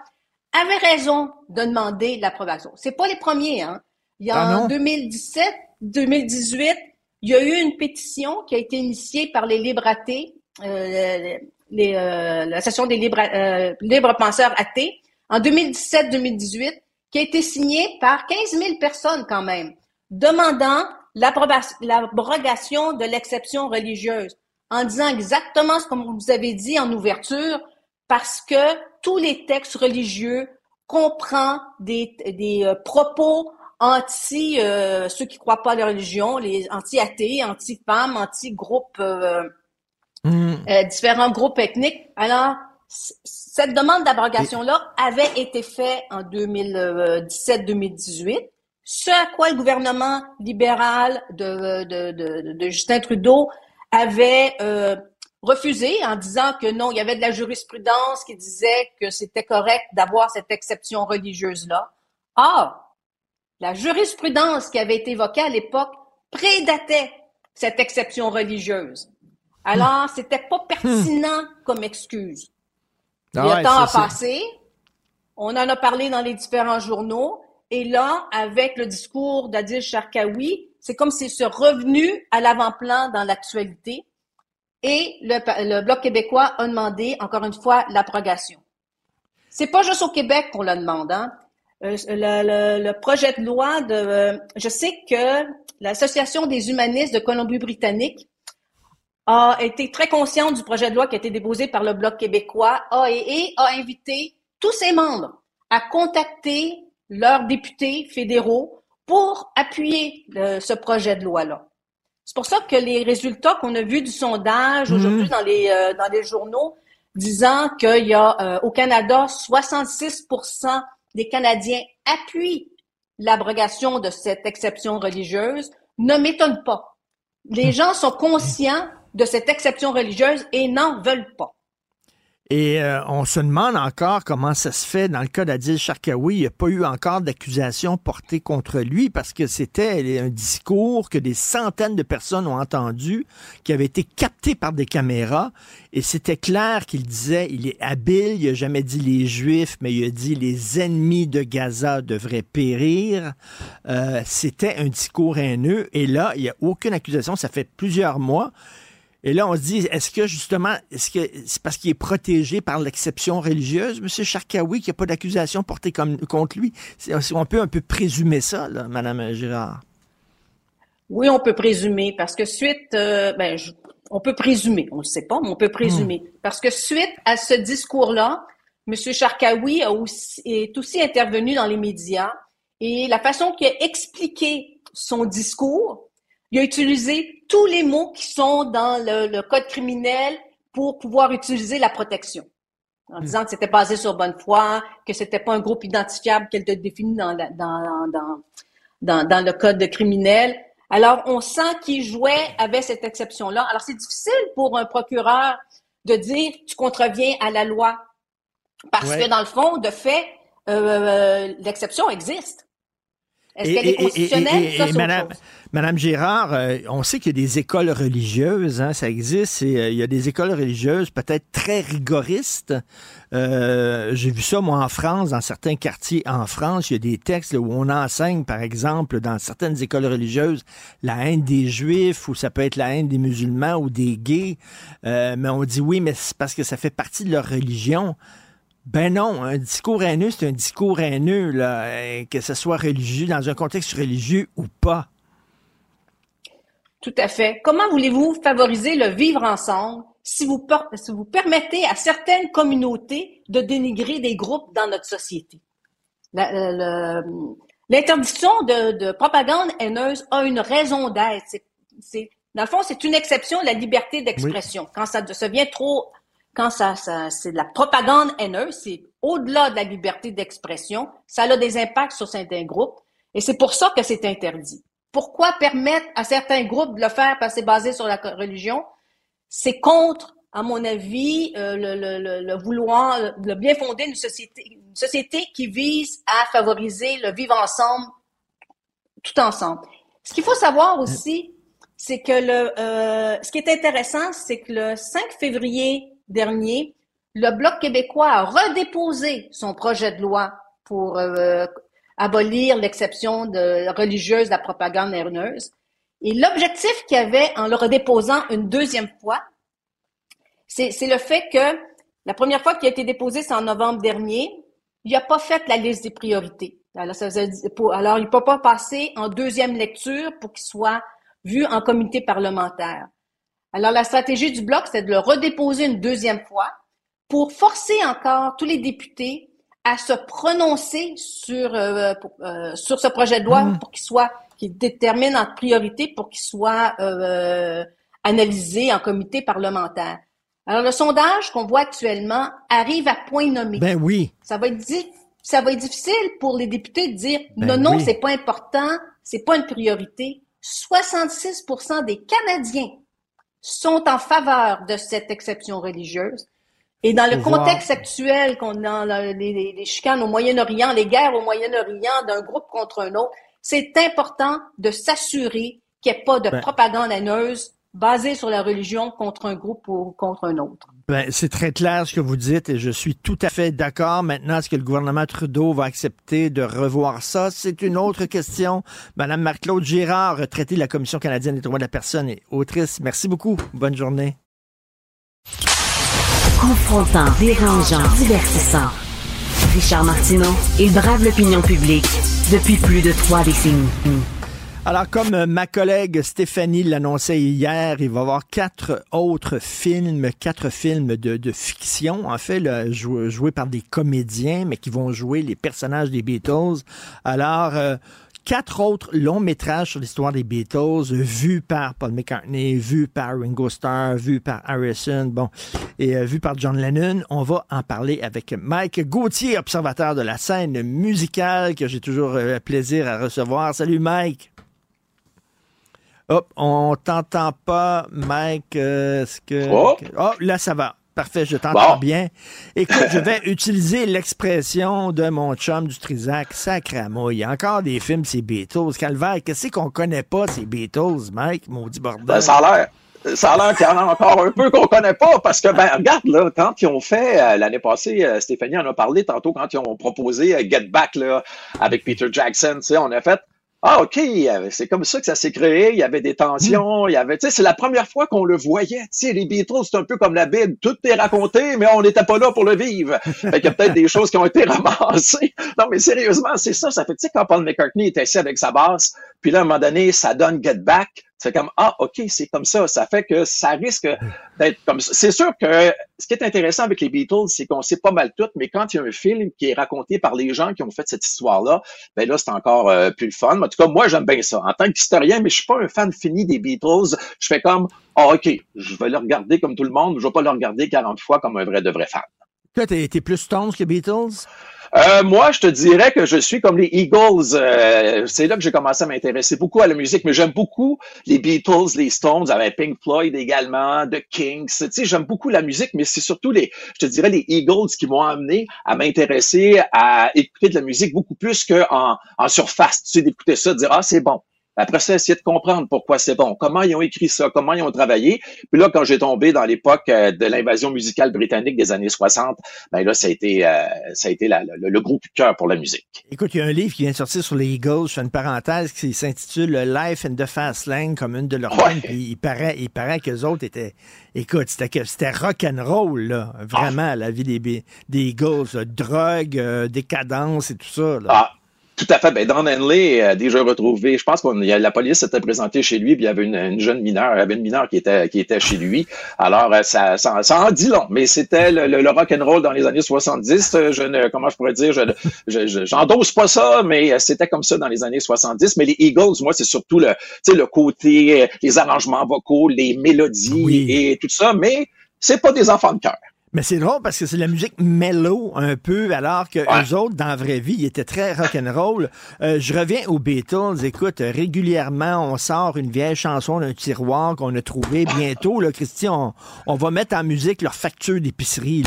avait raison de demander l'approbation. C'est pas les premiers, hein. Il y a ah en 2017, 2018, il y a eu une pétition qui a été initiée par les libres athées, euh, les, euh, l'association des libres, euh, libres penseurs athées. En 2017-2018, qui a été signé par 15 000 personnes quand même, demandant l'abrogation de l'exception religieuse, en disant exactement ce que vous avez dit en ouverture, parce que tous les textes religieux comprennent des, des euh, propos anti euh, ceux qui croient pas à la religion, les anti-athées, anti-femmes, anti-groupes, euh, mmh. différents groupes ethniques. Alors, cette demande d'abrogation-là avait été faite en 2017-2018, ce à quoi le gouvernement libéral de, Justin Trudeau avait euh, refusé en disant que non, il y avait de la jurisprudence qui disait que c'était correct d'avoir cette exception religieuse-là. Or, la jurisprudence qui avait été évoquée à l'époque prédatait cette exception religieuse. Alors, c'était pas pertinent comme excuse. Ah le temps a passé. On en a parlé dans les différents journaux. Et là, avec le discours d'Adil Sharkawi, c'est comme s'il se revenu à l'avant-plan dans l'actualité. Et le, Bloc québécois a demandé, encore une fois, l'abrogation. C'est pas juste au Québec qu'on le demande. Hein. Euh, le, projet de loi de... je sais que l'Association des humanistes de Colombie-Britannique a été très consciente du projet de loi qui a été déposé par le Bloc québécois a, et, a invité tous ses membres à contacter leurs députés fédéraux pour appuyer ce projet de loi-là. C'est pour ça que les résultats qu'on a vus du sondage aujourd'hui dans les euh, dans les journaux disant qu'il y a euh, au Canada 66% des Canadiens appuient l'abrogation de cette exception religieuse ne m'étonne pas. Les hmm. gens sont conscients de cette exception religieuse et n'en veulent pas. Et euh, on se demande encore comment ça se fait. Dans le cas d'Adil Sharkawi, il n'y a pas eu encore d'accusation portée contre lui parce que c'était un discours que des centaines de personnes ont entendu, qui avait été capté par des caméras. Et c'était clair qu'il disait, il est habile, il n'a jamais dit les Juifs, mais il a dit les ennemis de Gaza devraient périr. Euh, c'était un discours haineux. Et là, il n'y a aucune accusation. Ça fait plusieurs mois. Et là, on se dit, est-ce que justement, est-ce que c'est parce qu'il est protégé par l'exception religieuse, M. Charkaoui, qu'il n'y a pas d'accusation portée contre lui? On peut un peu présumer ça, là, Mme Girard. Oui, on peut présumer, parce que suite, euh, ben, on peut présumer, on ne sait pas, mais on peut présumer. Hmm. Parce que suite à ce discours-là, M. Charkaoui est aussi intervenu dans les médias et la façon qu'il a expliqué son discours, il a utilisé tous les mots qui sont dans le, code criminel pour pouvoir utiliser la protection. En hmm. disant que c'était basé sur bonne foi, que c'était pas un groupe identifiable qu'elle te définit dans, dans, dans, dans, le code criminel. Alors, on sent qu'il jouait avec cette exception-là. Alors, c'est difficile pour un procureur de dire tu contreviens à la loi. Parce que dans le fond, de fait, euh, l'exception existe. Est-ce qu'elle est constitutionnelle? Madame, Madame Gérard, euh, on sait qu'il y a des écoles religieuses, hein, ça existe, et, euh, il y a des écoles religieuses peut-être très rigoristes. Euh, j'ai vu ça, moi, en France, dans certains quartiers en France, il y a des textes où on enseigne, par exemple, dans certaines écoles religieuses, la haine des Juifs, ou ça peut être la haine des musulmans ou des gays, mais on dit oui, mais c'est parce que ça fait partie de leur religion. Ben non, un discours haineux, c'est un discours haineux, là, que ce soit religieux, dans un contexte religieux ou pas. Tout à fait. Comment voulez-vous favoriser le vivre ensemble si vous, si vous permettez à certaines communautés de dénigrer des groupes dans notre société? L'interdiction de, propagande haineuse a une raison d'être. Dans le fond, c'est une exception de la liberté d'expression. Quand ça devient trop, quand ça, ça c'est de la propagande haineuse, c'est au-delà de la liberté d'expression, ça a des impacts sur certains groupes, et c'est pour ça que c'est interdit. Pourquoi permettre à certains groupes de le faire parce que c'est basé sur la religion? C'est contre, à mon avis, euh, le, le, le, vouloir, le bien fondé d'une société, une société qui vise à favoriser le vivre ensemble, tout ensemble. Ce qu'il faut savoir aussi, c'est que le, euh, ce qui est intéressant, c'est que le 5 février dernier, le Bloc québécois a redéposé son projet de loi pour euh, abolir l'exception religieuse de la propagande haineuse. Et l'objectif qu'il avait en le redéposant une deuxième fois, c'est le fait que la première fois qu'il a été déposé, c'est en novembre dernier, il n'a pas fait la liste des priorités. Alors, alors il ne peut pas passer en deuxième lecture pour qu'il soit vu en comité parlementaire. Alors, la stratégie du Bloc, c'est de le redéposer une deuxième fois pour forcer encore tous les députés à se prononcer sur euh, euh, sur ce projet de loi mm. pour qu'il soit qu'il détermine en priorité pour qu'il soit euh, analysé en comité parlementaire. Alors le sondage qu'on voit actuellement arrive à point nommé. Ben oui. Ça va être ça va être difficile pour les députés de dire ben non non c'est pas important, c'est pas une priorité. 66% des Canadiens sont en faveur de cette exception religieuse. Et dans le contexte actuel qu'on a, les, les, chicanes au Moyen-Orient, les guerres au Moyen-Orient d'un groupe contre un autre, c'est important de s'assurer qu'il n'y ait pas de ben. propagande haineuse basée sur la religion contre un groupe ou contre un autre. Ben, c'est très clair ce que vous dites et je suis tout à fait d'accord. Maintenant, est-ce que le gouvernement Trudeau va accepter de revoir ça? C'est une autre question. Madame Marc-Claude Girard, retraitée de la Commission canadienne des droits de la personne et autrice, merci beaucoup. Bonne journée. Confrontant, dérangeant, divertissant. Richard Martineau, il brave l'opinion publique depuis plus de trois décennies. Alors, comme ma collègue Stéphanie l'annonçait hier, il va y avoir quatre autres films, quatre films de, fiction, en fait, joués par des comédiens, mais qui vont jouer les personnages des Beatles. Alors, euh, quatre autres longs métrages sur l'histoire des Beatles, vus par Paul McCartney, vus par Ringo Starr, vus par Harrison, bon, et euh, vus par John Lennon. On va en parler avec Mike Gauthier, observateur de la scène musicale que j'ai toujours euh, plaisir à recevoir. Salut Mike. Hop, on t'entend pas, Mike. Euh, ce que... Oh. oh, là ça va. Parfait, je t'entends bien. Écoute, je vais utiliser l'expression de mon chum du Trisac, sacramo. Il y a encore des films, c'est Beatles. Calvaire, qu'est-ce qu'on connaît pas, ces Beatles, Mike, maudit bordel? Ben, ça a l'air. Ça a l'air qu'il y en a encore un peu qu'on connaît pas parce que, ben, regarde, là, quand ils ont fait, euh, l'année passée, euh, Stéphanie en a parlé tantôt quand ils ont proposé euh, Get Back, là, avec Peter Jackson, tu sais, on a fait, ah, OK, c'est comme ça que ça s'est créé. Il y avait des tensions. Il y avait, tu sais, c'est la première fois qu'on le voyait. Tu sais, les Beatles, c'est un peu comme la Bible. Tout est raconté, mais on n'était pas là pour le vivre. Fait qu'il y a peut-être des choses qui ont été ramassées. Non, mais sérieusement, c'est ça. Ça fait, tu sais, quand Paul McCartney était assis avec sa basse, puis là, à un moment donné, ça donne Get Back. C'est comme, ah, OK, c'est comme ça. Ça fait que ça risque d'être comme ça. C'est sûr que ce qui est intéressant avec les Beatles, c'est qu'on sait pas mal tout, mais quand il y a un film qui est raconté par les gens qui ont fait cette histoire-là, ben là, c'est encore euh, plus le fun. En tout cas, moi, j'aime bien ça. En tant qu'historien, mais je suis pas un fan fini des Beatles. Je fais comme, ah, OK, je vais le regarder comme tout le monde. Je vais pas le regarder 40 fois comme un vrai de vrai fan. Toi, t'es plus Stones que Beatles? Euh, moi, je te dirais que je suis comme les Eagles. Euh, c'est là que j'ai commencé à m'intéresser beaucoup à la musique, mais j'aime beaucoup les Beatles, les Stones, avec Pink Floyd également, The Kings. Tu sais, j'aime beaucoup la musique, mais c'est surtout les, je te dirais, les Eagles qui m'ont amené à m'intéresser à écouter de la musique beaucoup plus qu'en en surface. Tu sais, d'écouter ça, de dire ah c'est bon, Après ça, essayer de comprendre pourquoi c'est bon, comment ils ont écrit ça, comment ils ont travaillé. Puis là, quand j'ai tombé dans l'époque euh, de l'invasion musicale britannique des années 60, ben là, ça a été, euh, ça a été le, gros coup de cœur pour la musique. Écoute, il y a un livre qui vient de sortir sur les Eagles, je fais une parenthèse, qui s'intitule Life in the Fast Lane, comme une de leurs ouais. Puis il paraît, il paraît qu'eux autres étaient, écoute, c'était, c'était rock and roll, là, vraiment, ah. la vie des, des Eagles, drogue, euh, décadence et tout ça. Là. Ah. Tout à fait. Ben, Don Henley a déjà retrouvé, je pense que la police s'était présentée chez lui, puis il y avait une, jeune mineure, il y avait une mineure qui était, qui était chez lui. Alors, euh, ça, ça, ça en dit long, mais c'était le, le, rock and roll dans les années 70. Je ne, comment je pourrais dire, je, j'endosse pas ça, mais c'était comme ça dans les années 70. Mais les Eagles, moi, c'est surtout le, le côté, les arrangements vocaux, les mélodies et tout ça, mais c'est pas des enfants de cœur. Mais c'est drôle parce que c'est la musique mellow un peu, alors que les autres, dans la vraie vie, ils étaient très rock'n'roll. Euh, je reviens aux Beatles. Écoute, régulièrement, on sort une vieille chanson d'un tiroir qu'on a trouvé. Bientôt, là, Christian, on, va mettre en musique leur facture d'épicerie.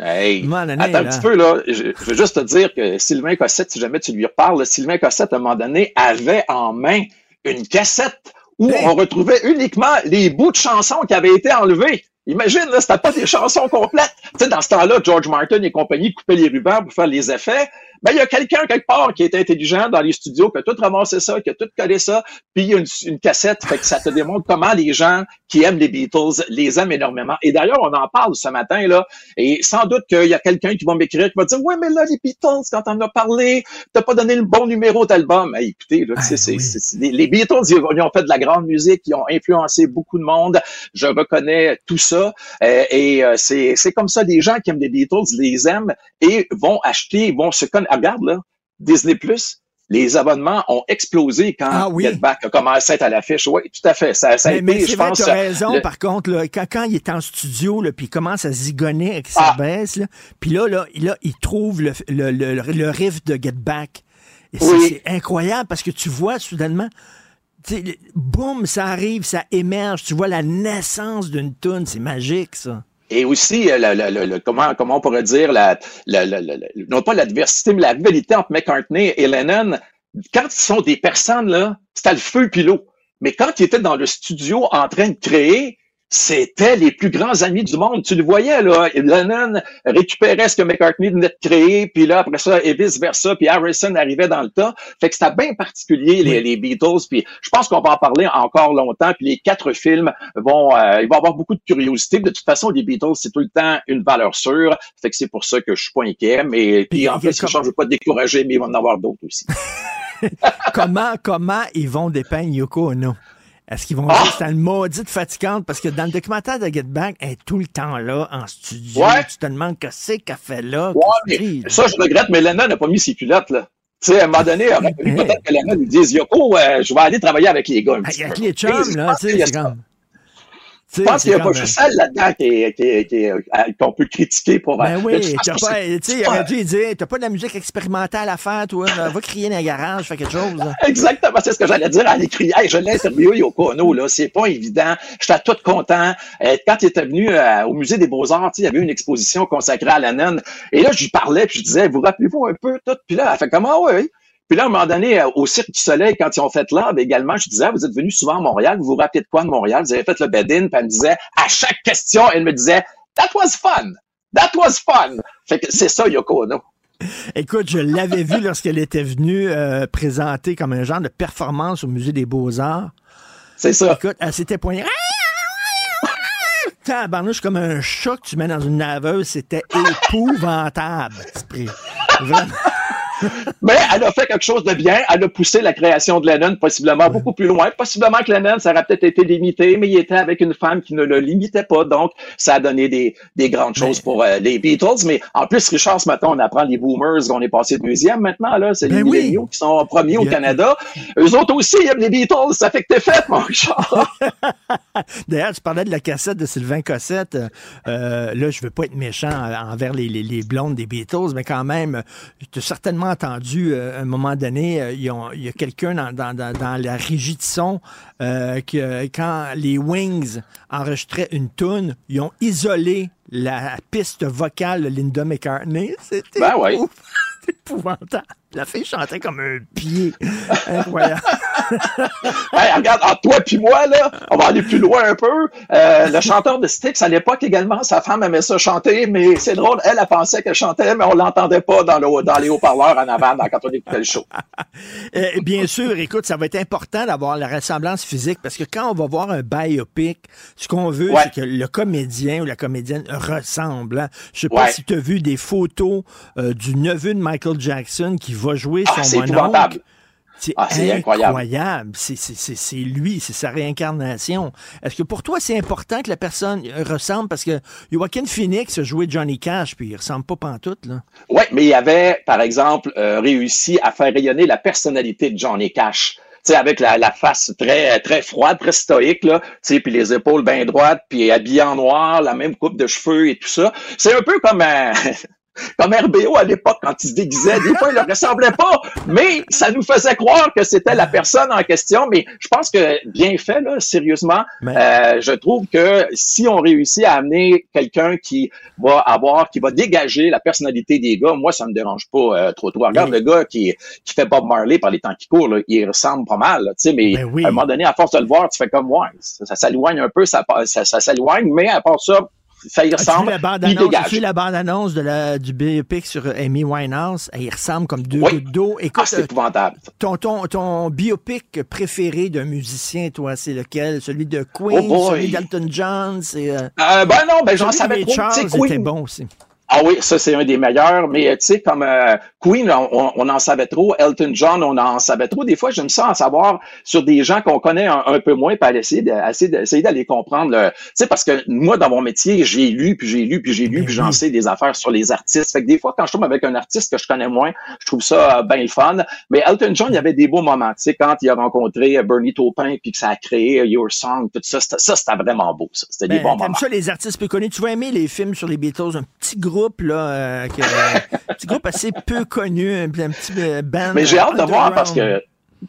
Hey, attends un petit peu, là. Je, veux juste te dire que Sylvain Cossette, si jamais tu lui reparles, Sylvain Cossette, à un moment donné, avait en main une cassette où on retrouvait uniquement les bouts de chansons qui avaient été enlevés. Imagine, là, c'était pas des chansons complètes. Tu sais, dans ce temps-là, George Martin et compagnie coupaient les rubans pour faire les effets ben, il y a quelqu'un quelque part qui est intelligent dans les studios, qui a tout ramassé ça, qui a tout collé ça, puis il y a une, cassette, fait que ça te démontre comment les gens qui aiment les Beatles les aiment énormément. Et d'ailleurs, on en parle ce matin, là, et sans doute qu'il y a quelqu'un qui va m'écrire, qui va dire, ouais, mais là, les Beatles, quand on en a parlé, t'as pas donné le bon numéro d'album. Hey, écoutez, là, c'est, les, Beatles, ils, ont fait de la grande musique, ils ont influencé beaucoup de monde. Je reconnais tout ça. Euh, et euh, c'est, c'est comme ça, les gens qui aiment les Beatles les aiment et vont acheter, vont se connaître regarde, là, Disney Plus, les abonnements ont explosé quand ah Get Back a commencé à être à l'affiche. Oui, tout à fait. Ça, ça mais, a été, mais je pense. Tu as raison, par contre, là, quand, quand, il est en studio, puis il commence à zigonner avec sa ah. baisse, puis là, là, là, il trouve le, le, le, riff de Get Back. Et c'est incroyable parce que tu vois soudainement, boum, ça arrive, ça émerge. Tu vois la naissance d'une tune. C'est magique, ça. Et aussi, euh, le, comment, comment on pourrait dire, la, non pas l'adversité, mais la rivalité entre McCartney et Lennon, quand ils sont des personnes, là, c'était le feu puis l'eau. Mais quand ils étaient dans le studio en train de créer, c'était les plus grands amis du monde. Tu le voyais, là. Lennon récupérait ce que McCartney venait de créer, puis là, après ça, et vice-versa, puis Harrison arrivait dans le tas. Fait que c'était bien particulier, les, les, Beatles, puis je pense qu'on va en parler encore longtemps, puis les quatre films vont, euh, il va y avoir beaucoup de curiosité. De toute façon, les Beatles, c'est tout le temps une valeur sûre. Fait que c'est pour ça que je suis pas inquiet, mais puis, en plus, je ne veux pas te décourager, mais il va en avoir d'autres aussi. comment, comment ils vont dépeindre Yoko Ono? Est-ce qu'ils vont dire que c'est une maudite fatigante? Parce que dans le documentaire de Get Back, elle est tout le temps là, en studio. Tu te demandes que c'est qu'elle fait là. ça, je regrette, mais Lena n'a pas mis ses culottes, là. Tu sais, à un moment donné, peut-être que Lena lui dise Yoko, euh, je vais aller travailler avec les gars. Avec les chums, là, tu sais, je pense qu'il n'y a pas juste ça là-dedans qu'on peut critiquer pour... Ben oui, t'as pas, tu sais, il aurait dû dire, t'as pas de la musique expérimentale à faire, toi, va crier dans le garage, fais quelque chose. Exactement, c'est ce que j'allais dire à l'écrit. je l'ai interviewé Yoko Ono, là, c'est pas évident. J'étais tout content. Euh, quand il était venu euh, au Musée des Beaux-Arts, il y avait une exposition consacrée à Lennon, et là, je lui parlais, puis je disais, vous rappelez-vous un peu tout? Puis là, elle fait comment, oui, puis là, à un moment donné, euh, au Cirque du Soleil, quand ils ont fait l'art, également, je disais, vous êtes venu souvent à Montréal, vous vous rappelez de quoi de Montréal? Vous avez fait le bed-in, puis elle me disait, à chaque question, elle me disait, that was fun! That was fun! Fait que c'est ça, Yoko Ono. Écoute, je l'avais vu lorsqu'elle était venue euh, présenter comme un genre de performance au Musée des Beaux-Arts. C'est ça. Écoute, elle s'était poignée. Tabarnouche comme un chat que tu mets dans une naveuse, c'était épouvantable. Vraiment. Mais elle a fait quelque chose de bien. Elle a poussé la création de Lennon possiblement beaucoup plus loin. Possiblement que Lennon, ça aurait peut-être été limité, mais il était avec une femme qui ne le limitait pas. Donc, ça a donné des, des grandes choses pour euh, les Beatles. Mais en plus, Richard, ce matin, on apprend les boomers qu'on est passé deuxième maintenant. là. C'est les ben milléniaux qui sont premiers au Canada. Eux autres aussi aiment les Beatles. Ça fait que t'es fait, mon Richard. D'ailleurs, tu parlais de la cassette de Sylvain Cossette. Euh, là, je veux pas être méchant envers les, les, les blondes des Beatles, mais quand même, tu as certainement entendu euh, à un moment donné, euh, il y a quelqu'un dans, la régie de son euh, que quand les Wings enregistraient une tune, ils ont isolé la piste vocale de Linda McCartney. C'était ben épouvantable. La fille chantait comme un pied. Incroyable. hey, regarde, entre toi et moi, là, on va aller plus loin un peu. Euh, le chanteur de Styx, à l'époque également, sa femme aimait ça chanter, mais c'est drôle, elle, elle pensait qu'elle chantait, mais on l'entendait pas dans, le, dans les haut-parleurs en avant quand on écoutait le show. Euh, bien sûr, écoute, ça va être important d'avoir la ressemblance physique parce que quand on va voir un biopic, ce qu'on veut, c'est que le comédien ou la comédienne ressemble. Hein. Je sais pas si tu as vu des photos euh, du neveu de Michael Jackson qui va jouer ah, son mononcle. C'est ah, incroyable. C'est lui, c'est sa réincarnation. Est-ce que pour toi, c'est important que la personne ressemble? Parce que Joaquin Phoenix a joué Johnny Cash, puis il ressemble pas pantoute, là. Oui, mais il avait, par exemple, euh, réussi à faire rayonner la personnalité de Johnny Cash. avec la, la, face très très froide, très stoïque, là, puis les épaules bien droites, puis habillé en noir, la même coupe de cheveux et tout ça. C'est un peu comme un, comme RBO à l'époque quand il se déguisait. Des fois, il ne ressemblait pas, mais ça nous faisait croire que c'était la personne en question. Mais je pense que bien fait, là, sérieusement, euh, je trouve que si on réussit à amener quelqu'un qui va avoir, qui va dégager la personnalité des gars, moi, ça me dérange pas euh, trop trop. Regarde le gars qui, qui fait Bob Marley par les temps qui courent, là, il ressemble pas mal, tu sais, mais ben à un moment donné, à force de le voir, tu fais comme, ouais, ça, s'éloigne un peu, ça, ça, ça s'éloigne, mais à part ça, ça y ressemble. La bande la bande-annonce de la, du biopic sur Amy Winehouse? Il ressemble comme deux gouttes d'eau. ah, c'est épouvantable. Ton, ton, ton biopic préféré d'un musicien, toi, c'est lequel? Celui de Queen, oh celui d'Alton John? Euh... euh, ben non, ben j'en savais trop. Charles était bon aussi. Ah oui, ça c'est un des meilleurs, mais tu sais, comme euh, Queen, on, on, en savait trop, Elton John, on en savait trop. Des fois, j'aime ça en savoir sur des gens qu'on connaît un, peu moins, pour essayer d'essayer d'aller comprendre. Tu sais, parce que moi, dans mon métier, j'ai lu, puis j'ai lu, puis j'ai lu, ben puis j'en sais des affaires sur les artistes. Fait que des fois, quand je tombe avec un artiste que je connais moins, je trouve ça euh, bien fun. Mais Elton John, il y avait des beaux moments. Tu sais, quand il a rencontré Bernie Taupin, puis que ça a créé Your Song, tout ça, ça, c'était vraiment beau. Ça, c'était des ben, bons moments. ça, les artistes peu connus. Tu vas aimer les films sur les Beatles, un petit groupe là euh, un petit groupe assez peu connu, un, petit euh, band. Mais j'ai hâte de voir parce que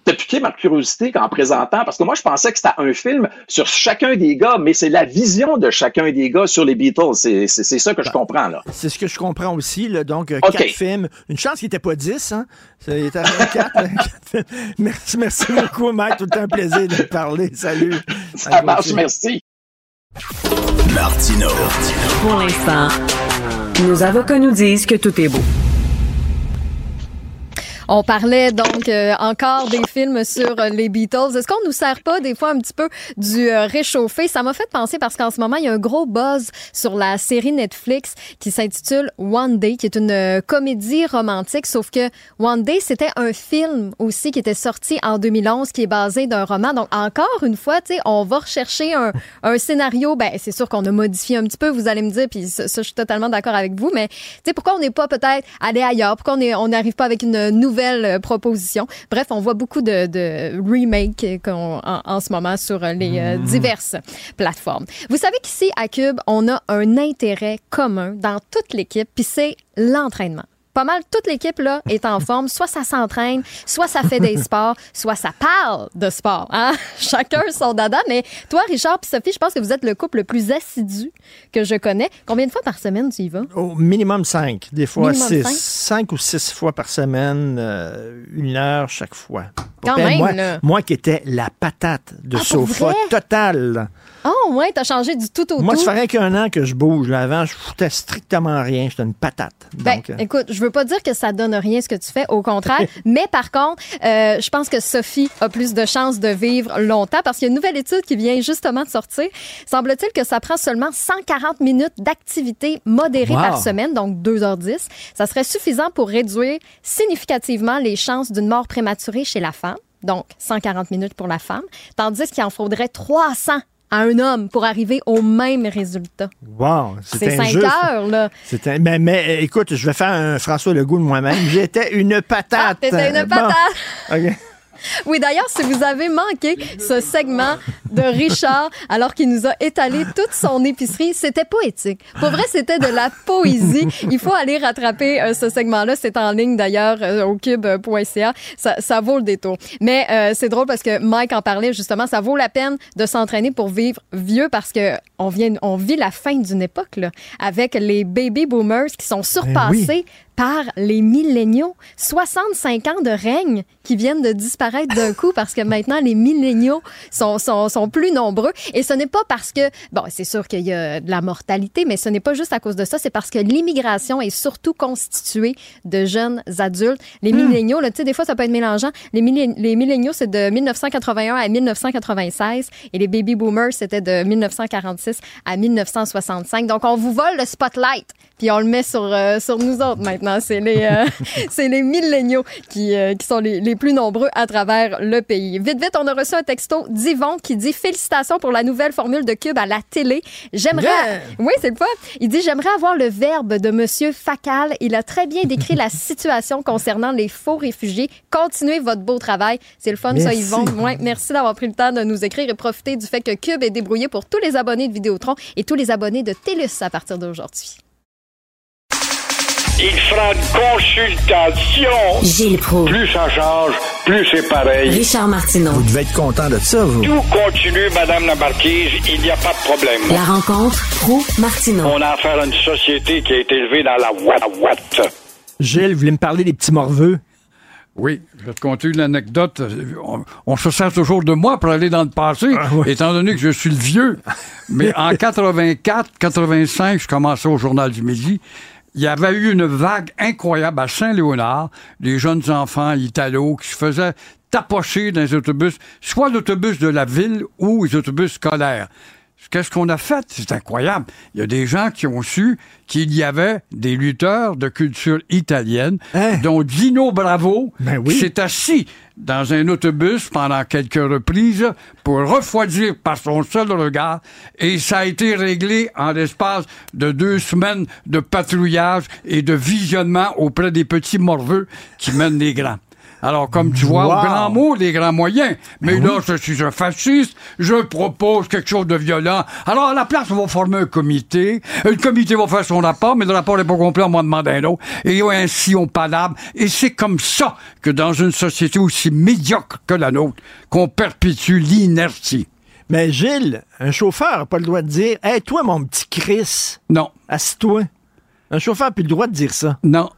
t'as piqué ma curiosité en présentant, parce que moi, je pensais que c'était un film sur chacun des gars, mais c'est la vision de chacun des gars sur les Beatles. C'est ça que je ben, comprends, là. C'est ce que je comprends aussi, là. Donc, euh, quatre films. Une chance qu'il n'était pas dix, hein. Il était à 24, Merci, merci beaucoup, Mike. Tout un plaisir de te parler. Salut. Ça marche, merci. Martino. Pour l'instant, nos avocats nous disent que tout est beau. On parlait donc euh, encore des films sur euh, les Beatles. Est-ce qu'on nous sert pas des fois un petit peu du euh, réchauffé? Ça m'a fait penser parce qu'en ce moment, il y a un gros buzz sur la série Netflix qui s'intitule One Day, qui est une comédie romantique, sauf que One Day, c'était un film aussi qui était sorti en 2011, qui est basé d'un roman. Donc, encore une fois, tu sais, on va rechercher un, un scénario. Ben, c'est sûr qu'on a modifié un petit peu, vous allez me dire, puis ça, je suis totalement d'accord avec vous, mais tu sais, pourquoi on n'est pas peut-être allé ailleurs? Pourquoi on n'arrive on pas avec une nouvelle nouvelles euh, propositions. Bref, on voit beaucoup de, de remakes en, en, ce moment sur les euh, mm. diverses plateformes. Vous savez qu'ici, à Cube, on a un intérêt commun dans toute l'équipe, puis c'est l'entraînement pas mal toute l'équipe là est en forme. Soit ça s'entraîne, soit ça fait des sports, soit ça parle de sport. Hein? Chacun son dada. Mais toi, Richard et Sophie, je pense que vous êtes le couple le plus assidu que je connais. Combien de fois par semaine tu y vas? Au minimum cinq. Des fois six. Cinq? ou six fois par semaine, euh, une heure chaque fois. Quand même, moi, là. moi qui étais la patate de ah, sofa totale. Oh, ouais, t'as changé du tout au Moi, tout. ça ferait qu'un an que je bouge. avant, je foutais strictement rien. J'étais une patate. Ben, euh, écoute, je veux pas dire que ça donne rien ce que tu fais, au contraire. mais par contre, euh, je pense que Sophie a plus de chances de vivre longtemps parce qu'il y a une nouvelle étude qui vient justement de sortir. Semble-t-il que ça prend seulement 140 minutes d'activité modérée par semaine, donc 2h10. Ça serait suffisant pour réduire significativement les chances d'une mort prématurée chez la femme. Donc, 140 minutes pour la femme, tandis qu'il en faudrait 300 à un homme pour arriver au même résultat. Wow, c'est cinq heures, là. Mais, mais, écoute, je vais faire un François Legault de moi-même. J'étais une patate. Ah, t'étais une patate. Oui, d'ailleurs, si vous avez manqué ce segment de Richard alors qu'il nous a étalé toute son épicerie, c'était poétique. Pour vrai, c'était de la poésie. Il faut aller rattraper euh, ce segment-là. C'est en ligne d'ailleurs euh, au cube.ca. Ça, ça, vaut le détour. Mais euh, c'est drôle parce que Mike en parlait justement. Ça vaut la peine de s'entraîner pour vivre vieux parce que on vient, on vit la fin d'une époque là, avec les baby boomers qui sont ben surpassés par les milléniaux. 65 ans de règne qui viennent de disparaître d'un coup parce que maintenant les milléniaux sont, sont, sont plus nombreux. Et ce n'est pas parce que, bon, c'est sûr qu'il y a de la mortalité, mais ce n'est pas juste à cause de ça, c'est parce que l'immigration est surtout constituée de jeunes adultes. Les hmm. milléniaux, tu sais, des fois ça peut être mélangeant. Les, les milléniaux, c'est de 1981 à 1996 et les baby boomers, c'était de 1946 à 1965. Donc on vous vole le spotlight puis on le met sur, euh, sur nous autres maintenant. C'est les, euh, c'est les milléniaux qui, euh, qui sont les, les, plus nombreux à travers le pays. Vite, vite, on a reçu un texto d'Yvon qui dit Félicitations pour la nouvelle formule de Cube à la télé. J'aimerais. Oui, c'est le fun. Il dit J'aimerais avoir le verbe de Monsieur Facal. Il a très bien décrit la situation concernant les faux réfugiés. Continuez votre beau travail. C'est le fun, ça, Yvon. Ouais, merci d'avoir pris le temps de nous écrire et profiter du fait que Cube est débrouillé pour tous les abonnés de Vidéotron et tous les abonnés de TELUS à partir d'aujourd'hui. Il fera une consultation. Gilles Pro. Plus ça change, plus c'est pareil. Richard Martineau. Vous devez être content de ça, vous. Tout continue, Madame la Marquise. Il n'y a pas de problème. La rencontre Pro-Martineau. On a affaire à une société qui a été élevée dans la ouate. Gilles, vous voulez me parler des petits morveux? Oui, je vais te conter une anecdote. On, se sert toujours de moi pour aller dans le passé, ah étant donné que je suis le vieux. Mais en 84, 85, je commençais au Journal du Midi il y avait eu une vague incroyable à Saint-Léonard, des jeunes enfants italos qui se faisaient tapocher dans les autobus, soit l'autobus de la ville ou les autobus scolaires. Qu'est-ce qu'on a fait? C'est incroyable. Il y a des gens qui ont su qu'il y avait des lutteurs de culture italienne, hein? dont Dino Bravo, ben s'est assis dans un autobus pendant quelques reprises pour refroidir par son seul regard, et ça a été réglé en l'espace de deux semaines de patrouillage et de visionnement auprès des petits morveux qui mènent les grands. Alors, comme tu vois, au grand mot, les grands moyens. Mais ben là, je suis un fasciste, je propose quelque chose de violent. Alors, à la place, on va former un comité. Le comité va faire son rapport, mais le rapport n'est pas complet, on m'en demande un autre. Et ainsi, on palabre. Et c'est comme ça que dans une société aussi médiocre que la nôtre, qu'on perpétue l'inertie. Mais Gilles, un chauffeur n'a pas le droit de dire Hey, toi, mon petit Chris. Non. Assis-toi. Un chauffeur n'a plus le droit de dire ça. Non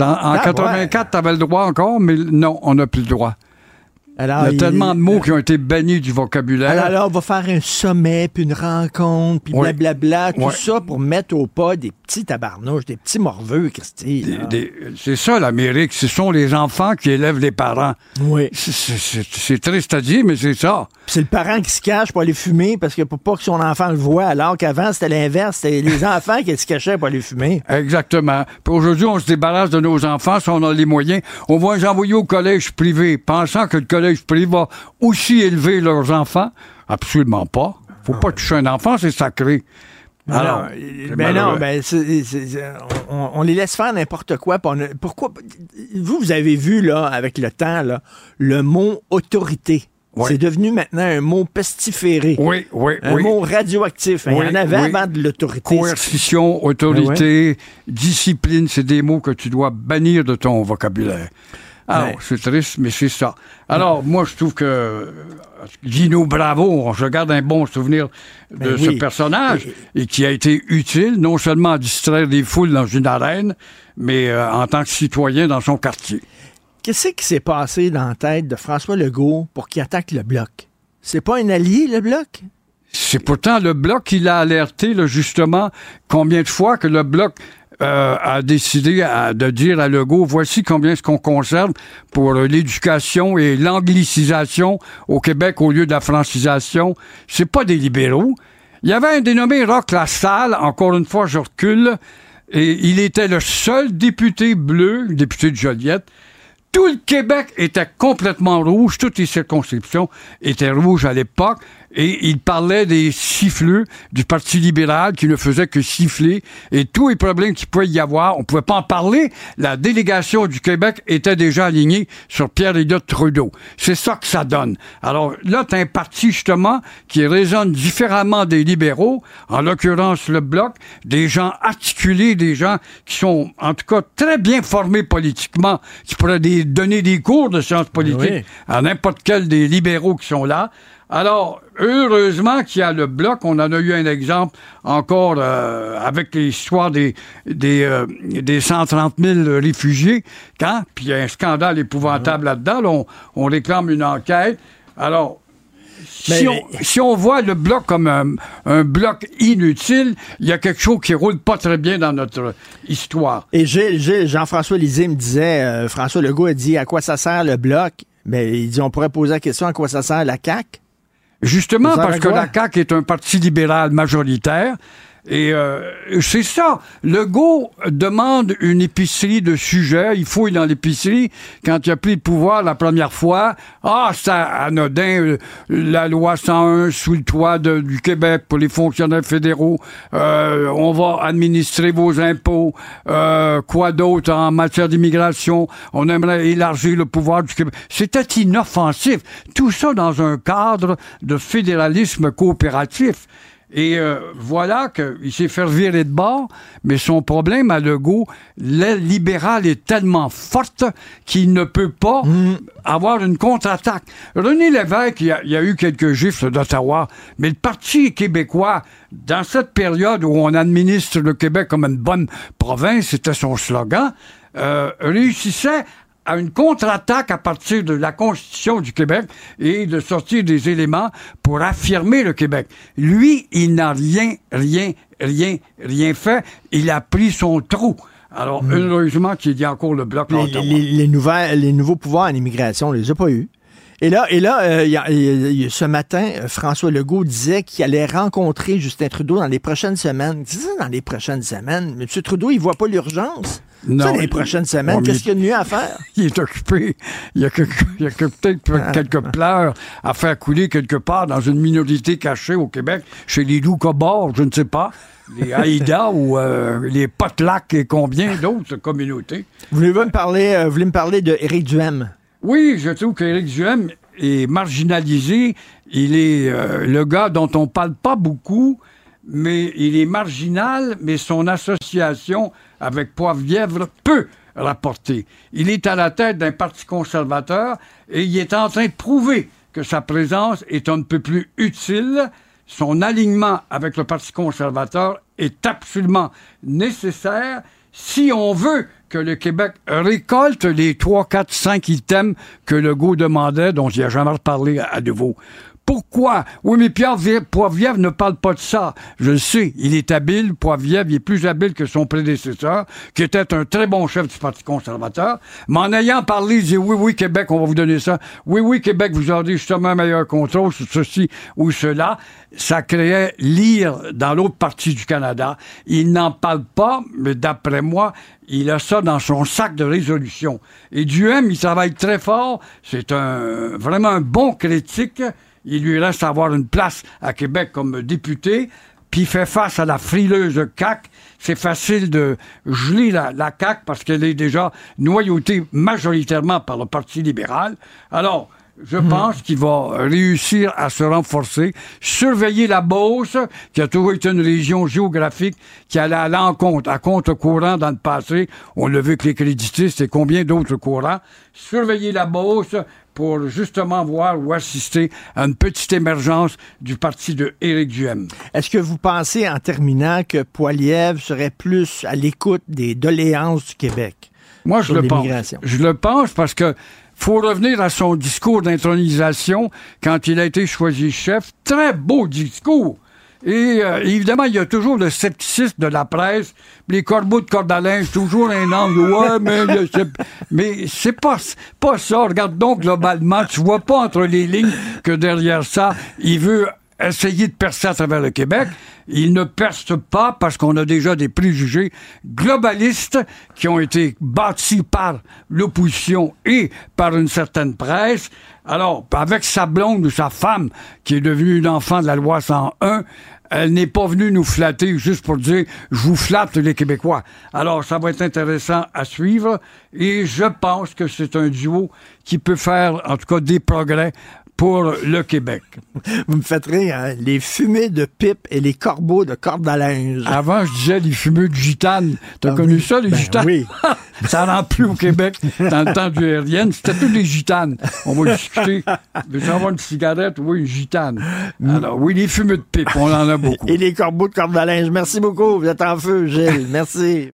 en 84, tu avais le droit encore, mais non, on n'a plus le droit. Il y a tellement de mots qui ont été bannis du vocabulaire. Alors, on va faire un sommet, puis une rencontre, puis blablabla, tout ça pour mettre au pas des petits tabarnouches, des petits morveux, Christy. C'est ça l'Amérique. Ce sont les enfants qui élèvent les parents. Oui. C'est triste à dire, mais c'est ça. C'est le parent qui se cache pour aller fumer parce que pour pas que son enfant le voit, alors qu'avant, c'était l'inverse. C'était les enfants qui se cachaient pour aller fumer. Exactement. Puis aujourd'hui, on se débarrasse de nos enfants si on a les moyens. On va les envoyer au collège privé, pensant que le collège privé va aussi élever leurs enfants? Absolument pas. Faut pas toucher un enfant, c'est sacré. Alors, ben non, ben on, les laisse faire n'importe quoi. pourquoi vous, vous avez vu là avec le temps là, le mot autorité. C'est devenu maintenant un mot pestiféré. Oui, oui, un mot radioactif. Hein. Il y en avait avant de l'autorité. Coercition, autorité, discipline, c'est des mots que tu dois bannir de ton vocabulaire. Alors, c'est triste, mais c'est ça. Alors, moi, je trouve que Gino Bravo, je garde un bon souvenir de ben ce personnage et qui a été utile non seulement à distraire des foules dans une arène, mais euh, en tant que citoyen dans son quartier. Qu'est-ce qui s'est passé dans la tête de François Legault pour qu'il attaque le bloc? C'est pas un allié, le bloc? C'est pourtant le bloc qui l'a alerté, justement, combien de fois que le bloc euh, a décidé de dire à Legault, voici combien est-ce qu'on conserve pour l'éducation et l'anglicisation au Québec au lieu de la francisation. C'est pas des libéraux. Il y avait un dénommé Roch Lassalle, encore une fois, je recule, et il était le seul député bleu, député de Joliette, tout le Québec était complètement rouge, toutes les circonscriptions étaient rouges à l'époque, et il parlait des siffleux du Parti libéral qui ne faisait que siffler et tous les problèmes qu'il pouvait y avoir, on pouvait pas en parler. La délégation du Québec était déjà alignée sur Pierre-Éliott Trudeau. C'est ça que ça donne. Alors là, tu as un parti justement qui résonne différemment des libéraux, en l'occurrence le Bloc, des gens articulés, des gens qui sont en tout cas très bien formés politiquement, qui pourraient donner des cours de sciences politiques à n'importe quel des libéraux qui sont là. Alors, heureusement qu'il y a le bloc. On en a eu un exemple encore euh, avec l'histoire des, des, euh, des 130 000 réfugiés. Quand? Puis il y a un scandale épouvantable là-dedans. on, on réclame une enquête. Alors, si, on, si, on, voit le bloc comme un, bloc inutile, il y a quelque chose qui roule pas très bien dans notre histoire. Et Jean-François Lisée me disait, euh, François Legault a dit à quoi ça sert le bloc? Mais ben, il dit on pourrait poser la question à quoi ça sert la CAQ? Justement parce que la CAQ est un parti libéral majoritaire et euh, c'est ça. Legault demande une épicerie de sujets. Il fouille dans l'épicerie. Quand il a pris le pouvoir la première fois, ah, ça anodin, euh, la loi 101 sous le toit du Québec pour les fonctionnaires fédéraux. Euh, on va administrer vos impôts. Euh, quoi d'autre en matière d'immigration? On aimerait élargir le pouvoir du Québec. C'était inoffensif. Tout ça dans un cadre de fédéralisme coopératif. Et euh, voilà qu'il s'est fait virer de bord, mais son problème à Legault, l'aile libérale est tellement forte qu'il ne peut pas mm. avoir une contre-attaque. René Lévesque, il y, a, eu quelques gifles d'Ottawa, mais le Parti québécois, dans cette période où on administre le Québec comme une bonne province, c'était son slogan, euh, réussissait à une contre-attaque à partir de la Constitution du Québec et de sortir des éléments pour affirmer le Québec. Lui, il n'a rien, rien, rien, rien fait. Il a pris son trou. Alors, hmm. heureusement qu'il y a encore le bloc. Les, les, nouvelles, les nouveaux pouvoirs en immigration, on les a pas eus. Et là, et là euh, ce matin, François Legault disait qu'il allait rencontrer Justin Trudeau dans les prochaines semaines. ça dans les prochaines semaines. M. Trudeau, il voit pas l'urgence. Non. Ça, les prochaines semaines, qu'est-ce qu'il y a de mieux à faire? Il est occupé. Il y a, peut-être ah. quelques pleurs à faire couler quelque part dans une minorité cachée au Québec, chez les loups je ne sais pas les Haïda ou euh, les Potlacs et combien d'autres communautés. Vous voulez me parler, euh, vous voulez me parler de Éric Duhem? Oui, je trouve qu'Éric Duhem est marginalisé. Il est euh, le gars dont on parle pas beaucoup, mais il est marginal, mais son association avec Poivrièvre peut rapporter. Il est à la tête d'un parti conservateur et il est en train de prouver que sa présence est un peu plus utile. Son alignement avec le Parti conservateur est absolument nécessaire si on veut que le Québec récolte les 3, 4, 5 items que le goût demandait, dont il a jamais reparlé à nouveau. Pourquoi? Oui, mais Pierre Poiviev ne parle pas de ça. Je le sais, il est habile. Poiviev, il est plus habile que son prédécesseur, qui était un très bon chef du Parti conservateur. Mais en ayant parlé, il dit oui, oui, Québec, on va vous donner ça. Oui, oui, Québec, vous aurez justement un meilleur contrôle sur ceci ou cela. Ça créait lire dans l'autre partie du Canada. Il n'en parle pas, mais d'après moi, il a ça dans son sac de résolution. Et Duhem, il travaille très fort. C'est un, vraiment un bon critique. Il lui reste à avoir une place à Québec comme député, puis fait face à la frileuse CAC. C'est facile de geler la, la CAC parce qu'elle est déjà noyautée majoritairement par le Parti libéral. Alors, je pense qu'il va réussir à se renforcer, surveiller la Beauce, qui a toujours été une région géographique qui allait à l'encontre, à contre-courant dans le passé. On l'a vu avec les créditistes et combien d'autres courants. Surveiller la Beauce, pour justement voir ou assister à une petite émergence du parti de Éric Duhem. Est-ce que vous pensez, en terminant, que Poiliev serait plus à l'écoute des doléances du Québec? Moi, je le pense. Je le pense parce que faut revenir à son discours d'intronisation quand il a été choisi chef. Très beau discours. Et euh, évidemment, il y a toujours le scepticisme de la presse. Les corbeaux de cordalin, toujours un angle. Ouais, mais, mais c'est pas, pas ça. Regarde donc globalement, tu vois pas entre les lignes que derrière ça, il veut essayer de percer à travers le Québec. Il ne perce pas parce qu'on a déjà des préjugés globalistes qui ont été bâtis par l'opposition et par une certaine presse. Alors, avec sa blonde ou sa femme, qui est devenue une enfant de la loi 101, elle n'est pas venue nous flatter juste pour dire je vous flatte les Québécois. Alors ça va être intéressant à suivre et je pense que c'est un duo qui peut faire en tout cas des progrès pour le Québec. Vous me faites rire, hein? les fumées de pipe et les corbeaux de corde à linge. Avant, je disais les fumées de gitane. T'as ah connu ça, les ben gitanes? Oui. ça n'en plus au Québec. Dans le temps du aérienne, c'était tous des gitanes. On va discuter. Veux-tu avoir une cigarette? Oui, une gitane. Mm. Alors, oui, les fumées de pipe, on en a beaucoup. Et les corbeaux de corde à linge. Merci beaucoup. Vous êtes en feu, Gilles. Merci.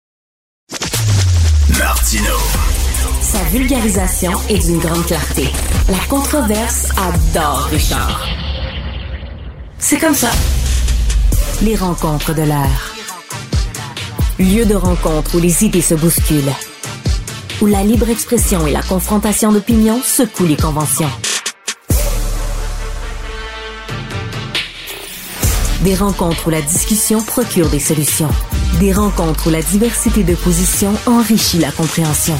Martino. Sa vulgarisation est d'une grande clarté. La controverse adore Richard. C'est comme ça. Les rencontres de l'air. Lieu de rencontre où les idées se bousculent. Où la libre expression et la confrontation d'opinions secouent les conventions. Des rencontres où la discussion procure des solutions. Des rencontres où la diversité de positions enrichit la compréhension.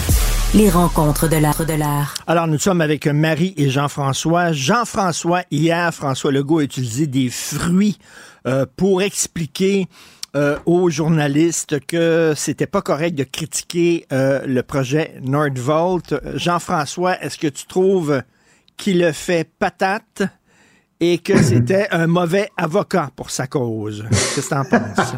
Les rencontres de l'art de l'art. Alors, nous sommes avec Marie et Jean-François. Jean-François, hier, François Legault a utilisé des fruits euh, pour expliquer euh, aux journalistes que c'était pas correct de critiquer euh, le projet Nordvolt. Jean-François, est-ce que tu trouves qu'il le fait patate? Et que c'était un mauvais avocat pour sa cause. Qu'est-ce que t'en penses?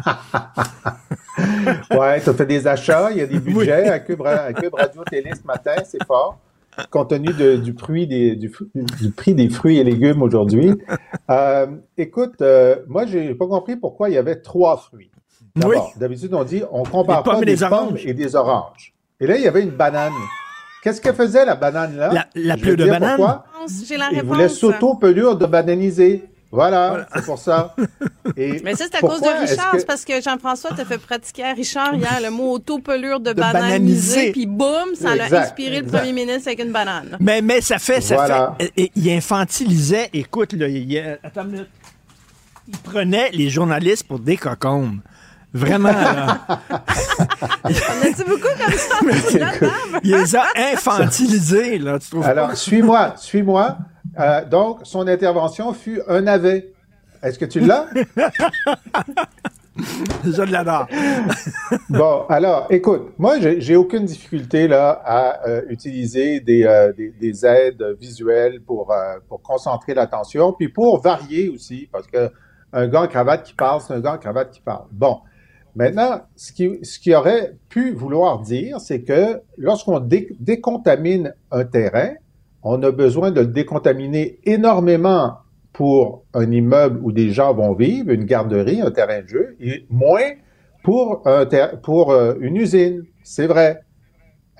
ouais, tu as fait des achats, il y a des budgets à, Cube, Radio Télé ce matin, c'est fort, compte tenu du, prix des, du, prix des fruits et légumes aujourd'hui. Euh, écoute, euh, moi, j'ai pas compris pourquoi il y avait trois fruits. D'habitude, on dit on compare pas des pommes et des oranges. Et là, il y avait une banane. Qu'est-ce que faisait la banane là? La, la de banane? J'ai la réponse. Il voulait s'auto-pelure de bananiser. Voilà, c'est pour ça. Mais ça, c'est à cause de Richard. C'est parce que Jean-François t'a fait pratiquer à Richard hier le mot auto-pelure de, bananiser. Puis boum, ça l'a inspiré le premier ministre avec une banane. Mais, mais ça fait, ça fait. Il infantilisait. Écoute, là, il, attends une minute. Il prenait les journalistes pour des cocombes. Vraiment, là. On a beaucoup comme ça? il les a infantilisés, là, tu trouves Alors, suis-moi, suis-moi. Euh, donc, son intervention fut un navet. Est-ce que tu l'as? Je l'adore. bon, alors, écoute, moi, j'ai aucune difficulté là à euh, utiliser des, euh, des, des, aides visuelles pour, pour concentrer l'attention, puis pour varier aussi, parce que un gars en cravate qui parle, c'est un gars en cravate qui parle. Bon, Maintenant, ce qui, ce qui aurait pu vouloir dire, c'est que lorsqu'on décontamine un terrain, on a besoin de le décontaminer énormément pour un immeuble où des gens vont vivre, une garderie, un terrain de jeu, et moins pour, un pour euh, une usine. C'est vrai.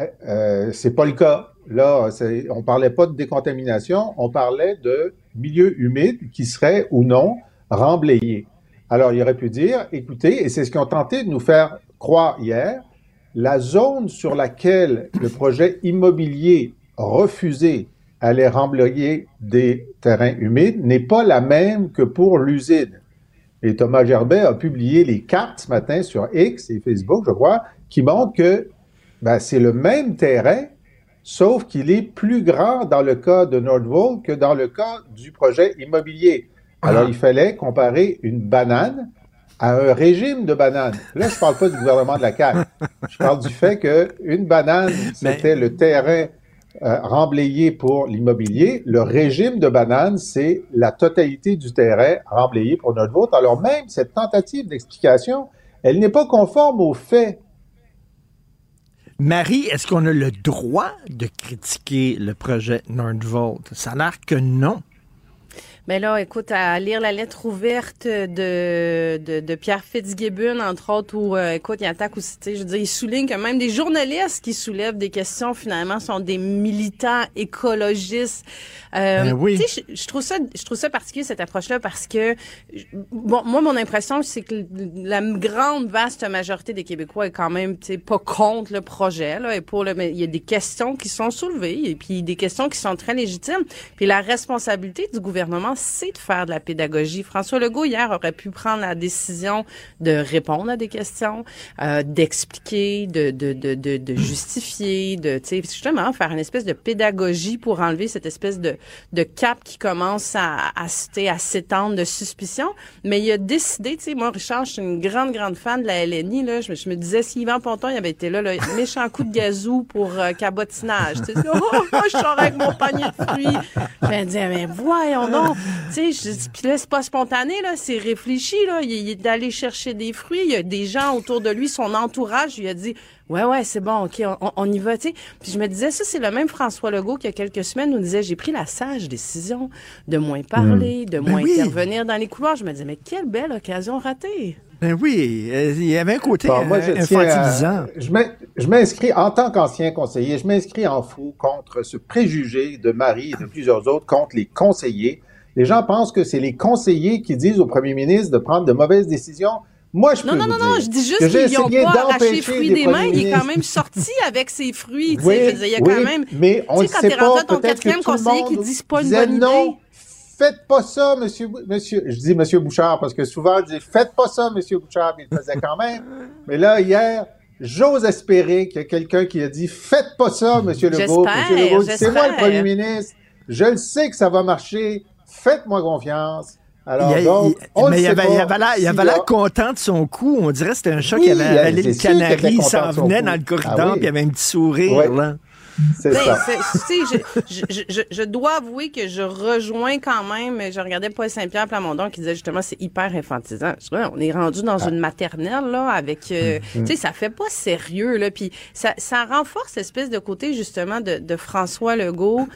Euh, euh, c'est pas le cas. Là, on parlait pas de décontamination, on parlait de milieu humide qui serait ou non remblayé. Alors, il aurait pu dire, écoutez, et c'est ce qu'ils ont tenté de nous faire croire hier, la zone sur laquelle le projet immobilier refusé allait remblayer des terrains humides n'est pas la même que pour l'usine. Et Thomas Gerbet a publié les cartes ce matin sur X et Facebook, je crois, qui montrent que ben, c'est le même terrain, sauf qu'il est plus grand dans le cas de Nordvolt que dans le cas du projet immobilier. Alors, il fallait comparer une banane à un régime de bananes. Là, je parle pas du gouvernement de la CAQ. Je parle du fait qu'une banane, c'était le terrain euh, remblayé pour l'immobilier. Le régime de banane, c'est la totalité du terrain remblayé pour notre vote. Alors même cette tentative d'explication, elle n'est pas conforme aux faits. Marie, est-ce qu'on a le droit de critiquer le projet Nordvolt? Ça a l'air que non. Mais là, écoute, à lire la lettre ouverte de, de, de Pierre Fitzgibbon, entre autres, où, euh, écoute, il attaque aussi, je veux dire, il souligne que même des journalistes qui soulèvent des questions, finalement, sont des militants écologistes. Euh, ben oui. Tu sais, je, trouve ça, je trouve ça particulier, cette approche-là, parce que, bon, moi, mon impression, c'est que la grande, vaste majorité des Québécois est quand même, tu sais, pas contre le projet, là, et pour le, mais il y a des questions qui sont soulevées, et puis des questions qui sont très légitimes. Puis la responsabilité du gouvernement, c'est de faire de la pédagogie. François Legault, hier, aurait pu prendre la décision de répondre à des questions, euh, d'expliquer, de, de, de, de, justifier, de, justement, faire une espèce de pédagogie pour enlever cette espèce de, de cap qui commence à, à, à s'étendre de suspicion. Mais il a décidé, tu sais, moi, Richard, je suis une grande, grande fan de la LNI, là. Je, je me disais, si Yvan Ponton, il avait été là, là méchant coup de gazou pour euh, cabotinage. Tu sais, oh, moi, je sors avec mon panier de fruits. Je me disais, mais voyons donc. Tu sais, puis là, c'est pas spontané, là, c'est réfléchi, là. Il, il est allé chercher des fruits. Il y a des gens autour de lui, son entourage, lui a dit, ouais, ouais, c'est bon, OK, on, on, y va, tu sais. Puis je me disais, ça, c'est le même François Legault qui, il y a quelques semaines, nous disait, j'ai pris la sage décision de moins parler, mm. de ben moins intervenir dans les couloirs. Je me disais, mais quelle belle occasion ratée. Ben oui, euh, il y avait un côté moi, je infantilisant. je m'inscris, en tant qu'ancien conseiller, je m'inscris en fou contre ce préjugé de Marie et de plusieurs autres contre les conseillers. Les gens pensent que c'est les conseillers qui disent au premier ministre de prendre de mauvaises décisions. Moi, je non, non, non, non, je dis juste qu'ils n'ont pas arraché fruits des mains. Il est quand même sorti avec ses fruits. Oui, il y a quand même. Mais on tu sais, quand t'es rendu à ton quatrième conseiller qui dit pas une bonne non, Faites pas ça, monsieur, monsieur. Je dis monsieur Bouchard parce que souvent, je dis faites pas ça, monsieur Bouchard, mais il le faisait quand même. mais là, hier, j'ose espérer qu'il y a quelqu'un qui a dit faites pas ça, monsieur Legault. Monsieur Legault, c'est moi le premier ministre. Je le sais que ça va marcher. Faites-moi confiance. Alors, il donc, on mais il avait, il avait l'air content de son coup. On dirait que c'était un chat qui avait avalé le canari. Il s'en venait dans le corridor, ah, puis il avait un petit sourire. Là. C'est ben, ça. Je, je, je, je, dois avouer que je rejoins quand même, je regardais Paul Saint-Pierre Plamondon qui disait justement c'est hyper infantisant. on est rendu dans ah. une maternelle là avec euh, mm-hmm. tu sais ça fait pas sérieux là puis ça, ça renforce l'espèce de côté justement de, de François Legault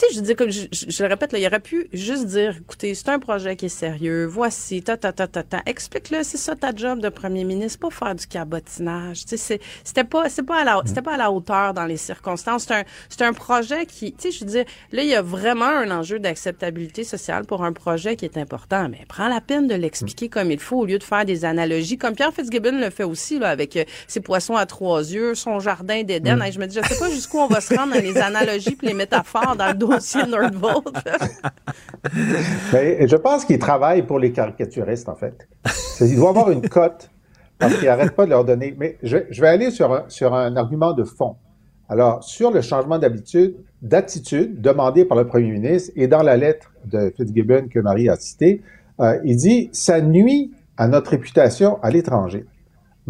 tu sais, je dis comme je, je, le répète, là, il aurait pu juste dire, écoutez, c'est un projet qui est sérieux, voici, ta, ta, ta, ta, ta. Explique-le, c'est ça ta job de premier ministre, pas faire du cabotinage. Tu sais, c'était pas, c'est pas à la, c'était pas à la hauteur dans les circonstances. C'est un, c'est un projet qui, tu sais, je veux dire, là, il y a vraiment un enjeu d'acceptabilité sociale pour un projet qui est important, mais prends la peine de l'expliquer comme il faut au lieu de faire des analogies, comme Pierre Fitzgibbon le fait aussi, là, avec euh, ses poissons à trois yeux, son jardin d'Éden. Mm. je me dis, je sais pas jusqu'où on va se rendre dans les analogies puis les métaphores dans le dos dossier Nordvolt. je pense qu'il travaille pour les caricaturistes, en fait. Il doit avoir une cote parce qu'il n'arrête pas de leur donner. Mais je, vais aller sur un, sur un argument de fond. Alors, sur le changement d'habitude, d'attitude demandé par le premier ministre et dans la lettre de Fitzgibbon que Marie a citée, euh, il dit ça nuit à notre réputation à l'étranger.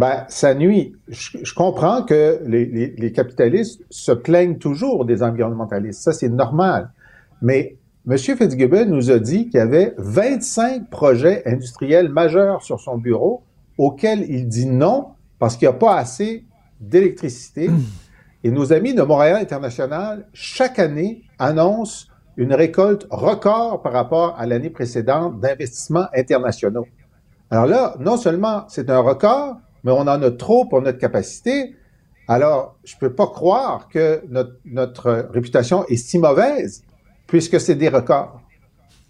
Ben, ça nuit. Je, comprends que les, capitalistes se plaignent toujours des environnementalistes. Ça, c'est normal. Mais M. Fitzgibbon nous a dit qu'il y avait 25 projets industriels majeurs sur son bureau auxquels il dit non parce qu'il n'y a pas assez d'électricité. Et nos amis de Montréal International, chaque année, annoncent une récolte record par rapport à l'année précédente d'investissements internationaux. Alors là, non seulement c'est un record, mais on en a trop pour notre capacité. Alors, je ne peux pas croire que notre, réputation est si mauvaise, puisque c'est des records.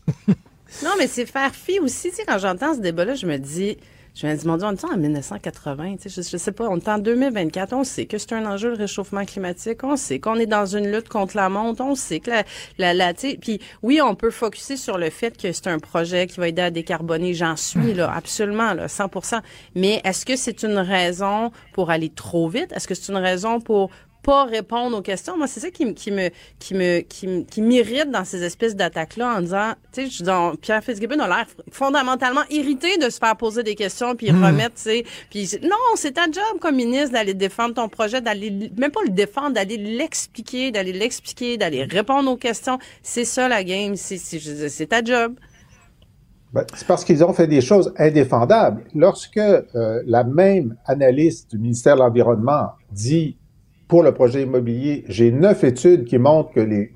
non, mais c'est faire fi aussi. Quand j'entends ce débat-là, je me dis, je me dis, mon Dieu, on est en 1980, tu sais, je, je, sais pas, on est en 2024, on sait que c'est un enjeu le réchauffement climatique, on sait qu'on est dans une lutte contre la monte, on sait que la, la, la puis oui, on peut focuser sur le fait que c'est un projet qui va aider à décarboner, j'en suis là, absolument, là, 100%. Mais est-ce que c'est une raison pour aller trop vite? Est-ce que c'est une raison pour pas répondre aux questions. Moi, c'est ça qui, qui me qui me qui, qui m'irrite dans ces espèces d'attaques-là en disant, tu sais, je dis, Pierre Fitzgibbon a l'air fondamentalement irrité de se faire poser des questions puis hmm. remettre, tu sais, puis non, c'est ta job comme ministre d'aller défendre ton projet, d'aller même pas le défendre, d'aller l'expliquer, d'aller l'expliquer, d'aller répondre aux questions. C'est ça la game, c'est c'est ta job. Ben, c'est parce qu'ils ont fait des choses indéfendables. Lorsque euh, la même analyste du ministère de l'Environnement dit pour le projet immobilier, j'ai neuf études qui montrent que les,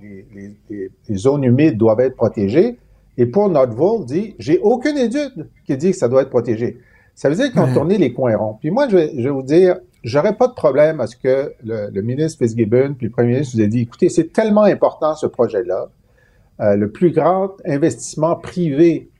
zones humides doivent être protégées. Et pour Nordvolt, dit, j'ai aucune étude qui dit que ça doit être protégé. Ça veut dire qu'ils ont tourné les coins ronds. Puis moi, je vais, vous dire, j'aurais pas de problème à ce que le, ministre Fitzgibbon puis le premier ministre vous ait dit, écoutez, c'est tellement important ce projet-là, euh, le plus grand investissement privé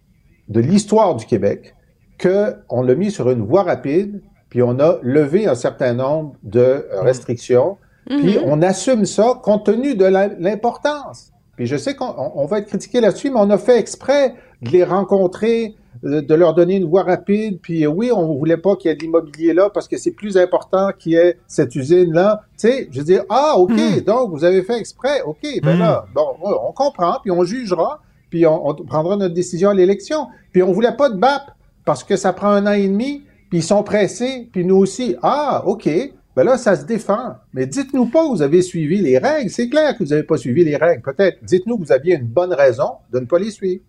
de l'histoire du Québec, qu'on l'a mis sur une voie rapide, puis on a levé un certain nombre de euh, restrictions, puis mhm. on assume ça compte tenu de l'importance. Puis je sais qu'on va être critiqué là-dessus, mais on a fait exprès de les rencontrer, de leur donner une voie rapide. Puis oui, on ne voulait pas qu'il y ait de l'immobilier là parce que c'est plus important qu'il y ait cette usine-là. Tu sais, je dire, ah, OK, hmm. donc vous avez fait exprès. OK, ben là, hmm. bon, on comprend, puis on jugera, puis on, prendra notre décision à l'élection. Puis on voulait pas de BAP parce que ça prend un an et demi, ils sont pressés, puis nous aussi. Ah, OK, ben là, ça se défend. Mais dites-nous pas vous avez suivi les règles. C'est clair que vous n'avez pas suivi les règles. Peut-être. Dites-nous que vous aviez une bonne raison de ne pas les suivre.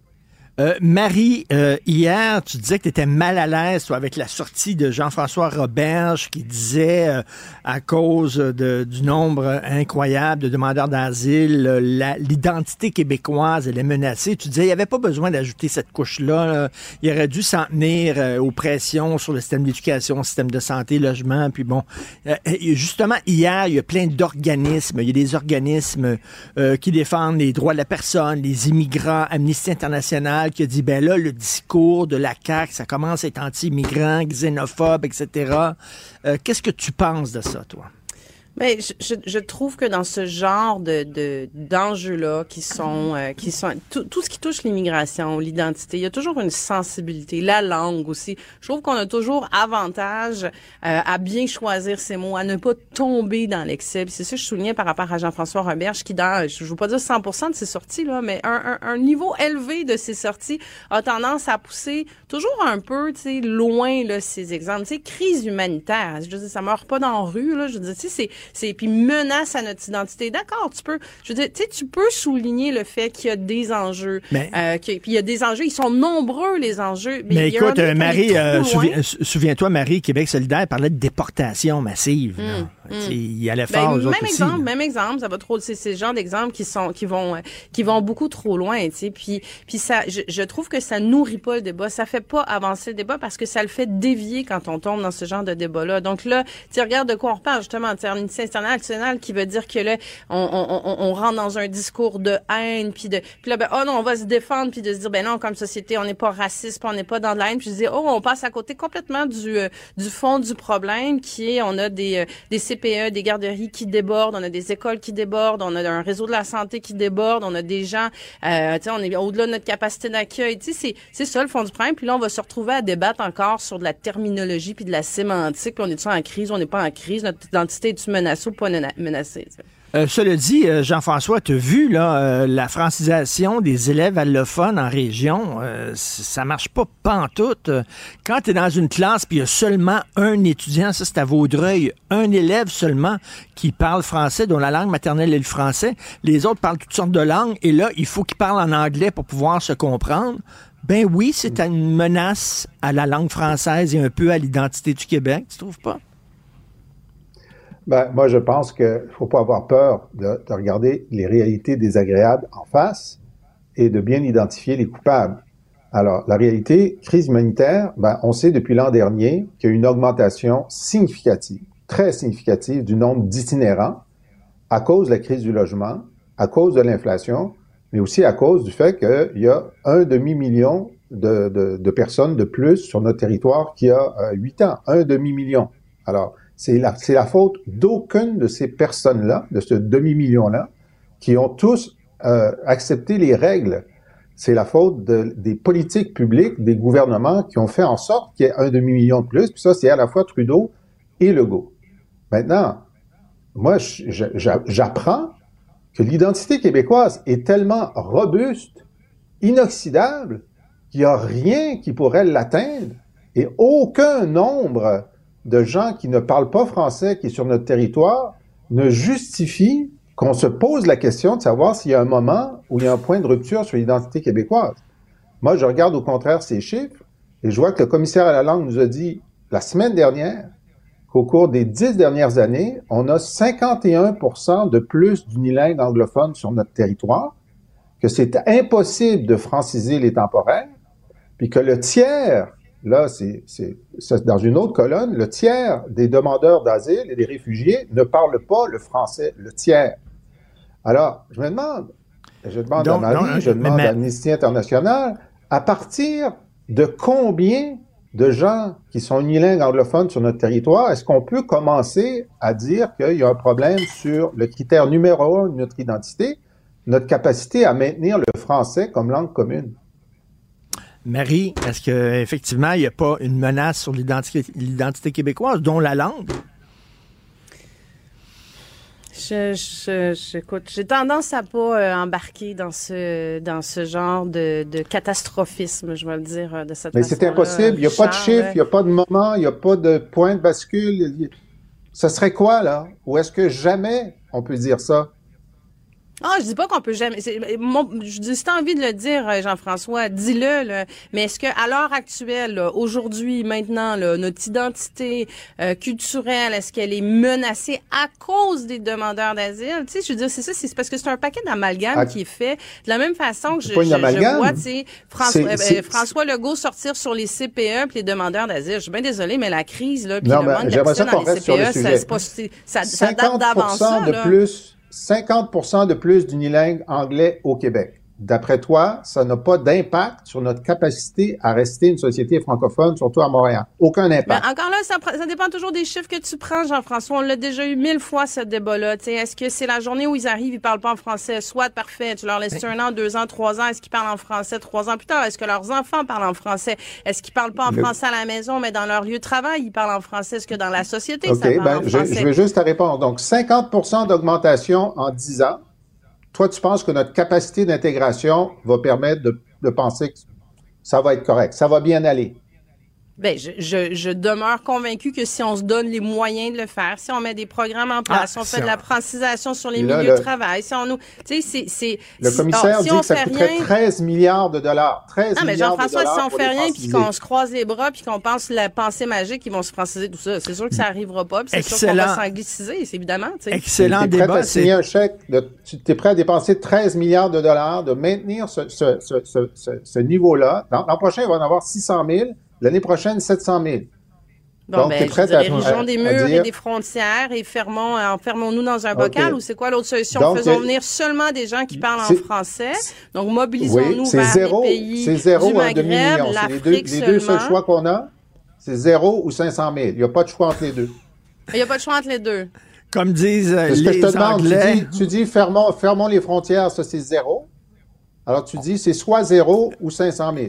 Euh, Marie, euh, hier, tu disais que tu étais mal à l'aise avec la sortie de Jean-François Roberge qui disait, euh, à cause de, du nombre incroyable de demandeurs d'asile, l'identité québécoise, est menacée. Tu disais, il n'y avait pas besoin d'ajouter cette couche-là. Il aurait dû s'en tenir aux pressions sur le système d'éducation, système de santé, logement. Puis bon, justement, hier, il y a plein d'organismes. Il y a des organismes qui défendent les droits de la personne, les immigrants, Amnesty International, qui a dit, ben là, le discours de la CAQ, ça commence à être anti-immigrant, xénophobe, etc. Euh, qu'est-ce que tu penses de ça, toi? Mais je, je, trouve que dans ce genre de d'enjeux-là, qui sont euh, qui sont tout, tout, ce qui touche l'immigration, l'identité, il y a toujours une sensibilité, la langue aussi. Je trouve qu'on a toujours avantage euh, à bien choisir ses mots, à ne pas tomber dans l'excès. C'est ça que je soulignais par rapport à Jean-François Roberge, qui dans, je ne veux pas dire 100% de ses sorties là, mais un, un, un, niveau élevé de ses sorties a tendance à pousser toujours un peu, tu sais, loin là ces exemples. Tu sais, crise humanitaire. Je veux dire, ça meurt pas dans la rue là. Je veux dire, tu sais, c'est c'est puis menace à notre identité. D'accord, tu peux, je veux dire, tu sais, tu peux souligner le fait qu'il y a des enjeux, mais, euh, puis il y a des enjeux, ils sont nombreux les enjeux. Mais, écoute, Marie, euh, souviens-toi, Marie, Québec solidaire parlait de déportation massive. Hum, hum. Il allait ben, fort. même exemple, même exemple, ça va trop. C'est ces genres d'exemples qui sont qui vont qui vont beaucoup trop loin, tu sais. Puis puis ça, je, je, trouve que ça nourrit pas le débat, ça fait pas avancer le débat parce que ça le fait dévier quand on tombe dans ce genre de débat-là. Donc là, tu regardes de quoi on reparle justement. Amnesty international qui veut dire que là, on, rentre dans un discours de haine, puis de, puis là, ben, oh non, on va se défendre, puis de se dire, ben non, comme société, on n'est pas raciste, on n'est pas dans de la haine, puis je dis, oh, on passe à côté complètement du, euh, du fond du problème, qui est, on a des, euh, des CPE, des garderies qui débordent, on a des écoles qui débordent, on a un réseau de la santé qui déborde, on a des gens, euh, tu sais, on est au-delà de notre capacité d'accueil, tu sais, c'est, ça le fond du problème, puis là, on va se retrouver à débattre encore sur de la terminologie puis de la sémantique, puis on est-tu en crise, on n'est pas en crise, notre identité est-tu menacée, euh, cela dit, euh, Jean-François, tu as vu là, euh, la francisation des élèves allophones en région, ça marche pas pantoute. Quand tu es dans une classe puis il y a seulement un étudiant, ça c'est à Vaudreuil, un élève seulement qui parle français, dont la langue maternelle est le français, les autres parlent toutes sortes de langues et là, il faut qu'ils parlent en anglais pour pouvoir se comprendre. Ben oui, c'est une menace à la langue française et un peu à l'identité du Québec, tu trouves pas? Ben, moi, je pense qu'il ne faut pas avoir peur de, de, regarder les réalités désagréables en face et de bien identifier les coupables. Alors, la réalité, crise humanitaire, ben, on sait depuis l'an dernier qu'il y a une augmentation significative, très significative du nombre d'itinérants à cause de la crise du logement, à cause de l'inflation, mais aussi à cause du fait qu'il y a un demi-million de, de, de, personnes de plus sur notre territoire qui a huit ans. Un demi-million. Alors, c'est la, c'est la faute d'aucune de ces personnes-là, de ce demi-million-là, qui ont tous euh, accepté les règles. C'est la faute de, des politiques publiques, des gouvernements qui ont fait en sorte qu'il y ait un demi-million de plus. Puis ça, c'est à la fois Trudeau et Legault. Maintenant, moi, j'apprends que l'identité québécoise est tellement robuste, inoxydable, qu'il n'y a rien qui pourrait l'atteindre et aucun nombre de gens qui ne parlent pas français, qui est sur notre territoire, ne justifie qu'on se pose la question de savoir s'il y a un moment où il y a un point de rupture sur l'identité québécoise. Moi, je regarde au contraire ces chiffres et je vois que le commissaire à la langue nous a dit la semaine dernière qu'au cours des dix dernières années, on a 51% de plus d'unilingues anglophones sur notre territoire, que c'est impossible de franciser les temporaires, puis que le tiers là, c'est dans une autre colonne, le tiers des demandeurs d'asile et des réfugiés ne parlent pas le français, le tiers. Alors, je me demande, je demande à Marie, je demande à Amnesty International, à partir de combien de gens qui sont unilingues anglophones sur notre territoire, est-ce qu'on peut commencer à dire qu'il y a un problème sur le critère numéro un de notre identité, notre capacité à maintenir le français comme langue commune? Marie, est-ce qu'effectivement, il n'y a pas une menace sur l'identité québécoise, dont la langue? Je, j'ai tendance à pas euh, embarquer dans ce dans ce genre de, catastrophisme, je vais le dire euh, de cette Mais c'est impossible. Il n'y a pas de chiffre, il n'y a pas de moment, il n'y a pas de point de bascule. Ce serait quoi, là? Ou est-ce que jamais on peut dire ça? Ah, je dis pas qu'on peut jamais. je dis, si t'as envie de le dire, euh, Jean-François, dis-le. Mais est-ce que à l'heure actuelle, aujourd'hui, maintenant, notre identité euh, culturelle, est-ce qu'elle est menacée à cause des demandeurs d'asile? Tu sais, je veux dire, c'est ça, c'est parce que c'est un paquet d'amalgames ah. qui est fait de la même façon que je, je, vois, tu sais, François, euh, François Legault sortir sur les CPE puis les demandeurs d'asile. Je suis bien désolée, mais la crise là, puis le manque dans les CPE, ça, ça, date d'avant ça. de plus 50% de plus d'unilingues anglais au Québec d'après toi, ça n'a pas d'impact sur notre capacité à rester une société francophone, surtout à Montréal? Aucun impact. encore là, ça, dépend toujours des chiffres que tu prends, Jean-François. On l'a déjà eu mille fois, ce débat-là. Est-ce que c'est la journée où ils arrivent, ils parlent pas en français? Soit parfait, tu leur laisses un an, deux ans, trois ans. Est-ce qu'ils parlent en français trois ans plus tard? Est-ce que leurs enfants parlent en français? Est-ce qu'ils parlent pas en français à la maison, mais dans leur lieu de travail, ils parlent en français? Est-ce que dans la société, ça parle ben, en français? Je, je vais juste te répondre. Donc, 50 d'augmentation en 10 ans toi, tu penses que notre capacité d'intégration va permettre de, penser que ça va être correct, ça va bien aller. Ben, je, je, je, demeure convaincu que si on se donne les moyens de le faire, si on met des programmes en place, si on fait de la francisation sur les milieux de travail, si on nous, tu sais, c'est, Le commissaire dit que ça coûterait 13 milliards de dollars. 13 non, mais Jean-François, si on fait rien puis qu'on se croise les bras puis qu'on pense la pensée magique, ils vont se franciser tout ça. C'est sûr que ça arrivera pas c'est sûr qu'on va s'angliciser, évidemment, tu sais. Excellent es débat. prêt à signer un chèque tu es prêt à dépenser 13 milliards de dollars, de maintenir ce, ce, ce, ce, niveau-là? L'an prochain, il va en avoir 600 000. L'année prochaine, 700 000. Bon, Donc, ben, prête à, régions des murs et des frontières et fermons, euh, enfermons-nous dans un bocal ou c'est quoi l'autre solution? Faisons venir seulement des gens qui parlent en français. Donc, mobilisons-nous vers zéro, les pays C'est zéro du Maghreb, l'Afrique Les deux, les deux seuls choix qu'on a, c'est zéro ou 500 000. Il n'y a pas de choix entre les deux. Il n'y a pas de choix entre les deux. Comme disent euh, les que je te demande, Anglais. Tu dis, fermons, fermons les frontières, ça c'est zéro. Alors tu dis, c'est soit zéro ou 500 000.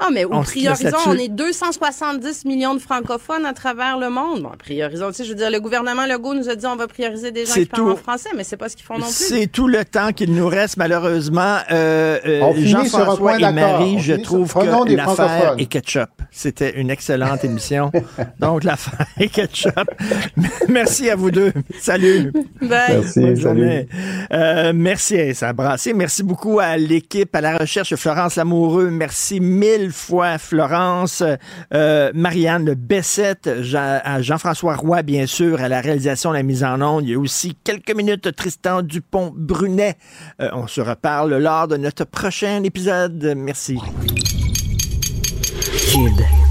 Ah, mais on priorisons, on est 270 millions de francophones à travers le monde. Bon, priorisons, tu sais, je veux dire, le gouvernement Legault nous a dit on va prioriser des gens qui parlent en français, mais c'est pas ce qu'ils font non plus. C'est tout le temps qu'il nous reste, malheureusement. Euh, euh Jean-François et Marie, je trouve que l'affaire est ketchup. C'était une excellente émission. Donc, l'affaire est ketchup. merci à vous deux. Salut. Bye. Merci, salut. Euh, merci, ça a brassé. Merci beaucoup à l'équipe, à la recherche, Florence Lamoureux. Merci mille fois Florence, euh, Marianne Bessette, Jean-François Roy, bien sûr, à la réalisation, la mise en onde. Il y a aussi quelques minutes Tristan Dupont-Brunet. Euh, on se reparle lors de notre prochain épisode. Merci. Kid.